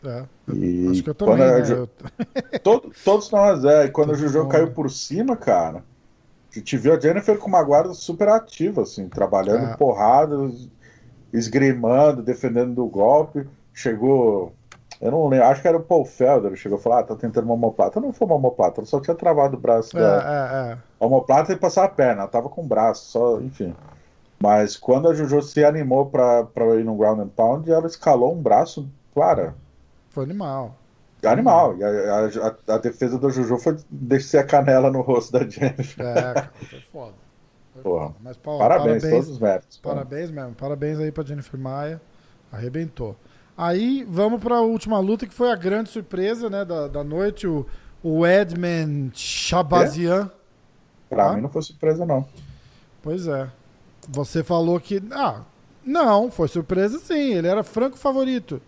É, e acho que eu também, né? Ju... Todo, todos nós, é. E quando o Juju caiu por cima, cara, a gente viu a Jennifer com uma guarda super ativa, assim, trabalhando é. porrada, esgrimando, defendendo do golpe. Chegou. Eu não lembro, acho que era o Paul Felder, chegou a falar, ah, tá tentando uma homoplata. Não foi uma homoplata, só tinha travado o braço é, da é, é. homoplata e passar a perna, ela tava com o braço, só, enfim. Mas quando a Juju se animou pra, pra ir no ground and pound, ela escalou um braço, claro, foi animal. Animal. E a, a, a, defesa do Juju foi descer a canela no rosto da Jennifer. É, foi foda. Foi. Foda. Mas, Paulo, parabéns, parabéns, todos os méritos. Parabéns mesmo. Parabéns aí pra Jennifer Maia. Arrebentou. Aí vamos para a última luta, que foi a grande surpresa né, da, da noite. O, o Edman Shabazian. É? Pra ah? mim não foi surpresa, não. Pois é. Você falou que. Ah, não, foi surpresa sim. Ele era franco favorito.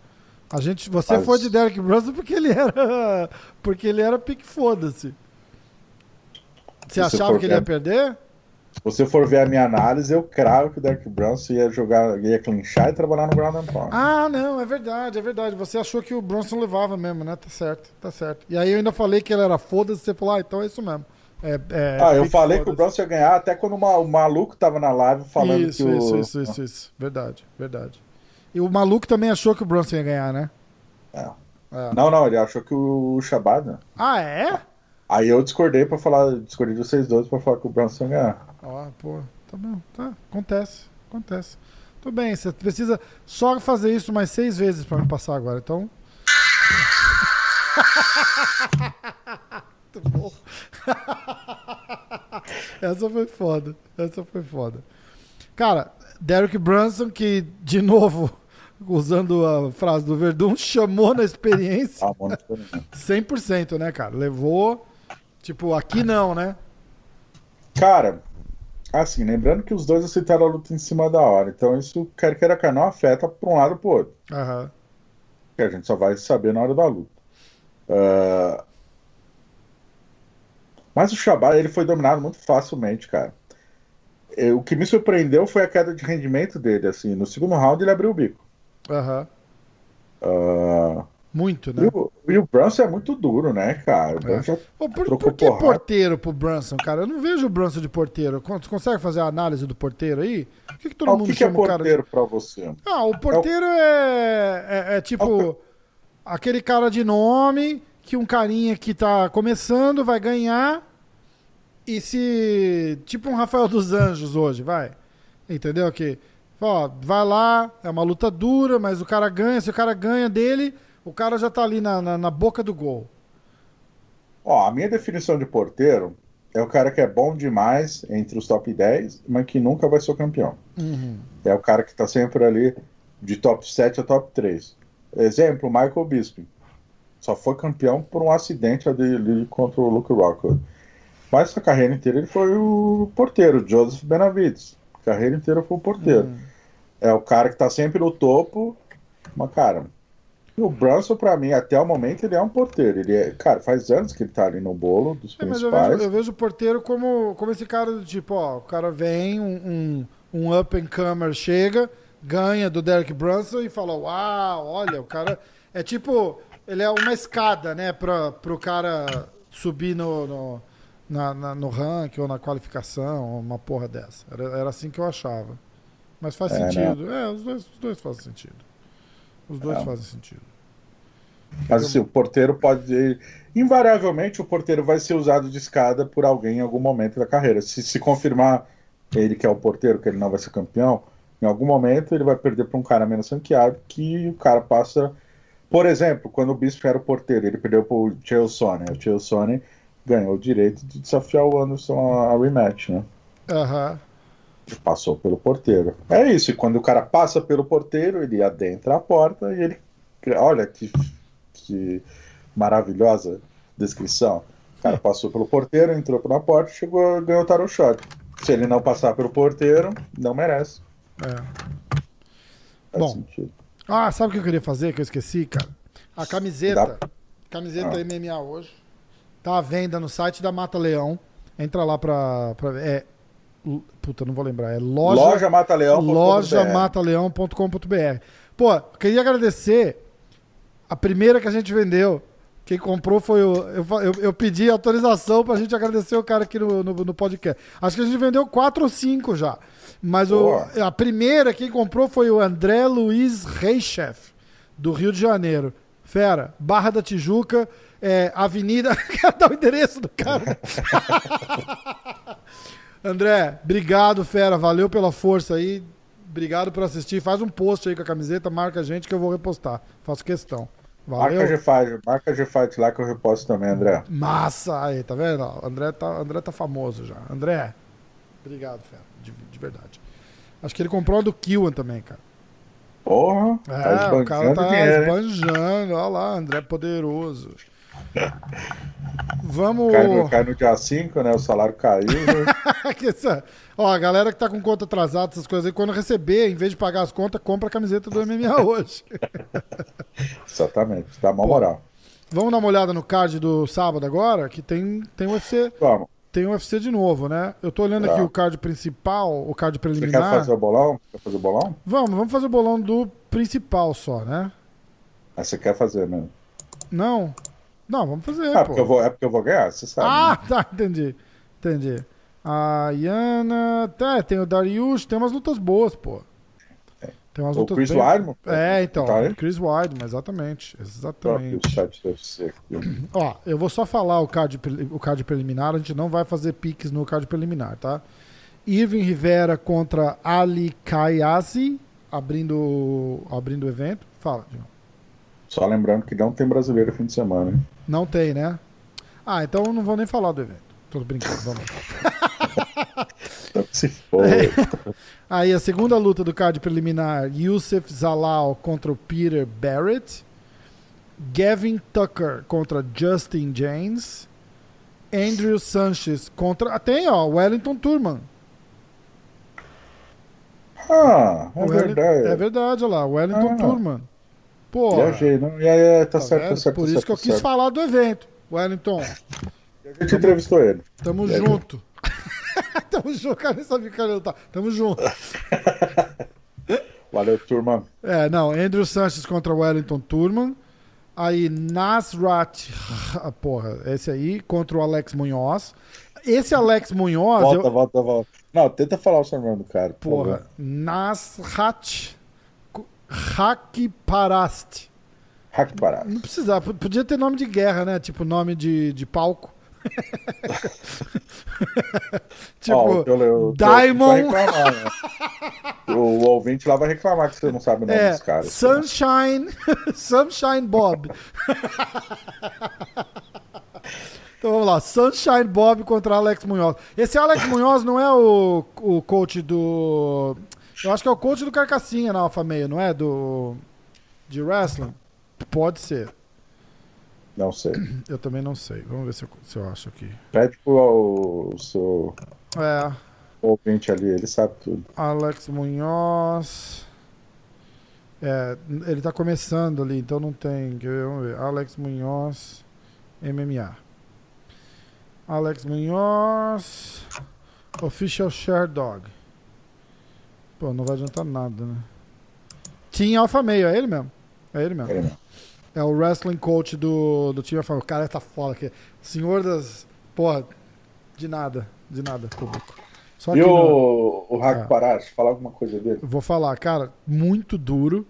A gente, você Mas... foi de Derek Brunson porque ele era porque ele era pique foda-se. Você achava que ele ia perder? Se você for ver a minha análise, eu cravo que o Derek Brunson ia jogar, ia clinchar e trabalhar no ground and pound. Ah, não, é verdade, é verdade. Você achou que o Brunson levava mesmo, né? Tá certo, tá certo. E aí eu ainda falei que ele era foda-se, você falou, ah, então é isso mesmo. É, é, ah, eu falei que o Brunson ia ganhar até quando o maluco tava na live falando isso, que o... Isso, isso, isso, isso. Verdade, verdade. E o maluco também achou que o Bronson ia ganhar, né? É. É. Não, não, ele achou que o Shabbat. Ah, é? Aí eu discordei para falar, discordei de vocês dois para falar que o Bronson ia ganhar. Ó, oh, pô, tá bom, tá, acontece, acontece. Tudo bem, você precisa só fazer isso mais seis vezes para me passar agora, então. Muito bom. Essa foi foda. Essa foi foda. Cara, Derek Brunson, que, de novo, usando a frase do Verdun, chamou na experiência. 100%, né, cara? Levou. Tipo, aqui não, né? Cara, assim, lembrando que os dois aceitaram a luta em cima da hora. Então isso, quer queira quer não, afeta por um lado ou pro outro. Uhum. Que a gente só vai saber na hora da luta. Uh... Mas o Shabbat, ele foi dominado muito facilmente, cara. O que me surpreendeu foi a queda de rendimento dele, assim. No segundo round ele abriu o bico. Aham. Uhum. Uh, muito, né? E o, e o, Brunson é muito duro, né, cara? É. Pô, por, por que porrada. porteiro pro Brunson, cara? Eu não vejo o Brunson de porteiro. Você consegue fazer a análise do porteiro aí? Por que, que todo ah, mundo o que chama que é porteiro cara... pra você? Ah, o porteiro é, é, é tipo aquele cara de nome que um carinha que tá começando vai ganhar e se. Tipo um Rafael dos Anjos hoje, vai. Entendeu? Que. Ó, vai lá, é uma luta dura, mas o cara ganha. Se o cara ganha dele, o cara já tá ali na, na, na boca do gol. Ó, a minha definição de porteiro é o cara que é bom demais entre os top 10, mas que nunca vai ser o campeão. Uhum. É o cara que tá sempre ali de top 7 a top 3. Exemplo, Michael Bisping. Só foi campeão por um acidente ali contra o Luke Rockwood. Mas a carreira inteira ele foi o porteiro, Joseph Benavides. A carreira inteira foi o porteiro. Uhum é o cara que tá sempre no topo. Mas, cara, o Brunson, pra mim, até o momento, ele é um porteiro. Ele é, cara, faz anos que ele tá ali no bolo dos é, principais. Mas eu vejo, eu vejo, o porteiro como, como esse cara do tipo, ó, o cara vem, um, um, um up and comer chega, ganha do Derek Brunson e fala, uau, olha, o cara. É tipo, ele é uma escada, né, pra, pro cara subir no, no, na, na, no ranking ou na qualificação, uma porra dessa. Era, era assim que eu achava. Mas faz é, sentido. Né? É, os dois, os dois fazem sentido. Os dois é. fazem sentido. Mas assim, o porteiro pode. Invariavelmente, o porteiro vai ser usado de escada por alguém em algum momento da carreira. Se se confirmar ele que é o porteiro, que ele não vai ser campeão, em algum momento ele vai perder para um cara menos ranqueado que o cara passa. Por exemplo, quando o Bispo era o porteiro, ele perdeu para o Chael Sonnen. O Chael Sonnen ganhou o direito de desafiar o Anderson a rematch, né? Aham. Uhum passou pelo porteiro. É isso, e quando o cara passa pelo porteiro, ele adentra a porta e ele. Olha que, que maravilhosa descrição. O cara passou pelo porteiro, entrou pela porta, chegou, ganhou o tarot shot. Se ele não passar pelo porteiro, não merece. É. Faz Bom. Sentido. Ah, sabe o que eu queria fazer que eu esqueci, cara? A camiseta. Dá... Camiseta ah. MMA hoje. Tá à venda no site da Mata Leão. Entra lá pra. pra é Puta, não vou lembrar. É loja, loja mataleão.com.br. Lojamataleão.com.br. Pô, queria agradecer a primeira que a gente vendeu. Quem comprou foi o. Eu, eu, eu pedi autorização pra gente agradecer o cara aqui no, no, no, podcast. Acho que a gente vendeu quatro ou cinco já. Mas o, a primeira, quem comprou foi o André Luiz Reichef, do Rio de Janeiro. Fera, Barra da Tijuca, é, Avenida. Quer dar o endereço do cara? André, obrigado, fera. Valeu pela força aí. Obrigado por assistir. Faz um post aí com a camiseta, marca a gente que eu vou repostar. Faço questão. Valeu. Marca G-Fight, marca G-Fight lá que eu reposto também, André. Massa! Aí, tá vendo? André tá, André tá famoso já. André, obrigado, fera. De, de verdade. Acho que ele comprou a do Kiwan também, cara. Porra! É, tá o cara tá dinheiro, esbanjando. Olha lá, André poderoso. Vamos. Cai no, cai no dia 5, né? O salário caiu. Né? Ó, a galera que tá com conta atrasada, essas coisas aí, quando receber, em vez de pagar as contas, compra a camiseta do MMA hoje. Exatamente, dá uma moral. Vamos dar uma olhada no card do sábado agora, que tem, tem UFC. Vamos. Tem o UFC de novo, né? Eu tô olhando tá. aqui o card principal, o card preliminar. Você quer fazer o bolão? Quer fazer o bolão? Vamos, vamos fazer o bolão do principal só, né? Ah, você quer fazer mesmo? Não. Não, vamos fazer. Ah, porque eu vou, é porque eu vou ganhar, você sabe. Ah, né? tá, entendi. Entendi. A Iana. Tá, tem o Darius, tem umas lutas boas, pô. Tem umas o lutas Chris bem... Weidman? É, então. Tá Chris Weidman, exatamente. Exatamente. Ó, eu vou só falar o card, o card preliminar, a gente não vai fazer piques no card preliminar, tá? Irving Rivera contra Ali Kayazi, abrindo, abrindo o evento. Fala, João. Só lembrando que não tem brasileiro fim de semana, hein? Não tem, né? Ah, então não vou nem falar do evento. Tô brincando, vamos. Se for. Aí a segunda luta do card preliminar: Yusuf Zalal contra o Peter Barrett. Gavin Tucker contra Justin James. Andrew Sanchez contra. Ah, tem, ó, Wellington Turman. Ah, é verdade. É verdade, olha lá, Wellington ah. Turman. Pô. Viajei, não? E aí, tá, tá certo, tá certo. Por tá isso certo, que eu quis falar do evento, Wellington. A gente entrevistou ele. Tamo junto. Tamo junto, cara, nem sabia que ele tá. Tamo junto. Valeu, turma. É, não, Andrew Sanches contra Wellington Turman. Aí Nasrat, porra, esse aí contra o Alex Munhoz. Esse Alex Munhoz. Volta, eu... volta, volta. Não, tenta falar o seu nome do cara. Porra, por Nasrat Hakparast. Hakparast. Não precisava, podia ter nome de guerra, né? Tipo nome de, de palco. tipo, oh, eu, Diamond. Reclamar, né? o, ouvinte lá vai reclamar que você não sabe o nome é, dos caras. Sunshine, Sunshine Bob. então vamos lá, Sunshine Bob contra Alex Munhoz. Esse Alex Munhoz não é o, o coach do. Eu acho que é o coach do Carcassinha na Alpha Meio, não é? Do. De wrestling? Pode ser. Não sei. Eu também não sei. Vamos ver se eu, se eu acho aqui. Pede pro seu é. ouvinte ali, ele sabe tudo. Alex Munhoz. É, ele tá começando ali, então não tem. Vamos ver. Alex Munhoz, MMA. Alex Munhoz, Official Share Dog. Pô, não vai adiantar nada, né? Team Alpha Meio, é ele mesmo? É ele mesmo. É ele mesmo. É o wrestling coach do, do time Alpha Meio. O cara tá foda aqui. Senhor das. Porra, de nada, de nada, público. Só e o, no... o Hack é. Falar alguma coisa dele? Vou falar, cara, muito duro.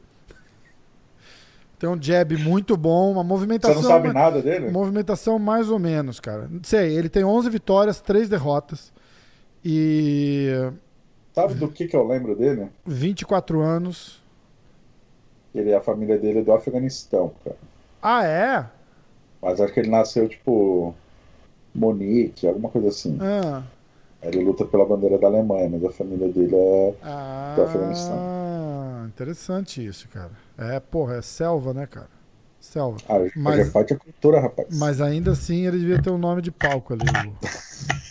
Tem um jab muito bom, uma movimentação. Você não sabe nada dele? Movimentação mais ou menos, cara. Não sei, ele tem 11 vitórias, 3 derrotas. E Sabe do que, que eu lembro dele? 24 anos. Ele, a família dele é do Afeganistão, cara. Ah, é? Mas acho que ele nasceu, tipo, Monique, alguma coisa assim. Ah. Ele luta pela bandeira da Alemanha, mas a família dele é ah, do Afeganistão. Ah, interessante isso, cara. É, porra, é selva, né, cara? Selva. Ah, mas, é cultura, rapaz. Mas ainda assim ele devia ter um nome de palco ali.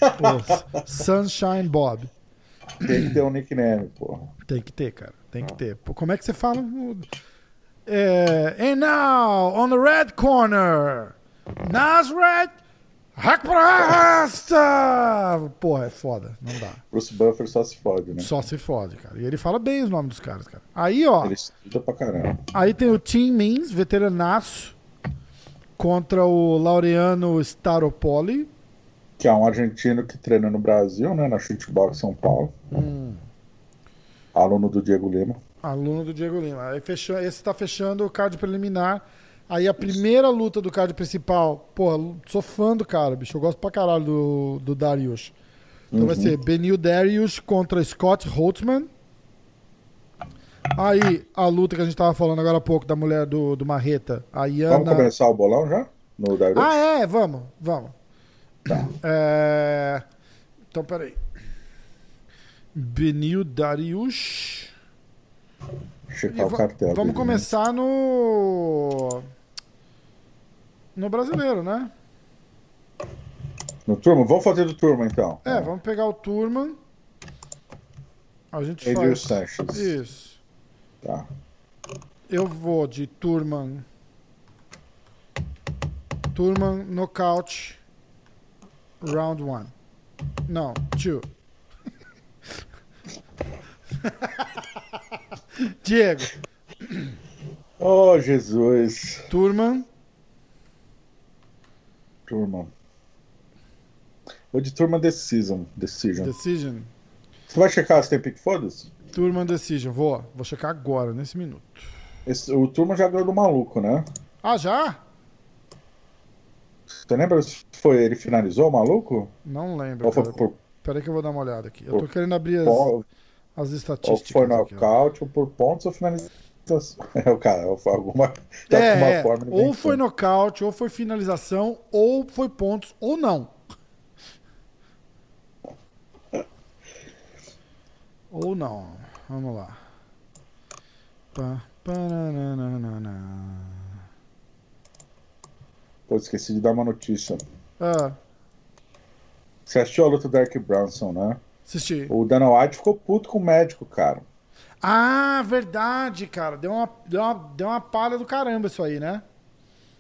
o, o Sunshine Bob. Tem que ter um nickname, porra. Tem que ter, cara. Tem que ter. Pô, como é que você fala? É, and now, on the red corner, Nazareth Hackprasta! Porra, é foda, não dá. Bruce Buffer só se fode, né? Só se fode, cara. E ele fala bem os nomes dos caras, cara. Aí, ó. Ele estuda pra caramba. Aí tem o Tim Means, veteranaço, contra o Laureano Staropoli. Que é um argentino que treina no Brasil, né? Na Shootbox São Paulo. Hum. Aluno do Diego Lima. Aluno do Diego Lima. Aí fechou, esse tá fechando o card preliminar. Aí a primeira luta do card principal, pô, sou fã do cara, bicho. Eu gosto pra caralho do, do Darius. Então uhum. vai ser Benil Darius contra Scott Holtzman. Aí a luta que a gente tava falando agora há pouco da mulher do, do Marreta, a Iana... Vamos começar o bolão já? No Darius? Ah, é, vamos, vamos. Tá. É... Então, peraí. Benil Darius. Checar o cartel. Vamos dele, começar né? no. No brasileiro, né? No Turma? Vamos fazer do Turma então. É, vamos pegar o Turma. A gente Adrian faz. Isso. Tá. Eu vou de Turman. Turman nocaute. Round 1. Não, 2. Diego. Oh, Jesus. Turma. Turma. Vou de Turma Decision. Decision. Decision. Você vai checar se tem pick foda-se? Turma Decision. Vou. Vou checar agora, nesse minuto. Esse, o Turma já ganhou do maluco, né? Ah, já? Você lembra se foi ele finalizou o maluco? Não lembro. Ou foi por... Peraí que eu vou dar uma olhada aqui. Eu tô querendo abrir as as estatísticas. Ou foi nocaute, ou por pontos, ou finalização. É o cara, alguma, de é, alguma é. forma. Ou foi nocaute, ou foi finalização, ou foi pontos, ou não. ou não. Vamos lá. Pá, Pô, esqueci de dar uma notícia. Ah. Você assistiu a luta do Dark Brownson, né? Assisti. O Dana White ficou puto com o médico, cara. Ah, verdade, cara. Deu uma, deu uma, deu uma palha do caramba isso aí, né?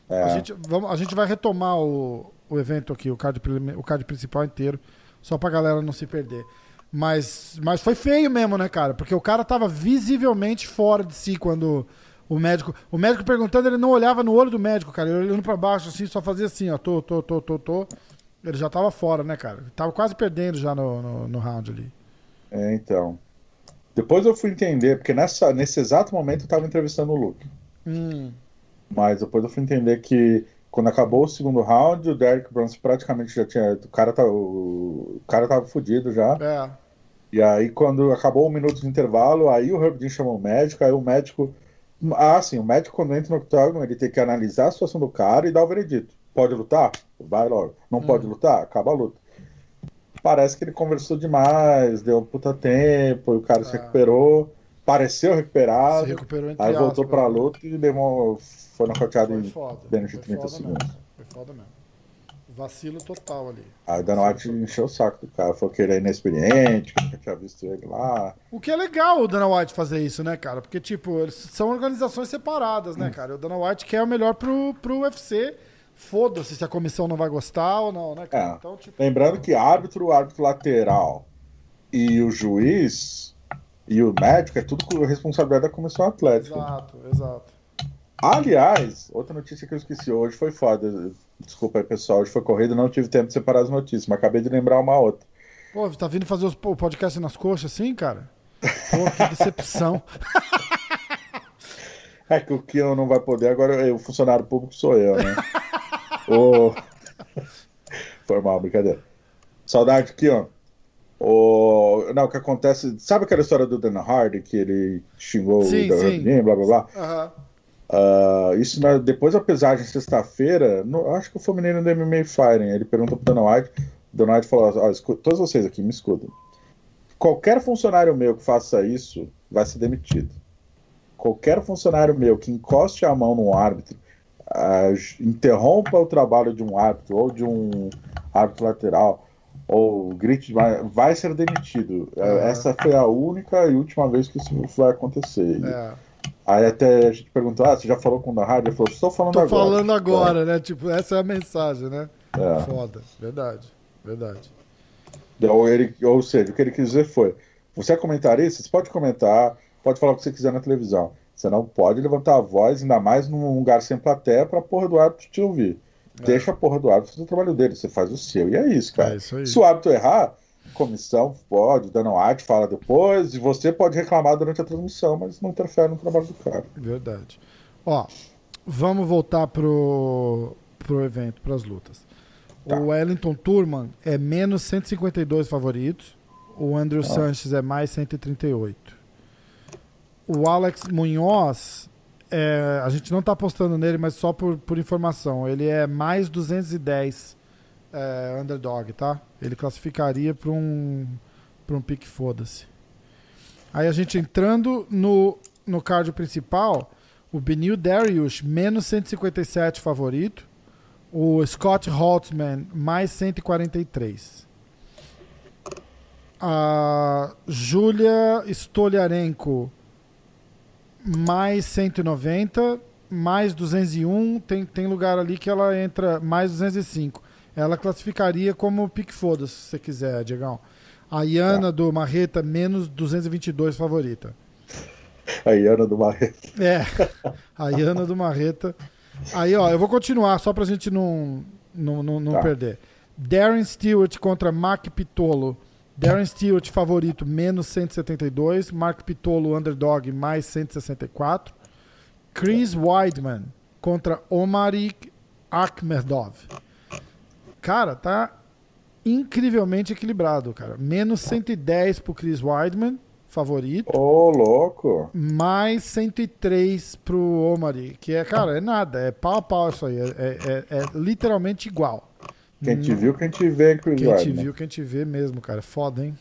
É. A, gente, vamos, a gente vai retomar o, o evento aqui, o card, o card principal inteiro, só pra galera não se perder. Mas, mas foi feio mesmo, né, cara? Porque o cara tava visivelmente fora de si quando o médico. O médico perguntando, ele não olhava no olho do médico, cara. Ele olhando pra baixo assim, só fazia assim, ó. Tô, tô, tô, tô, tô. Ele já tava fora, né, cara? Tava quase perdendo já no, no, no, round ali. É, então. Depois eu fui entender, porque nessa, nesse exato momento eu tava entrevistando o Luke. Hum. Mas depois eu fui entender que quando acabou o segundo round, o Derek Bronze praticamente já tinha. O cara, tá, o, o cara tava fudido já. É. E aí, quando acabou o minuto de intervalo, aí o Herb Dean chamou o médico, aí o médico. Ah, sim, o médico, quando entra no octógono, ele tem que analisar a situação do cara e dar o veredito. Pode lutar? Vai logo. Não hum. pode lutar? Acaba a luta. Parece que ele conversou demais, deu um puta tempo, o cara é. se recuperou, pareceu recuperado, se recuperou aí voltou pra né? luta e deu uma, foi nocauteado em menos de 30 segundos. Mesmo. Foi foda mesmo. Vacilo total ali. Aí o Dan White encheu o saco do cara, falou que ele é inexperiente, que nunca tinha visto ele lá. O que é legal o Dana White fazer isso, né, cara? Porque, tipo, eles são organizações separadas, né, hum. cara? O Dana White quer o melhor pro, pro UFC foda-se se a comissão não vai gostar ou não, né, cara? É. Então, tipo... Lembrando que árbitro, árbitro lateral e o juiz e o médico é tudo responsabilidade da comissão atlética. Exato, exato. Aliás, outra notícia que eu esqueci hoje foi foda. Desculpa aí, pessoal. Hoje foi corrido, não tive tempo de separar as notícias, mas acabei de lembrar uma outra. Pô, tá vindo fazer o podcast nas coxas assim, cara? Pô, que decepção. é que o Kion não vai poder, agora o funcionário público sou eu, né? O... Foi mal, brincadeira. Saudade aqui, ó. O... Não, o que acontece. Sabe aquela história do Dan Hardy que ele xingou sim, o sim. blá blá blá? Uhum. Uh, isso na... depois da pesagem sexta-feira, acho que foi o menino do MMA Fighting. Ele perguntou pro Dan White. O Dan White falou: ó, escuta... todos vocês aqui, me escutem. Qualquer funcionário meu que faça isso vai ser demitido. Qualquer funcionário meu que encoste a mão no árbitro uh, interrompa o trabalho de um árbitro ou de um árbitro lateral ou grite vai, vai ser demitido. Uhum. Essa foi a única e última vez que isso vai acontecer. É. Aí até a gente perguntou, ah, você já falou com o rádio? Ele falou, estou falando Tô agora. falando agora, é. né? Tipo, essa é a mensagem, né? É. Foda, verdade, verdade. Ou, ele, ou seja, o que ele quis dizer foi: você é comentarista, você pode comentar, pode falar o que você quiser na televisão. Você não pode levantar a voz, ainda mais num lugar sem plateia, pra porra do árbitro te ouvir. É. Deixa a porra do árbitro fazer o trabalho dele, você faz o seu. E é isso, cara. É isso Se o árbitro errar, comissão pode, dando arte fala depois, e você pode reclamar durante a transmissão, mas não interfere no trabalho do cara. Verdade. Ó, vamos voltar pro, pro evento, pras lutas. Tá. O Wellington Turman é menos 152 favoritos. O Andrew ah. Sanches é mais 138. O Alex Munhoz, é, a gente não está apostando nele, mas só por, por informação. Ele é mais 210 é, underdog, tá? Ele classificaria para um, pra um pique foda-se. Aí a gente entrando no, no card principal, o Benil Darius, menos 157 favorito. O Scott Holtzman, mais 143. A Julia Stoliarenko, mais 190. Mais 201. Tem, tem lugar ali que ela entra mais 205. Ela classificaria como pique foda, se você quiser, Diegão. A Iana tá. do Marreta, menos 222 favorita. A Iana do Marreta. É, a Iana do Marreta Aí, ó, eu vou continuar só pra gente não, não, não, não tá. perder. Darren Stewart contra Mark Pitolo. Darren Stewart favorito, menos 172. Mark Pitolo, underdog, mais 164. Chris Weidman contra Omarik Akhmedov. Cara, tá incrivelmente equilibrado, cara. Menos 110 pro Chris Weidman favorito. Ô, oh, louco! Mais 103 pro Omari, que é, cara, é nada, é pau a pau isso aí, é, é, é, é literalmente igual. Quem te viu, quem te vê, Chris Quem te viu, quem te vê mesmo, cara. Foda, hein?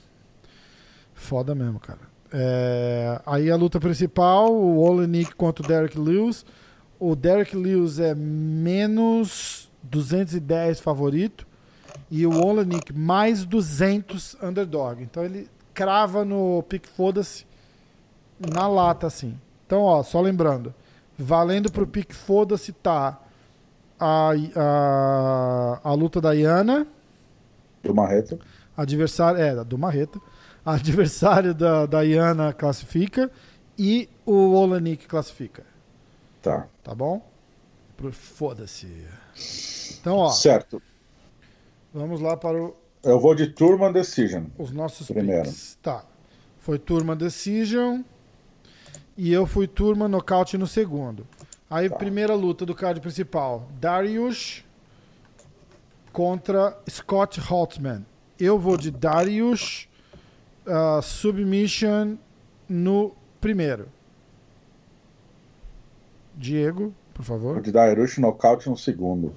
Foda mesmo, cara. É... Aí a luta principal, o Olenik contra o Derek Lewis. O Derek Lewis é menos 210 favorito e o Olenik mais 200 underdog. Então ele crava no pique foda-se na lata, assim. Então, ó, só lembrando. Valendo pro pique foda-se tá a, a, a luta da Iana. Do Marreta. Adversário, é, do Marreta. Adversário da, da Iana classifica e o Olanik classifica. Tá. Tá bom? Foda-se. Então, ó. Certo. Vamos lá para o eu vou de Turma Decision. Os nossos primeiro. Picks. Tá. Foi Turma Decision. E eu fui Turma Nocaute no segundo. Aí, tá. primeira luta do card principal: Darius contra Scott Holtzman. Eu vou de Darius uh, Submission no primeiro. Diego, por favor. Vou de Darius Nocaute no segundo.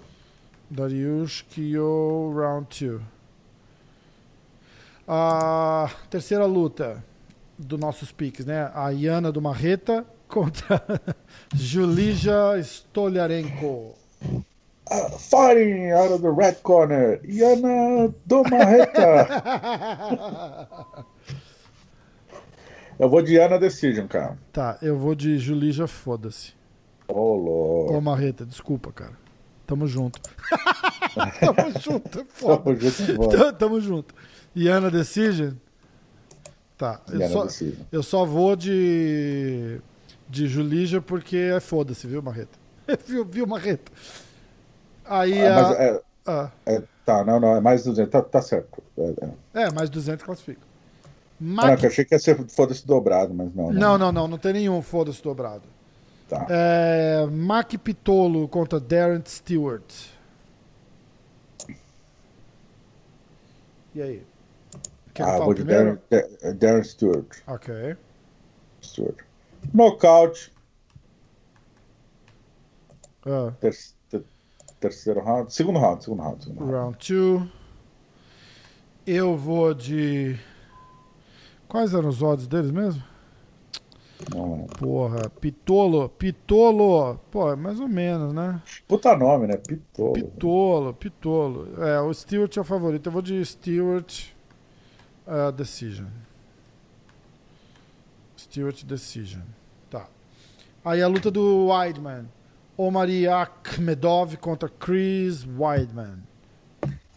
Darius Kyo Round 2. A terceira luta dos nossos piques, né? A Iana do Marreta contra Julija Stoliarenko. Uh, fighting out of the red corner, Iana do Marreta. eu vou de Iana Decision, cara. Tá, eu vou de Julija, foda-se. Ô, oh, Marreta, desculpa, cara. Tamo junto. Tamo junto, foda. Tamo junto, Tamo junto. Iana Decision? Tá. Eu só, eu só vou de. De Julija porque é foda-se, viu, Marreta? viu, viu, Marreta? Aí ah, a. É, ah. é, tá, não, não, é mais 200, tá, tá certo. É, é. é mais 200 classifica. Mac... Não, eu achei que ia ser foda-se dobrado, mas não. Não, não, não, não, não tem nenhum foda-se dobrado. Tá. É, Mac Pitolo contra Darren Stewart. E aí? Quer ah, vou de Darren, Darren Stewart. Ok. Stewart. Knockout. Uh. Ter, ter, terceiro round. Segundo round, segundo round. Segundo round 2. Eu vou de. Quais eram os odds deles mesmo? Não. Porra, Pitolo, Pitolo. Pô, é mais ou menos, né? Puta nome, né? Pitolo. Pitolo, Pitolo. É, o Stewart é o favorito. Eu vou de Stewart uh, Decision. Stewart Decision. Tá. Aí a luta do Weidman. Omari Akhmedov contra Chris Weidman.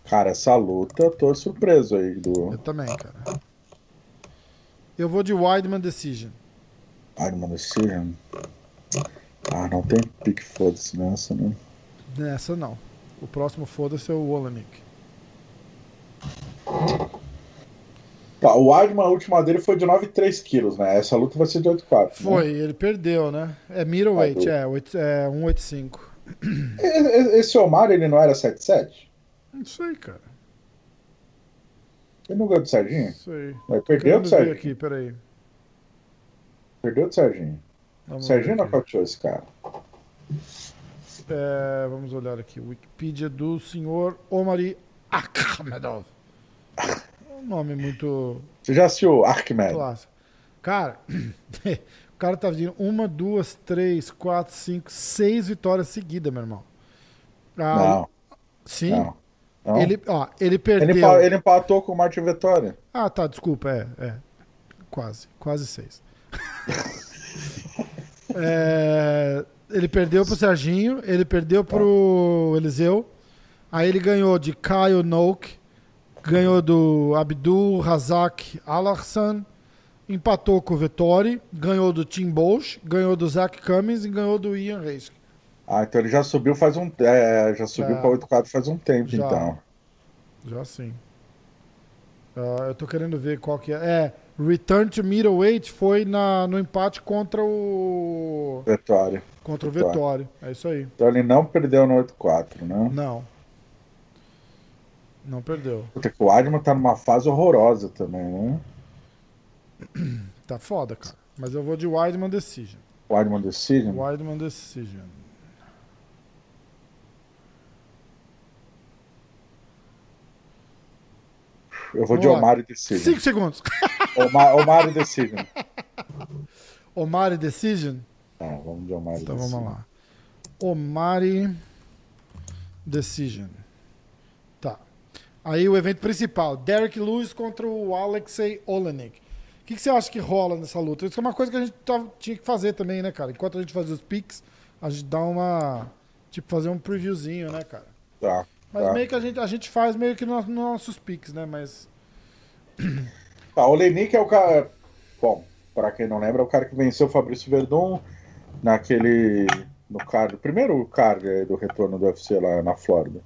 Cara, essa luta, eu tô surpreso aí do. Eu também, cara. Eu vou de Wideman Decision. Wideman Decision? Ah, não tem pique foda-se nessa, né? Nessa não. O próximo foda-se é o Olenik. Tá, o Weidman, a última dele foi de 9,3 quilos, né? Essa luta vai ser de 8,4. Né? Foi, né? ele perdeu, né? É middleweight, ah, é, 8, é 1,85. Esse Omar, ele não era 7,7? Não sei, cara. Ele não ganhou do Serginho? Sei. Mas perdeu do Serginho. aqui, peraí. Perdeu do Serginho. Vamos Serginho nocauteou esse cara. É, vamos olhar aqui. Wikipedia do senhor Omari Akhmedov. Um nome muito. Você já assistiu? Clássico. Cara, o cara tá vindo uma, duas, três, quatro, cinco, seis vitórias seguidas, meu irmão. Ah, não. Sim? Não. Não. Ele, ó, ele perdeu. Ele, ele empatou com o Martin Vitória. Ah, tá, desculpa, é, é. Quase, quase seis. é, ele perdeu pro Serginho, ele perdeu pro Eliseu. Aí ele ganhou de Kyle Noak, ganhou do Abdul Razak Alarsan, empatou com o Vettori, ganhou do Tim Bosch, ganhou do Zach Cummins e ganhou do Ian Reis. Ah, então ele já subiu faz um é, já subiu é, para 8-4 faz um tempo, já, então. Já sim. Uh, eu tô querendo ver qual que é. É, Return to Middleweight foi na, no empate contra o. Vettori. Contra o Vettori. É isso aí. Então ele não perdeu no 8-4, né? Não. Não perdeu. Porque o Adman tá numa fase horrorosa também, né? Tá foda, cara. Mas eu vou de Wideman Decision. Wideman Decision? Wideman Decision. Eu vou Vamos de Omar e Decision. Cinco segundos. Omar, Omar e Decision. Omar e Decision? Tá, vamos de Omar e então Decision. Então vamos lá. Omari Decision. Tá. Aí o evento principal, Derek Lewis contra o Alexei Olenek. O que, que, você acha que rola nessa luta? Isso é uma coisa que a gente tava, tinha que fazer também, né, cara? Enquanto a gente fazia os picks, a gente dá uma. Tipo, fazer um previewzinho, né, cara? Tá. Mas tá. meio que a gente, a gente faz meio que nos, nos nossos picks, né? Mas. Tá, o Lenik é o cara. Bom, para quem não lembra, é o cara que venceu o Fabrício Verdun naquele. No card, primeiro card do retorno do UFC lá na Flórida.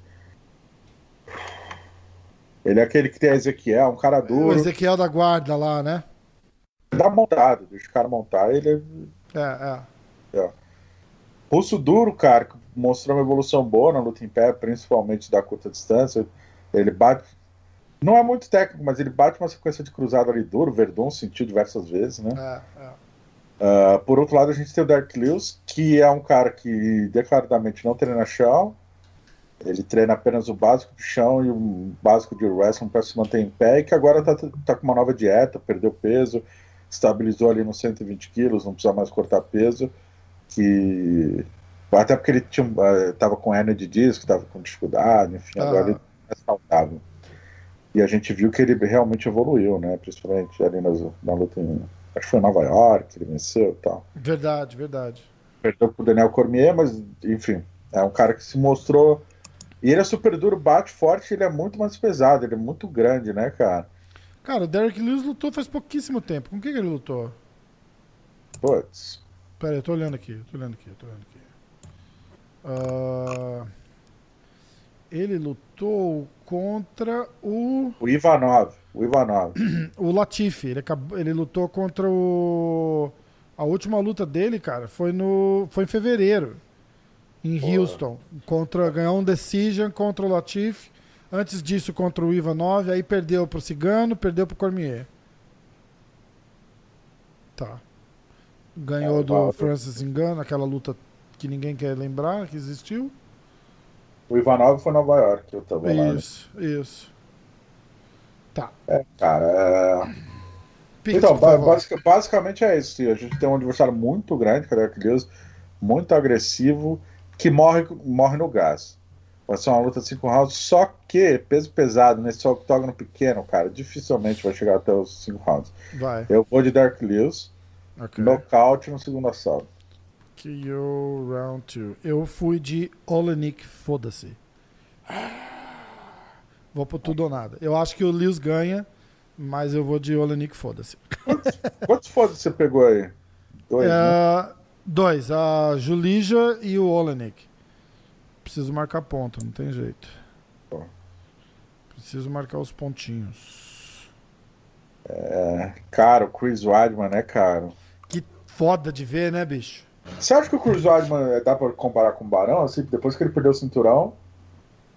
Ele é aquele que tem a Ezequiel, um cara duro. O Ezequiel da guarda lá, né? Dá montado, deixa o cara montar, ele. É, é. é. Russo duro, cara, mostrou uma evolução boa na luta em pé, principalmente da curta distância. Ele bate. Não é muito técnico, mas ele bate uma sequência de cruzado ali duro. O Verdun sentiu diversas vezes, né? É, é. Uh, por outro lado, a gente tem o Dark Lewis, que é um cara que declaradamente não treina chão. Ele treina apenas o básico de chão e o básico de wrestling para se manter em pé, e que agora está tá com uma nova dieta, perdeu peso, estabilizou ali nos 120 quilos, não precisa mais cortar peso. Que até porque ele tinha, uh, tava com hernia de disco, estava com dificuldade, enfim, ah. agora ele é saudável. E a gente viu que ele realmente evoluiu, né? Principalmente ali nas, na luta em, Acho que foi em Nova York, ele venceu e tal. Verdade, verdade. Perdeu pro Daniel Cormier, mas, enfim, é um cara que se mostrou. E ele é super duro, bate forte, ele é muito mais pesado, ele é muito grande, né, cara? Cara, o Derek Lewis lutou faz pouquíssimo tempo. Com quem que ele lutou? Putz. Pera aí, eu tô olhando aqui, tô olhando aqui, tô olhando aqui. Uh, ele lutou contra o. O Ivanov. O Ivanov. o Latifi. Ele, acabou, ele lutou contra o. A última luta dele, cara, foi no. Foi em fevereiro. Em Porra. Houston. Contra, ganhou um decision contra o Latifi. Antes disso, contra o Ivanov. Aí perdeu pro Cigano, perdeu pro Cormier. Tá. Ganhou é, do Francis Engano, aquela luta que ninguém quer lembrar que existiu. O Ivanov foi Nova York, eu lá. Isso, né? isso. Tá. É, cara. É... então, basic, basicamente é isso. A gente tem um adversário muito grande, que é muito agressivo, que morre, morre no gás. Vai ser uma luta de 5 rounds, só que peso pesado nesse octógono pequeno, cara, dificilmente vai chegar até os 5 rounds. Vai. Eu vou de Dark Lewis, okay. nocaute no segundo assalto. KO round 2. Eu fui de Olenik, foda-se. Vou pro tudo ou nada. Eu acho que o Lewis ganha, mas eu vou de Olenik, foda-se. Quantos, quantos foda você pegou aí? Dois, é, né? Dois, a Julija e o Olenik. Preciso marcar ponto, não tem jeito. Preciso marcar os pontinhos. É, caro, Chris Weidman é caro. Que foda de ver, né, bicho? Você acha que o Chris Weidman dá pra comparar com o Barão? Assim, depois que ele perdeu o cinturão,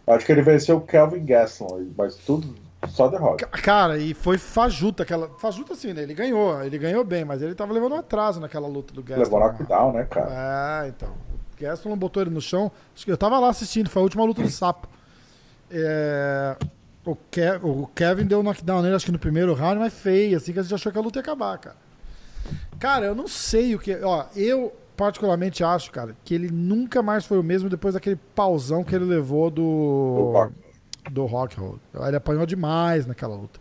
acho que ele venceu o Kelvin Gaston, mas tudo só derrota. Cara, e foi fajuta aquela. Fajuta assim, né? Ele ganhou, ele ganhou bem, mas ele tava levando um atraso naquela luta do Gaston. Levou knockdown, né, cara? É, então. O Gaston não botou ele no chão. Acho que eu tava lá assistindo, foi a última luta do sapo. É, o, Ke o Kevin deu um knockdown nele, acho que no primeiro round, mas feio, assim que a gente achou que a luta ia acabar, cara. Cara, eu não sei o que. Ó, eu particularmente acho, cara, que ele nunca mais foi o mesmo depois daquele pausão que ele levou do. Do Rockhold. Ele apanhou demais naquela luta.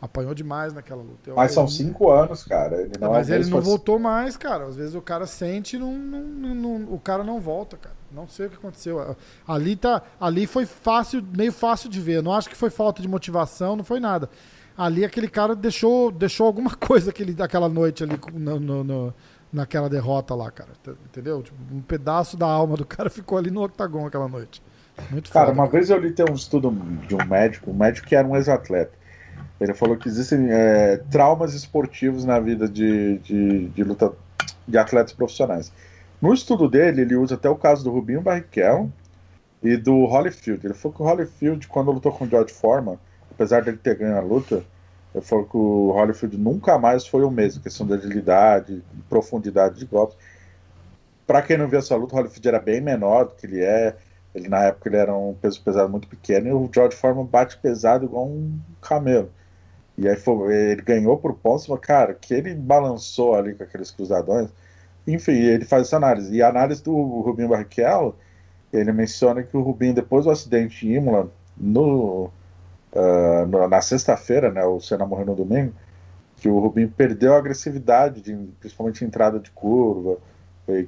Apanhou demais naquela luta. Eu, mas são cinco anos, cara. Ele não mas é ele não voltou mais, cara. Às vezes o cara sente e não, não, não, o cara não volta, cara. Não sei o que aconteceu. Ali, tá, ali foi fácil, meio fácil de ver. Eu não acho que foi falta de motivação, não foi nada. Ali aquele cara deixou, deixou alguma coisa aquele, daquela noite ali no, no, no naquela derrota lá, cara. Entendeu? Tipo, um pedaço da alma do cara ficou ali no octagon aquela noite. Muito Cara, foda, uma cara. vez eu li ter um estudo de um médico, um médico que era um ex-atleta. Ele falou que existem é, traumas esportivos na vida de, de, de, luta de atletas profissionais. No estudo dele, ele usa até o caso do Rubinho Barrichello e do Holyfield. Ele falou que o Holyfield, quando lutou com o George Foreman, apesar dele ter ganho a luta, ele falou que o Holyfield nunca mais foi o mesmo, questão de agilidade, profundidade de golpes. Para quem não viu essa luta, o Holyfield era bem menor do que ele é. Ele na época ele era um peso pesado muito pequeno e o George Foreman bate pesado igual um camelo. E aí foi, ele ganhou por pontos, mas cara, que ele balançou ali com aqueles cruzadões. Enfim, ele faz essa análise. E a análise do Rubinho Barrichello, ele menciona que o Rubinho, depois do acidente em Imola, no, uh, na sexta-feira, né, o Senna morreu no domingo, que o Rubinho perdeu a agressividade, de, principalmente entrada de curva,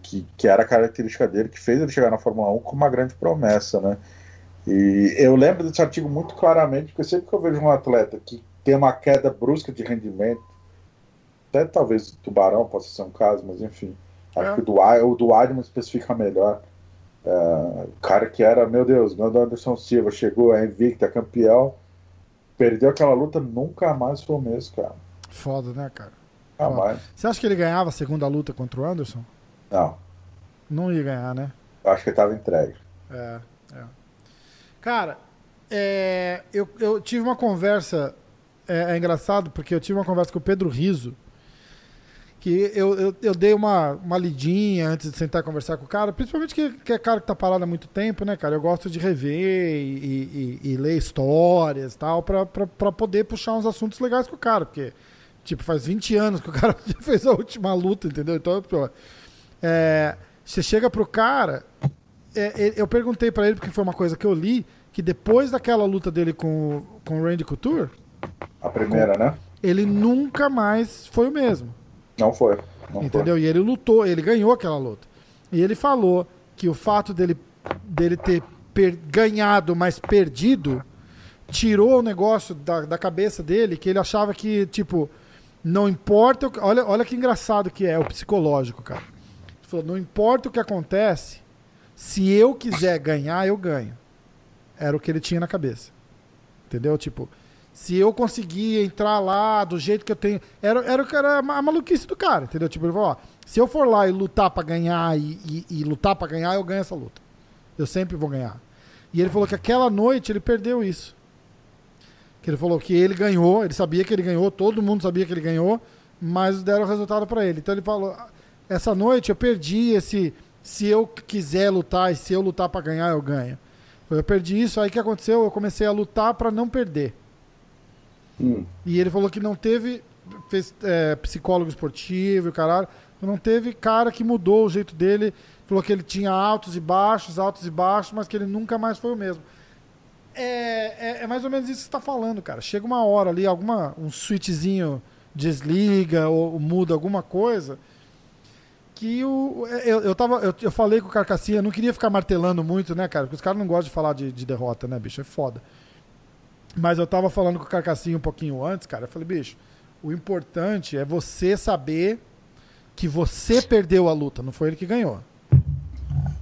que, que era a característica dele, que fez ele chegar na Fórmula 1 com uma grande promessa, né? E eu lembro desse artigo muito claramente, porque sempre que eu vejo um atleta que tem uma queda brusca de rendimento, até talvez o Tubarão possa ser um caso, mas enfim, acho é. que o do, o do Adman especifica melhor. É, o cara que era, meu Deus, meu Anderson Silva chegou, é invicto, é campeão, perdeu aquela luta, nunca mais foi o mesmo, cara. Foda, né, cara? Nunca mais. Você acha que ele ganhava a segunda luta contra o Anderson? Não. Não ia ganhar, né? Acho que ele tava entregue. É, é. Cara, é, eu, eu tive uma conversa. É, é, engraçado porque eu tive uma conversa com o Pedro Riso. Que eu, eu, eu, dei uma, uma lidinha antes de sentar e conversar com o cara, principalmente que, que é cara que tá parado há muito tempo, né, cara? Eu gosto de rever e, e, e ler histórias e tal, pra, pra, pra poder puxar uns assuntos legais com o cara, porque, tipo, faz 20 anos que o cara fez a última luta, entendeu? Então, é, você chega pro cara. É, eu perguntei para ele, porque foi uma coisa que eu li, que depois daquela luta dele com, com o Randy Couture. A primeira, com, né? Ele nunca mais foi o mesmo. Não foi. Não entendeu? Foi. E ele lutou, ele ganhou aquela luta. E ele falou que o fato dele, dele ter per, ganhado, mas perdido, tirou o negócio da, da cabeça dele, que ele achava que, tipo, não importa. Olha, olha que engraçado que é o psicológico, cara falou: não importa o que acontece, se eu quiser ganhar, eu ganho. Era o que ele tinha na cabeça. Entendeu? Tipo, se eu conseguir entrar lá do jeito que eu tenho. Era, era, era a maluquice do cara, entendeu? Tipo, ele falou: ó, se eu for lá e lutar para ganhar e, e, e lutar para ganhar, eu ganho essa luta. Eu sempre vou ganhar. E ele falou que aquela noite ele perdeu isso. Que ele falou que ele ganhou, ele sabia que ele ganhou, todo mundo sabia que ele ganhou, mas deram resultado para ele. Então ele falou: essa noite eu perdi esse. Se eu quiser lutar e se eu lutar para ganhar, eu ganho. Eu perdi isso, aí o que aconteceu? Eu comecei a lutar para não perder. Hum. E ele falou que não teve fez, é, psicólogo esportivo, caralho. Não teve cara que mudou o jeito dele. Falou que ele tinha altos e baixos, altos e baixos, mas que ele nunca mais foi o mesmo. É, é, é mais ou menos isso que você está falando, cara. Chega uma hora ali, alguma, um switchzinho desliga ou, ou muda alguma coisa que o. Eu, eu, tava, eu, eu falei com o Carcassinha, não queria ficar martelando muito, né, cara? Porque os caras não gostam de falar de, de derrota, né, bicho? É foda. Mas eu tava falando com o Carcassinho um pouquinho antes, cara. Eu falei, bicho, o importante é você saber que você perdeu a luta, não foi ele que ganhou.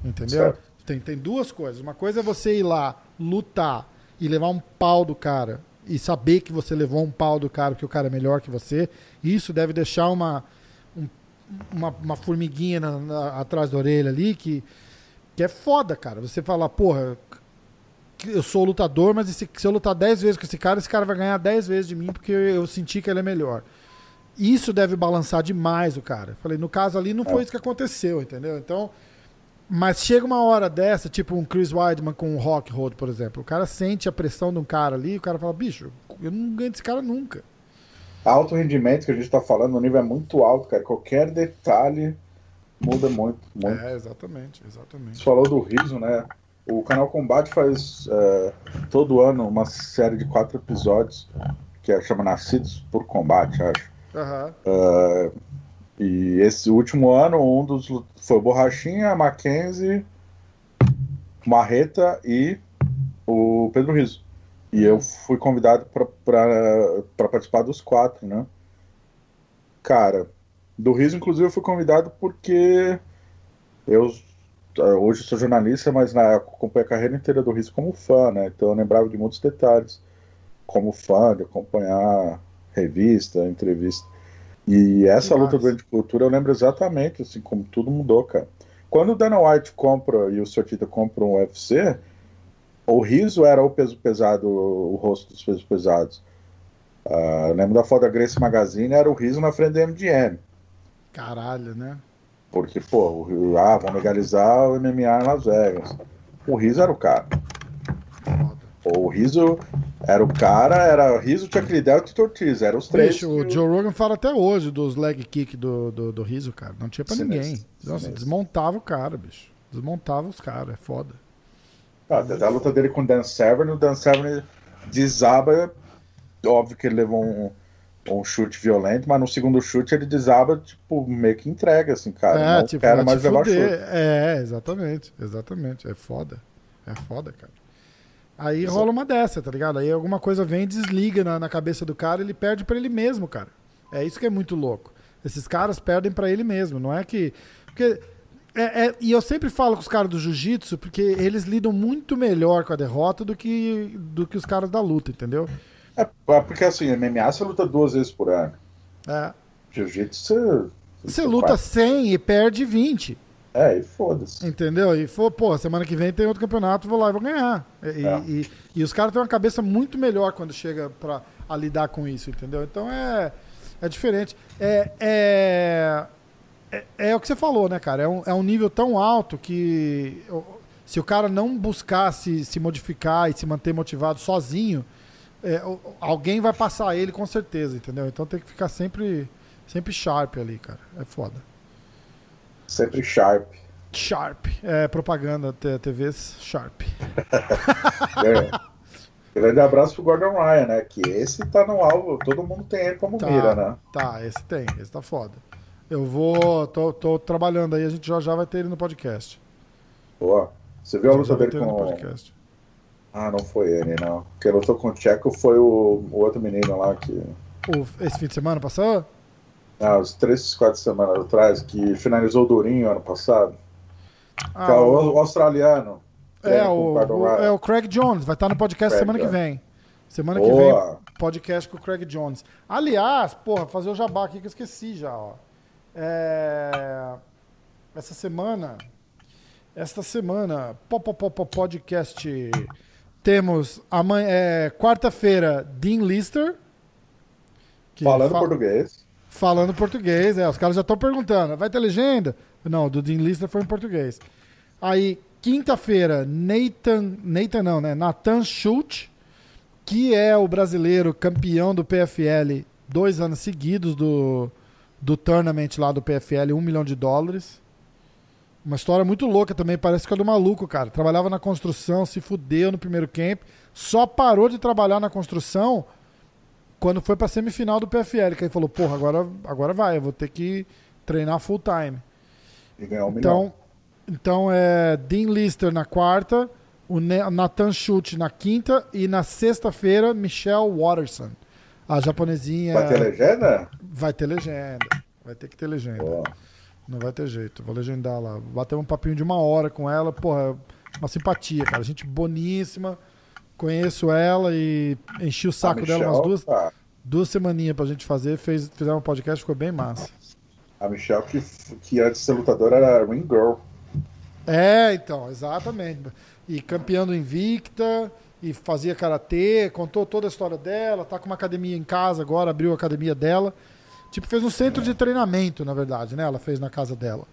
Entendeu? Tem, tem duas coisas. Uma coisa é você ir lá, lutar e levar um pau do cara e saber que você levou um pau do cara, que o cara é melhor que você. Isso deve deixar uma, um, uma, uma, formiguinha na, na, atrás da orelha ali que, que é foda, cara. Você falar, porra, eu sou lutador, mas esse, se eu lutar 10 vezes com esse cara, esse cara vai ganhar 10 vezes de mim porque eu senti que ele é melhor. Isso deve balançar demais o cara. Falei, no caso ali não foi é. isso que aconteceu, entendeu? Então, mas chega uma hora dessa, tipo um Chris Weidman com um Rock Road, por exemplo. O cara sente a pressão de um cara ali, o cara fala, bicho, eu não ganho desse cara nunca. Alto rendimento que a gente tá falando, o nível é muito alto, cara. Qualquer detalhe muda muito, muito. É, exatamente, exatamente. Você falou do riso, né? O canal Combate faz uh, todo ano uma série de quatro episódios que é, chama Nascidos por Combate, acho. Uhum. Uh, e esse último ano, um dos foi Borrachinha, Mackenzie, Marreta e o Pedro Riso. E eu fui convidado para participar dos quatro, né? Cara, do Riso, inclusive, eu fui convidado porque eu ah, hoje sou jornalista, mas na época acompanhei a carreira inteira do Riso como fã, né? Então eu lembrava de muitos detalhes, como fã, de acompanhar revista, entrevista. E essa Nossa. luta do cultura eu lembro exatamente, assim, como tudo mudou, cara. Quando o Dana White compra e o Sortita compram o UFC, o riso era o peso pesado, o rosto dos pesos pesados. Uh, eu lembro da foto da Grace Magazine, era o riso na frente da MGM. Caralho, né? Porque, pô, ah, vão legalizar o MMA em Las Vegas. O Riso era o cara. O Riso era o cara, era o Riso, Chuck Liddell e Tito Ortiz, eram os três. Bicho, o Joe Rogan fala até hoje dos leg kick do, do, do Riso, cara. Não tinha pra Sinistro. ninguém. Nossa, Sinistro. desmontava o cara, bicho. Desmontava os caras, é foda. Ah, a luta dele com o Dan Severn, o Dan Severn desaba, óbvio que ele levou um um chute violento, mas no segundo chute ele desaba, tipo, meio que entrega, assim, cara. É, não tipo, quero mais levar chute. É, exatamente, exatamente. É foda. É foda, cara. Aí Isso. rola uma dessa, tá ligado? Aí alguma coisa vem e desliga na, na cabeça do cara, ele perde para ele mesmo, cara. É isso que é muito louco. Esses caras perdem para ele mesmo, não é que. Porque. É, é, e eu sempre falo com os caras do jiu-jitsu, porque eles lidam muito melhor com a derrota do que, do que os caras da luta, entendeu? É, é, porque assim, MMA você luta duas vezes por ano. É. Jiu-jitsu você. Você luta 100 e perde 20. É, e foda-se. Entendeu? E for, pô, semana que vem tem outro campeonato, vou lá e vou ganhar. E, é. e, e, os caras têm uma cabeça muito melhor quando chega pra a lidar com isso, entendeu? Então é, é diferente. É, é, é, é o que você falou, né, cara? É um, é um nível tão alto que se o cara não buscar se, se modificar e se manter motivado sozinho, é, alguém vai passar ele com certeza, entendeu? Então tem que ficar sempre, sempre sharp ali, cara. É foda. Sempre sharp. Sharp. É propaganda, TVs Sharp. é. Grande abraço pro Gordon Ryan, né? Que esse tá no alvo, todo mundo tem ele como tá, mira, né? Tá, esse tem, esse tá foda. Eu vou. tô, tô trabalhando aí, a gente já já vai ter ele no podcast. Boa. Você viu a luta dele com. Ah, não foi ele, não. Quem lutou com o Tcheco foi o, o outro menino lá que. O, esse fim de semana passou? Ah, os três, quatro semanas atrás, que finalizou o Durinho ano passado. Ah, é o, o, australiano. É, o, o, é o Craig Jones, vai estar no podcast Craig, semana que vem. Semana Boa. que vem, podcast com o Craig Jones. Aliás, porra, fazer o jabá aqui que eu esqueci já, ó. É... Essa semana. Esta semana, podcast temos amanhã, é, quarta-feira, Dean Lister. Falando português. Falando português, é. Os caras já estão perguntando. Vai ter legenda? Não, do Dean Lister foi em português. Aí, quinta-feira, Nathan. Nathan não, né? Nathan Schultz, que é o brasileiro campeão do PFL dois anos seguidos do, do tournament lá do PFL, um milhão de dólares. Uma história muito louca também, parece que é do maluco, cara. Trabalhava na construção, se fudeu no primeiro camp, só parou de trabalhar na construção quando foi pra semifinal do PFL, que ele falou, porra, agora, agora vai, eu vou ter que treinar full time. E ganhar um então, milhão. Então é Dean Lister na quarta, o Nathan Schultz na quinta e na sexta-feira, Michelle Watterson. A japonesinha. Vai ter legenda? Vai ter legenda. Vai ter que ter legenda. Não vai ter jeito. Vou legendar lá. Bater um papinho de uma hora com ela. Porra, uma simpatia, cara. Gente boníssima. Conheço ela e enchi o saco Michelle, dela umas duas, tá. duas semaninhas pra gente fazer. Fez, fizemos um podcast, ficou bem massa. A Michelle, que, que antes de ser lutadora, era Ring Girl. É, então, exatamente. E campeã do Invicta, e fazia karatê, contou toda a história dela, tá com uma academia em casa agora, abriu a academia dela. Tipo, fez um centro de treinamento, na verdade, né? Ela fez na casa dela.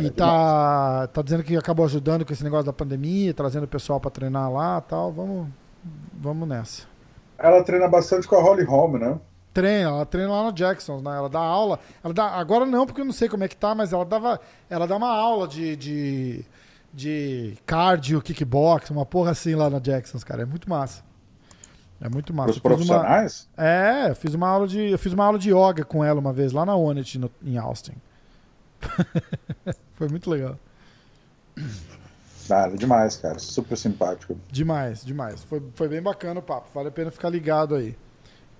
e tá, tá dizendo que acabou ajudando com esse negócio da pandemia, trazendo o pessoal para treinar lá tal. Vamos, vamos nessa. Ela treina bastante com a Holly Holm, né? Treina, ela treina lá no Jacksons, né? Ela dá aula. Ela dá, agora não, porque eu não sei como é que tá, mas ela dava. Ela dá uma aula de, de, de cardio, kickbox, uma porra assim lá na Jacksons, cara. É muito massa. É muito massa. Os profissionais? Uma... É, eu fiz uma aula de. Eu fiz uma aula de yoga com ela uma vez lá na Onit, no, em Austin. Foi muito legal. Nada, demais, cara. Super simpático. Demais, demais. Foi, foi bem bacana o papo. Vale a pena ficar ligado aí.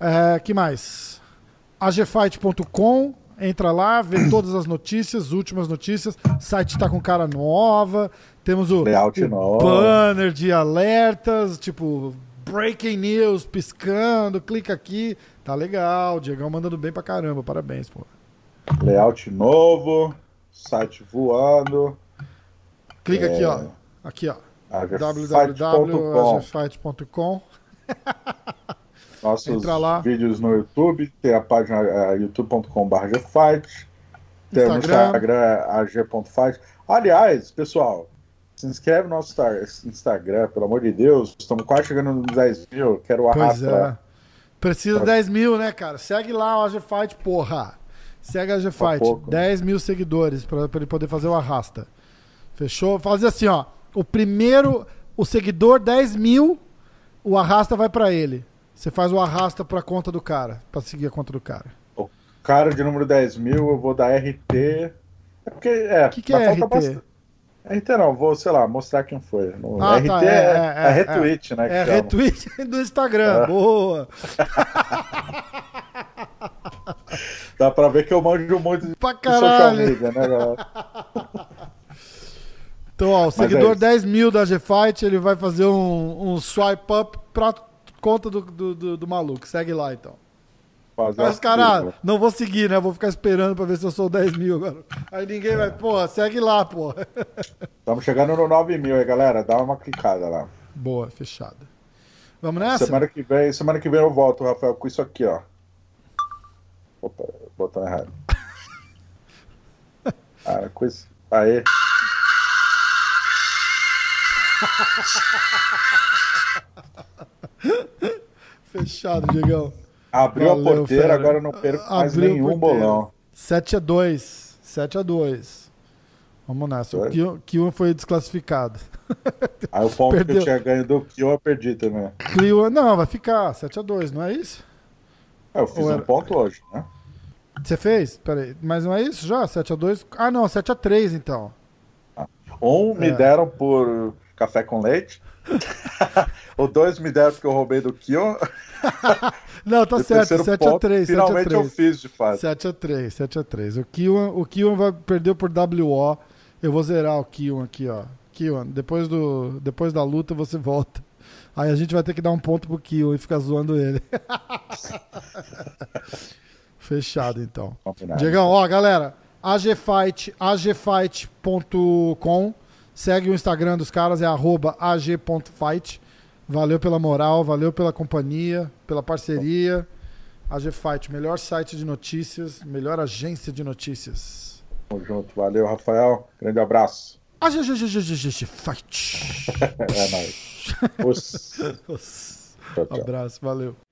É, que mais? agfight.com, entra lá, vê todas as notícias, últimas notícias. O site está com cara nova. Temos o, o banner de alertas, tipo breaking news piscando, clica aqui. Tá legal, Diegão mandando bem pra caramba. Parabéns, pô. Layout novo, site voando. Clica é... aqui, ó. Aqui, ó. www.agfight.com Nossos Entra lá. vídeos no YouTube, tem a página uh, youtube.com.br Fight, tem no Instagram ag.fight. Aliás, pessoal, se inscreve no nosso Instagram, pelo amor de Deus. Estamos quase chegando nos 10 mil. Quero arrastar. É. Precisa de 10 mil, né, cara? Segue lá o AG Fight, porra. Segue a AG Fight. 10 mil seguidores para ele poder fazer o arrasta. Fechou? Fazer assim, ó. O primeiro, o seguidor 10 mil, o arrasta vai para ele. Você faz o arrasta pra conta do cara, pra seguir a conta do cara. O cara de número 10 mil, eu vou dar RT. É porque, é. O que, que é RT? Bastante... RT não, vou, sei lá, mostrar quem foi. No ah, RT tá, é, é, é, é, retweet, né? É retweet do Instagram, é. boa. Dá pra ver que eu manjo muito de pra caralho. social media, né, galera? Então, ó, o seguidor é 10 mil da G-Fight, ele vai fazer um, um swipe up pra conta do, do, do, do maluco. Segue lá, então. Fazer Mas, cara, não vou seguir, né? Vou ficar esperando pra ver se eu sou 10 mil agora. Aí ninguém vai, porra, segue lá, porra. Estamos chegando no 9 mil aí, galera. Dá uma clicada lá. Boa, fechada. Vamos nessa? Semana que vem, semana que vem eu volto, Rafael, com isso aqui, ó. Opa, botão errado. Ah, coisa. Aê. Fechado, Diegão. Abriu Valeu, a porteira, fera. agora não perco mais Abriu nenhum bolão. 7 a 2 7 a 2 Vamos nessa. O Kion, Kion foi desclassificado. Aí o ponto Perdeu. que eu tinha ganho do Kion eu perdi também. Kion, não, vai ficar 7 a 2 não é isso? É, eu fiz Ou um era... ponto hoje, né? Você fez? Peraí, mas não é isso já? 7 a 2 Ah, não, 7 a 3 então. Um me é. deram por café com leite. o dois me deram porque eu roubei do Kion. Não, tá certo, 7x3. Finalmente 7 a 3. eu fiz, de fato. 7x3, 7x3. O Kion vai perder por WO. Eu vou zerar o Kion aqui, ó. Kion, depois, do, depois da luta você volta. Aí a gente vai ter que dar um ponto pro Kion e ficar zoando ele. Fechado, então. Diegão, ó, galera. AGFight, agfight.com Segue o Instagram dos caras, é ag.fight. Valeu pela moral, valeu pela companhia, pela parceria. AG Fight, melhor site de notícias, melhor agência de notícias. Tamo junto, valeu, Rafael. Grande abraço. AG Fight. é nóis. Abraço, valeu.